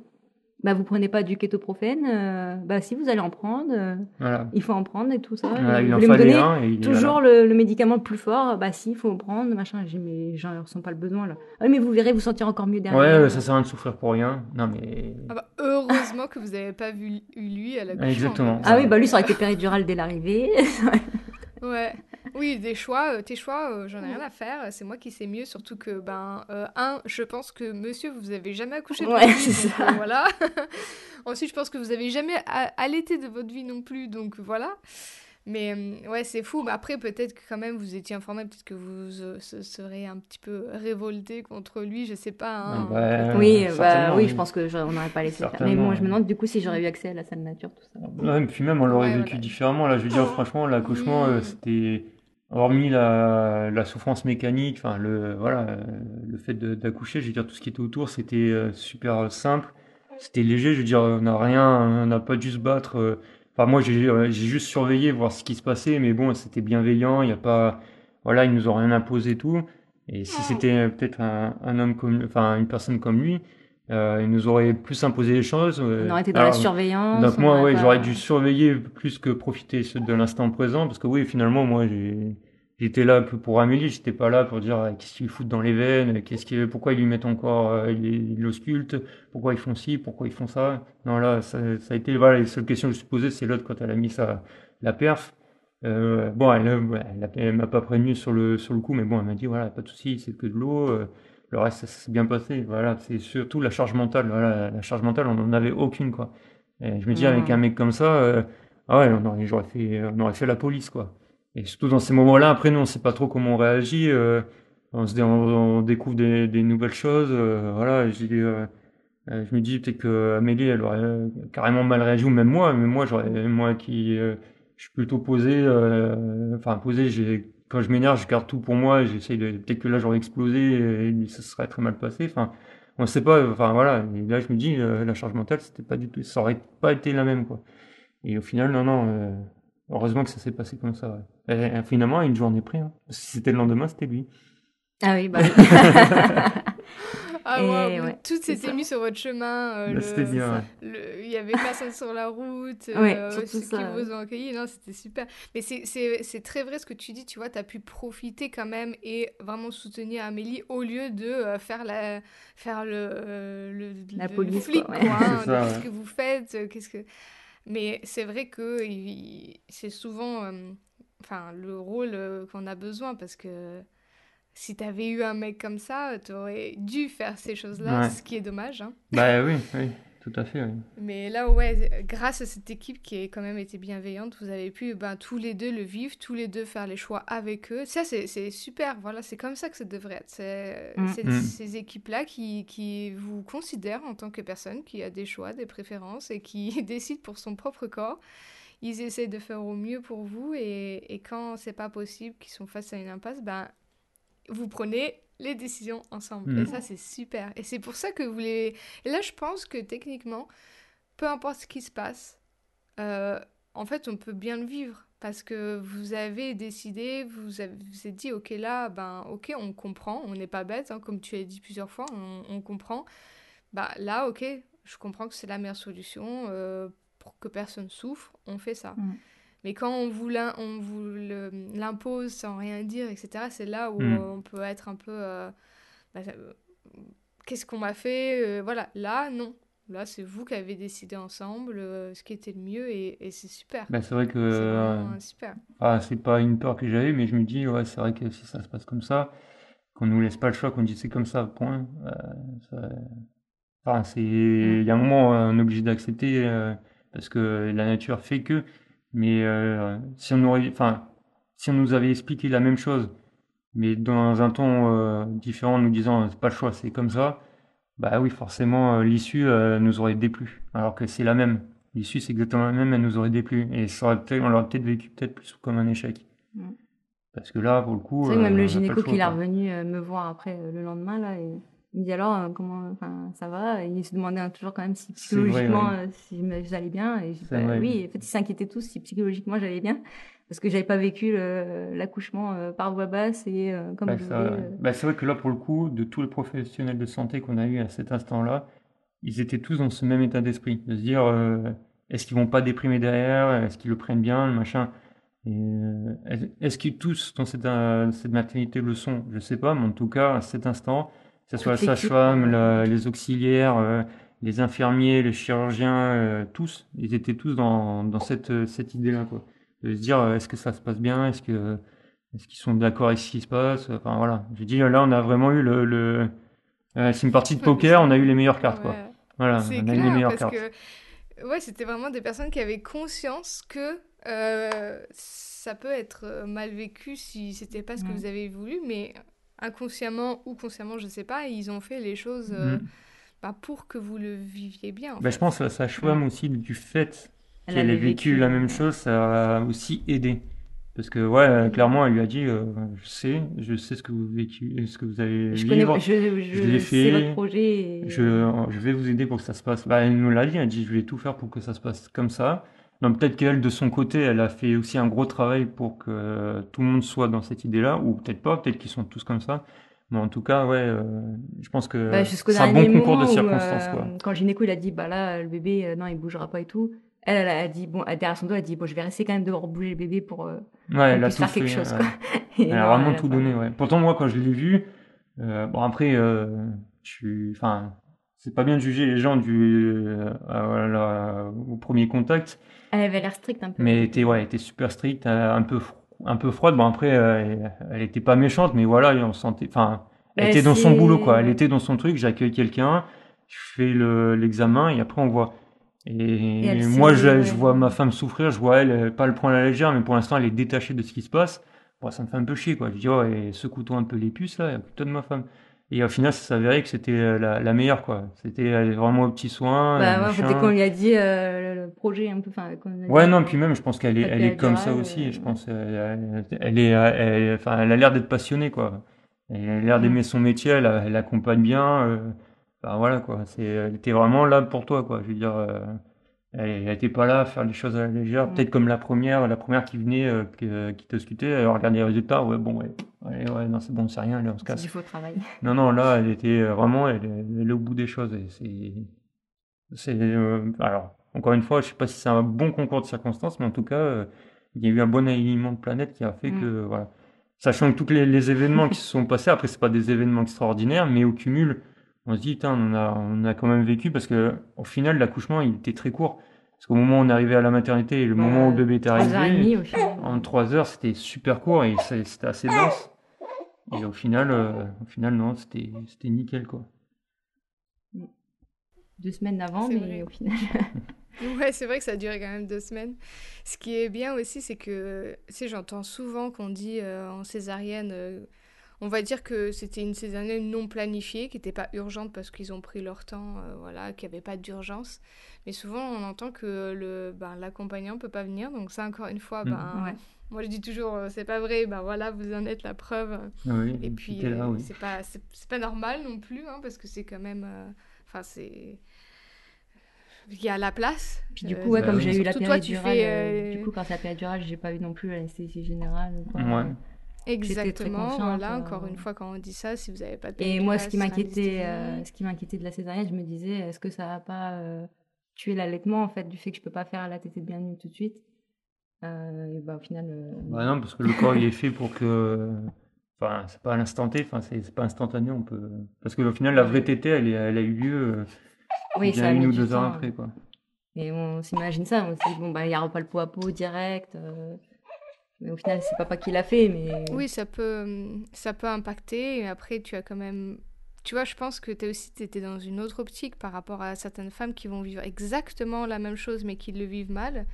bah vous prenez pas du kétoprophène, euh, bah si vous allez en prendre, euh, il faut en prendre et tout ça. il en me donner toujours le, médicament le plus fort, bah si il faut en prendre, machin. J'ai mais j'en ressens pas le besoin là. Ah, mais vous verrez, vous sentir encore mieux derrière. Ouais, ça sert à rien de souffrir pour rien. Non mais. Ah bah, heureusement que vous n'avez pas vu lui à la. Exactement. Ah oui, bah lui ça aurait été péridurale dès l'arrivée. ouais. Oui, des choix, euh, tes choix, euh, j'en ai rien à faire. C'est moi qui sais mieux, surtout que, ben, euh, un, je pense que monsieur, vous avez jamais accouché de ouais, c'est ça. voilà. [laughs] Ensuite, je pense que vous avez jamais allaité de votre vie non plus, donc voilà. Mais ouais, c'est fou. Mais après, peut-être que quand même vous étiez informé, peut-être que vous serez un petit peu révolté contre lui, je sais pas. Hein. oui, bah, oui, je pense que on n'aurait pas laissé faire. Mais moi, je me demande du coup si j'aurais eu accès à la salle nature, tout ça. Ouais, puis même on l'aurait vécu différemment. Là, je veux dire, franchement, l'accouchement, c'était hormis la, la souffrance mécanique, enfin le voilà, le fait d'accoucher, je veux dire tout ce qui était autour, c'était euh, super simple, c'était léger, je veux dire on n'a rien, on n'a pas dû se battre. Euh, enfin moi j'ai euh, j'ai juste surveillé voir ce qui se passait, mais bon c'était bienveillant, il y a pas voilà ils nous ont rien imposé tout. Et si c'était peut-être un, un, homme comme, enfin une personne comme lui, euh, il nous aurait plus imposé les choses. on aurait été dans la surveillance. Donc moi, ouais, j'aurais dû surveiller plus que profiter de l'instant présent, parce que oui, finalement, moi, J'étais là pour Amélie, j'étais pas là pour dire qu'est-ce qu'ils foutent dans les veines, qu'est-ce qui, pourquoi ils lui mettent encore, euh, ils l'auscultent, pourquoi ils font ci, pourquoi ils font ça. Non là, ça, ça a été voilà les seules questions que je me suis posées, c'est l'autre quand elle a mis sa la perf. Euh, bon, elle, elle, elle m'a pas prévenu sur le sur le coup, mais bon, elle m'a dit voilà, pas de souci, c'est que de l'eau. Le reste, ça s'est bien passé. Voilà, c'est surtout la charge mentale. Voilà, la charge mentale, on n'en avait aucune quoi. Et je me dis avec un mec comme ça, euh, ah ouais, on aurait, fait, on aurait fait la police quoi. Et surtout dans ces moments-là, après, nous, on sait pas trop comment on réagit. Euh, on, se, on, découvre des, des, nouvelles choses. Euh, voilà, j'ai, euh, euh, je me dis peut-être que Amélie, elle aurait carrément mal réagi, ou même moi. Mais moi, j'aurais, moi qui, je suis plutôt posé. Enfin, posé. J'ai, quand je m'énerve, je garde tout pour moi. J'essaye de, peut-être que là, j'aurais explosé et ça serait très mal passé. Enfin, on sait pas. Enfin, voilà. Et là, je me dis, la charge mentale, c'était pas du tout, ça aurait pas été la même, quoi. Et au final, non, non. Heureusement que ça s'est passé comme ça. Ouais. Et, finalement, une journée près. Hein. Si c'était le lendemain, c'était lui. Ah oui, bah. [laughs] [laughs] ah ouais, tout s'était mis sur votre chemin. Euh, bah, c'était bien. Il y avait personne sur la route. Euh, ceux qui vous ont accueilli. Non, c'était super. Mais c'est très vrai ce que tu dis. Tu vois, tu as pu profiter quand même et vraiment soutenir Amélie au lieu de euh, faire, la, faire le, euh, le, la police, flic, quoi. Hein, Qu'est-ce que vous faites Qu'est-ce que. Mais c'est vrai que c'est souvent euh, enfin, le rôle qu'on a besoin parce que si tu avais eu un mec comme ça, tu aurais dû faire ces choses-là, ce qui est dommage. Hein. Bah oui, oui. Tout à fait, oui. Mais là, ouais, grâce à cette équipe qui a quand même été bienveillante, vous avez pu ben, tous les deux le vivre, tous les deux faire les choix avec eux. Ça, c'est super, voilà, c'est comme ça que ça devrait être. C'est mm. mm. ces équipes-là qui, qui vous considèrent en tant que personne qui a des choix, des préférences et qui [laughs] décident pour son propre corps. Ils essaient de faire au mieux pour vous et, et quand c'est pas possible, qu'ils sont face à une impasse, ben, vous prenez les décisions ensemble. Et mm. ça, c'est super. Et c'est pour ça que vous les... Et là, je pense que techniquement, peu importe ce qui se passe, euh, en fait, on peut bien le vivre. Parce que vous avez décidé, vous avez, vous êtes dit, ok, là, ben, ok, on comprend, on n'est pas bête, hein, comme tu as dit plusieurs fois, on, comprend. Bah, là, ok, je comprends que c'est la meilleure solution euh, pour que personne souffre, on fait ça. Mm. Mais quand on vous l'impose sans rien dire, etc., c'est là où hmm. on peut être un peu... Euh, bah, euh, qu'est-ce qu'on m'a fait euh, Voilà, là, non. Là, c'est vous qui avez décidé ensemble ce qui était le mieux et, c'est super. Bah, c'est vrai que... C'est super. Ah, c'est pas une peur que j'avais, mais je me dis, ouais, c'est vrai que si ça se passe comme ça, qu'on nous laisse pas le choix, qu'on dit c'est comme ça, point. Enfin, c'est, il y a un moment, on est obligé d'accepter parce que la nature fait que. Mais si on aurait, enfin, si on nous avait expliqué la même chose, mais dans un ton différent, nous disant c'est pas le choix, c'est comme ça, bah oui, forcément, l'issue nous aurait déplu, alors que c'est la même. L'issue, c'est exactement la même, elle nous aurait déplu. Et ça aurait on l'aurait peut-être vécu peut-être plus comme un échec. Parce que là, pour le coup. C'est même le gynéco qui est revenu euh, me voir après euh, le lendemain, là, et il me dit alors, euh, comment enfin, ça va? Et Il se demandait toujours quand même si psychologiquement si j'allais bien. Et bah, oui, en fait, ils s'inquiétaient tous si psychologiquement j'allais bien. Parce que j'avais pas vécu l'accouchement par voie basse et comme bah, bah, C'est vrai que là, pour le coup, de tous les professionnels de santé qu'on a eu à cet instant-là, ils étaient tous dans ce même état d'esprit, de se dire est-ce qu'ils vont pas déprimer derrière? Est-ce qu'ils le prennent bien, le machin? Euh, Est-ce qu'ils tous dans cette, euh, cette maternité le sont? Je sais pas, mais en tout cas, à cet instant, que ce soit la sage-femme, les auxiliaires, euh, les infirmiers, les chirurgiens, tous, ils étaient tous dans, dans cette, cette idée-là, quoi. De se dire, est-ce que ça se passe bien? Est-ce que est-ce qu'ils sont d'accord avec ce qui se passe? Enfin voilà, j'ai dit là, on a vraiment eu le, le... c'est une partie de poker, on a eu les meilleures cartes, quoi. Voilà, on a eu les meilleures cartes. Ouais, c'était vraiment des personnes qui avaient conscience que euh, ça peut être euh, mal vécu si c'était pas ce que vous avez voulu, mais inconsciemment ou consciemment, je sais pas, ils ont fait les choses euh, mm. bah, pour que vous le viviez bien. Bah, je pense que sa femme aussi du fait qu'elle ait vécu, la même chose, ça a aussi aidé. Parce que ouais, clairement, elle lui a dit, je sais, je sais ce que vous vécu, ce que vous avez je vivre, je, je, je l'ai fait, votre projet. Je, je vais vous aider pour que ça se passe. Bah, elle nous l'a dit, elle a dit, je vais tout faire pour que ça se passe comme ça. Donc peut-être qu'elle, de son côté, elle a fait aussi un gros travail pour que tout le monde soit dans cette idée-là, ou peut-être pas, peut-être qu'ils sont tous comme ça. Mais en tout cas, ouais, euh, je pense que bah, c'est un bon concours de circonstances. Où, euh, Quand le gynéco il a dit, bah là, le bébé, euh, non, il bougera pas et tout. Elle, elle a dit, bon, derrière son dos, elle a dit, bon, je vais rester quand même devoir bouger le bébé pour, euh, ouais, [laughs] elle a tout faire fait, quelque chose. Quoi. elle a vraiment tout donné, ouais. Pourtant, moi, quand je l'ai vu, bon, après, enfin, c'est pas bien de juger les gens du, au premier contact. Elle avait l'air stricte un peu. Mais elle était, ouais, était super stricte, euh, un peu, un peu froide. Bon, après, euh, elle, était pas méchante, mais voilà, on sentait, enfin, elle était dans son boulot, quoi. Elle était dans son truc, j'accueille quelqu'un, je fais l'examen et après on voit. Et, moi, je, je, vois ma femme souffrir, je vois elle, pas le prendre à la légère, mais pour l'instant, elle est détachée de ce qui se passe. Bon, ça me fait un peu chier, quoi. Je dis, oh, et secoue-toi un peu les puces, là, plutôt de ma femme. Et au final, ça s'avérait que c'était euh, la, la, meilleure, quoi. C'était vraiment au petit soin. Bah, ouais, quand on lui a dit euh, le projet un peu. Enfin, ouais, non, puis même, je pense qu'elle est, elle est comme ça aussi. Je pense, elle, elle est, elle, enfin, elle a l'air d'être passionnée, quoi. Elle a l'air d'aimer son métier, elle, elle accompagne bien. Euh, enfin, voilà, quoi. C'est, elle était vraiment là pour toi, quoi. Je veux dire, euh, elle n'était pas là à faire les choses à la légère. Peut-être comme la première, la première qui venait, euh, qui, euh, qui te scrutait, elle regardait les résultats, ouais, bon, ouais, ouais, ouais non, c'est bon, c'est rien, allez, on se casse. Il faut travailler. [laughs] Non, non, là, elle était euh, vraiment, elle, elle est au bout des choses. C'est, c'est, alors, encore une fois, je sais pas si c'est un bon concours de circonstances, mais en tout cas, il y a eu un bon alignement de planètes qui a fait mm. que, voilà. Sachant que tous les, les événements qui se sont passés, après, c'est pas des événements extraordinaires, mais au cumul, on se dit, on a, on a quand même vécu parce que au final, l'accouchement, il était très court. Parce qu'au moment où on est arrivé à la maternité et le moment où le bébé est arrivé, en trois heures, c'était super court et c'était assez dense. Et au final, euh, au final, non, c'était, nickel, quoi. Deux semaines avant, mais au final. [laughs] ouais, c'est vrai que ça a duré quand même deux semaines. Ce qui est bien aussi, c'est que, tu sais, j'entends souvent qu'on dit euh, en césarienne. Euh, on va dire que c'était une césarienne non planifiée, qui n'était pas urgente parce qu'ils ont pris leur temps, euh, voilà, qu'il n'y avait pas d'urgence. Mais souvent, on entend que le, ben, l'accompagnant ne peut pas venir. Donc ça, encore une fois, mm. ben, moi je dis toujours, euh, c'est pas vrai, ben voilà, vous en êtes la preuve. et puis, euh, c'est, pas, c'est, pas normal non plus, hein, parce que c'est quand même... Enfin, c'est il y a la place. Puis du coup, ouais, comme j'ai eu la péridurale, du coup, quand c'est la péridurale, j'ai pas eu non plus l'anesthésie générale. Ouais. Exactement, voilà, encore une fois, quand on dit ça, si vous n'avez pas de Et moi, ce qui m'inquiétait, euh, ce qui m'inquiétait de la césarienne, je me disais, est-ce que ça va pas euh, tuer l'allaitement, en fait, du fait que je peux pas faire la tétée de bienvenue tout de suite? Euh, et bah, au final. Bah non, parce que le corps, il est fait pour que. Enfin, c'est pas à l'instant T, enfin, c'est pas instantané, on peut. Parce qu'au final, la vraie tétée, elle, elle a eu lieu oui, ça une ou deux heures après, quoi. Et on s'imagine ça, on se dit, bon, bah, il n'y aura pas le pot à pot direct. Mais au final, c'est papa qui l'a fait, mais... Oui, ça peut, ça peut impacter. Et après, tu as quand même... Tu vois, je pense que tu aussi étais dans une autre optique par rapport à certaines femmes qui vont vivre exactement la même chose, mais qui le vivent mal.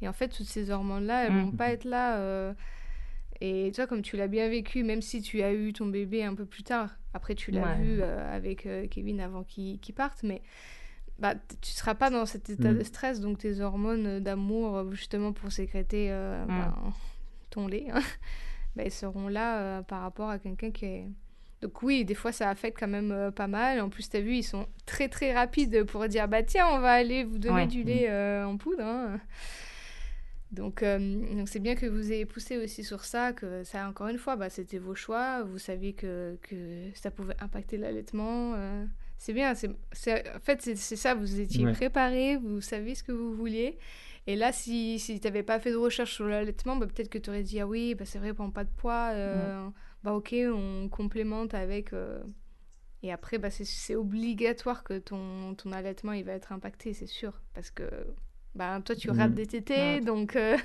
Et en fait, toutes ces hormones-là, elles ne vont mm. pas être là. Euh, et toi, comme tu l'as bien vécu, même si tu as eu ton bébé un peu plus tard, après tu l'as vu euh, avec euh, Kevin avant qu'il parte, mais bah, tu seras pas dans cet état mm. de stress, donc tes hormones d'amour, justement pour sécréter mm. bah, ton lait, hein, [laughs] bah, elles seront là par rapport à quelqu'un qui est... Donc oui, des fois ça affecte quand même pas mal. En plus, tu as vu, ils sont très très rapides pour dire, bah tiens, on va aller vous donner du lait en poudre. Hein. Donc, euh, donc c'est bien que vous ayez poussé aussi sur ça, que ça, encore une fois, bah, c'était vos choix, vous saviez que, que ça pouvait impacter l'allaitement. Euh, c'est bien, c'est, en fait, c'est, ça, vous étiez préparé, vous saviez ce que vous vouliez. Et là, si, si tu n'avais pas fait de recherche sur l'allaitement, bah, peut-être que tu aurais dit, ah oui, bah, c'est vrai, prend pas de poids, euh, bah ok, on complémente avec... Et après, bah, c'est, c'est obligatoire que ton, ton allaitement, il va être impacté, c'est sûr, parce que bah, toi, tu rates mm. des tétés, donc... Euh,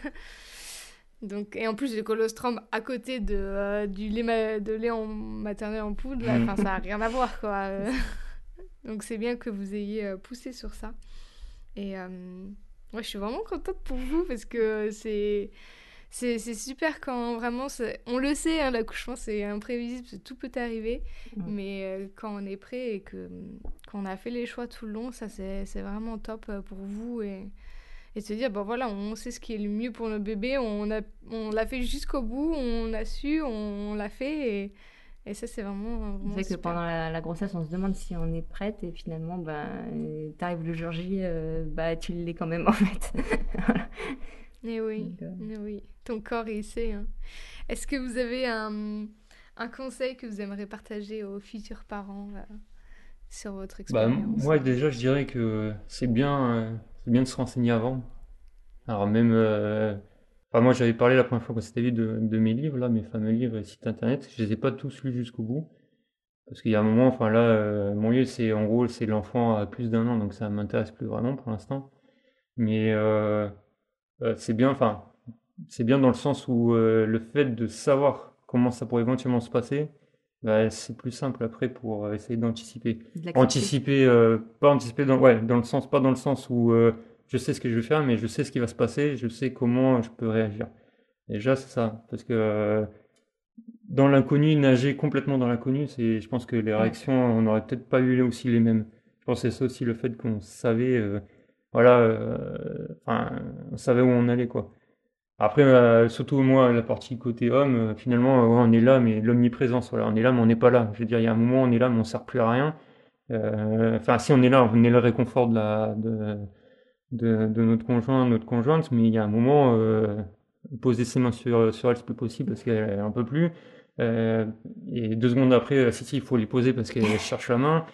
[laughs] donc, et en plus, le colostrum à côté de, euh, du lait, de lait en maternel en poudre, mm. ça n'a rien à voir, quoi. [laughs] Euh. donc, c'est bien que vous ayez poussé sur ça. Et moi, je suis vraiment contente pour vous parce que c'est c'est super quand vraiment on le sait hein, l'accouchement c'est imprévisible tout peut arriver mm. mais quand on est prêt et que qu'on a fait les choix tout le long ça c'est vraiment top pour vous et et se dire, bon voilà, on sait ce qui est le mieux pour notre bébé, on, a, on l'a fait jusqu'au bout, on a su, on, l'a fait, et, et ça c'est vraiment, vraiment C'est vrai que pendant la, grossesse, on se demande si on est prête, et finalement, ben, t'arrives le jour J, euh, bah, tu l'es quand même [laughs] en fait. Et oui, euh, oui, ton corps il sait. Hein. Est-ce que vous avez un, un, conseil que vous aimeriez partager aux futurs parents sur votre bah, expérience? Moi déjà, je dirais que c'est bien c'est bien de se renseigner avant. Alors même, euh, enfin, moi j'avais parlé la première fois qu'on s'était vu de, de, mes livres, là, mes fameux livres et sites internet. Je les ai pas tous lus jusqu'au bout. Parce qu'il y a un moment, enfin là, euh, mon livre, c'est en gros, c'est l'enfant à plus d'un an, donc ça m'intéresse plus vraiment pour l'instant. Mais euh, c'est bien, enfin, c'est bien dans le sens où le fait de savoir comment ça pourrait éventuellement se passer, bah, c'est plus simple après pour euh, essayer d'anticiper. Anticiper, euh, pas anticiper dans, ouais, dans le sens, pas dans le sens où euh, je sais ce que je vais faire, mais je sais ce qui va se passer, je sais comment je peux réagir. Déjà, c'est ça, parce que dans l'inconnu, nager complètement dans l'inconnu, c'est, je pense que les réactions, on n'aurait peut-être pas eu aussi les mêmes. Je pense que c'est ça aussi le fait qu'on savait, voilà, enfin, on savait où on allait, quoi. Après, euh, surtout moi, la partie côté homme, euh, finalement, euh, on est là, mais l'omniprésence, voilà, on est là, mais on n'est pas là. Je veux dire, il y a un moment, on est là, mais on ne sert plus à rien. Enfin, si on est là, on est le réconfort de, la, de, de, notre conjoint, notre conjointe, mais il y a un moment, poser ses mains sur, elle, c'est plus possible parce qu'elle en peut plus. et deux secondes après, si, si, il faut les poser parce qu'elle cherche la main.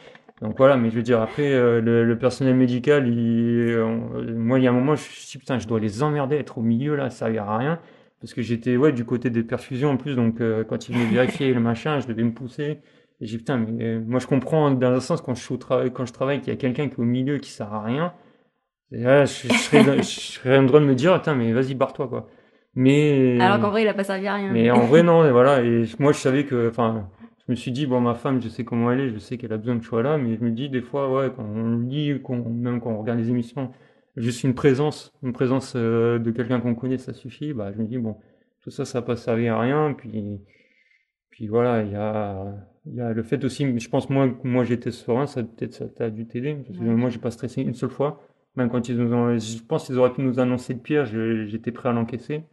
Donc voilà, mais je veux dire, après, euh, le, personnel médical, il, euh, moi, il y a un moment, je me suis dit, putain, je dois les emmerder, être au milieu, là, ça servir à rien. Parce que j'étais, ouais, du côté des perfusions en plus, donc euh, quand ils venaient vérifier le machin, je devais me pousser. Et j'ai putain, mais moi, je comprends dans un sens, quand je, suis quand je travaille, qu'il y a quelqu'un qui est au milieu qui sert à rien. Et je, serais, je serais en droit de me dire, putain, mais vas-y, barre-toi, quoi. Mais. Alors qu'en vrai, il a pas servi à rien. Mais en vrai, non, et voilà. Et moi, je savais que, enfin, je me suis dit, bon, ma femme, je sais comment elle est, je sais qu'elle a besoin de choix là, mais je me dis, des fois, ouais, quand on lit, même quand on regarde les émissions, juste une présence, une présence euh, de quelqu'un qu'on connaît, ça suffit, bah, je me dis, bon, tout ça, ça n'a pas servi à rien, puis, puis voilà, il y a, y a le fait aussi, je pense, moi, moi j'étais serein, ça peut-être, ça t'a dû t'aider, parce que moi, j'ai pas stressé une seule fois, même quand ils nous ont, je pense qu'ils auraient pu nous annoncer le pire, j'étais prêt à l'encaisser.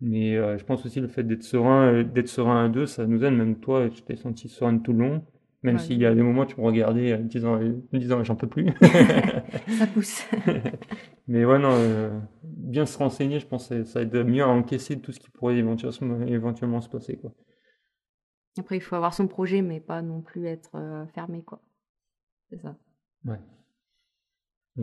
Mais euh, je pense aussi le fait d'être serein, euh, d'être serein à deux, ça nous aide. Même toi, tu t'es senti serein tout le long. Même s'il y a des moments tu me regardais en disant, disant j'en peux plus. [laughs] ça pousse. [laughs] Mais ouais, non, euh, bien se renseigner, je pense que ça aide mieux à encaisser tout ce qui pourrait éventuellement, éventuellement se passer. Quoi. Après, il faut avoir son projet, mais pas non plus être fermé. quoi. C'est ça. Ouais.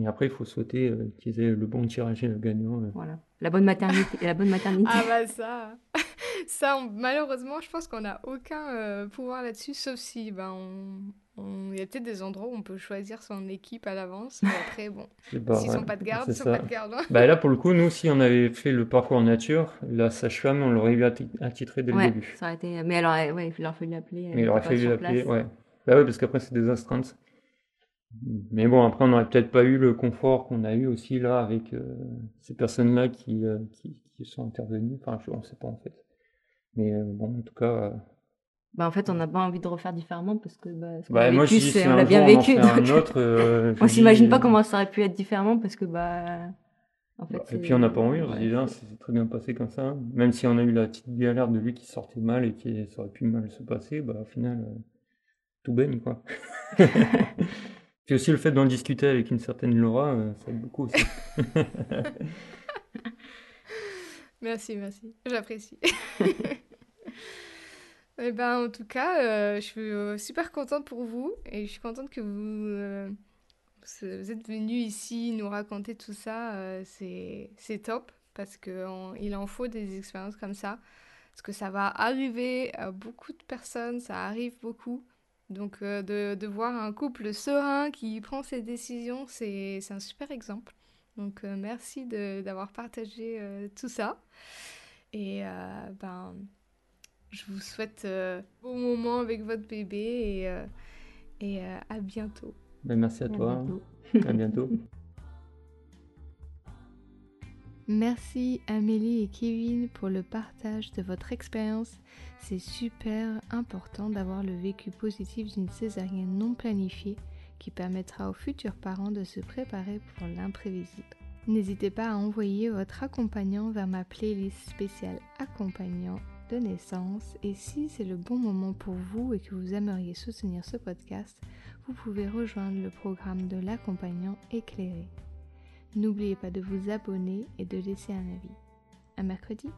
Et après, il faut souhaiter euh, qu'ils aient le bon tirage et le gagnant. Euh. Voilà. La bonne maternité. la bonne maternité. Ah bah ça, [laughs] ça malheureusement, je pense qu'on n'a aucun euh, pouvoir là-dessus, sauf si ben, Il y a peut-être des endroits où on peut choisir son équipe à l'avance, mais après, bon, [laughs] pas, s'ils ouais, sont pas de garde, ils sont ça. pas de garde. hein. Bah là, pour le coup, nous, si on avait fait le parcours nature, la sage-femme, on l'aurait eu atti- attitré dès le Ouais, début. ça aurait été. Mais alors, euh, ouais, il aurait fallu l'appeler. Il aurait fallu l'appeler, ouais. Bah ouais, parce qu'après, c'est des astreintes. Mais bon, après, on n'aurait peut-être pas eu le confort qu'on a eu aussi là avec euh, ces personnes-là qui, euh, qui, qui sont intervenues. Enfin, je- on ne sait pas en fait. Mais euh, bon, en tout cas, Bah, en fait, on n'a pas envie de refaire différemment parce que bah, ce qu'on bah, a vécu, si on l'a bien vécu. donc, autre, [laughs] on s'imagine pas comment ça aurait pu être différemment parce que bah. En fait, Bah, et puis on n'a pas envie, on se dit, ah, c'est- très bien passé comme ça. Même si on a eu la petite galère de lui qui sortait mal et qui ça aurait pu mal se passer, bah au final, tout baigne quoi. [laughs] Puis aussi le fait d'en discuter avec une certaine Laura, euh, ça aide beaucoup aussi. [laughs] Merci, merci. J'apprécie. [laughs] Eh ben, en tout cas, euh, je suis euh, super contente pour vous et je suis contente que vous, vous êtes venu ici nous raconter tout ça. euh, c'est top parce qu'il en faut des expériences comme ça. Parce que ça va arriver à beaucoup de personnes, ça arrive beaucoup. Donc, euh, de, de voir un couple serein qui prend ses décisions, c'est, c'est un super exemple. Donc, euh, merci de- d'avoir partagé euh, tout ça. Et euh, ben, je vous souhaite euh, bon moment avec votre bébé et, euh, et euh, à bientôt. Ben, merci à À toi, bientôt. à bientôt. [laughs] Merci Amélie et Kevin pour le partage de votre expérience. C'est super important d'avoir le vécu positif d'une césarienne non planifiée qui permettra aux futurs parents de se préparer pour l'imprévisible. N'hésitez pas à envoyer votre accompagnant vers ma playlist spéciale accompagnant de naissance et si c'est le bon moment pour vous et que vous aimeriez soutenir ce podcast, vous pouvez rejoindre le programme de l'accompagnant éclairé. N'oubliez pas de vous abonner et de laisser un avis. À mercredi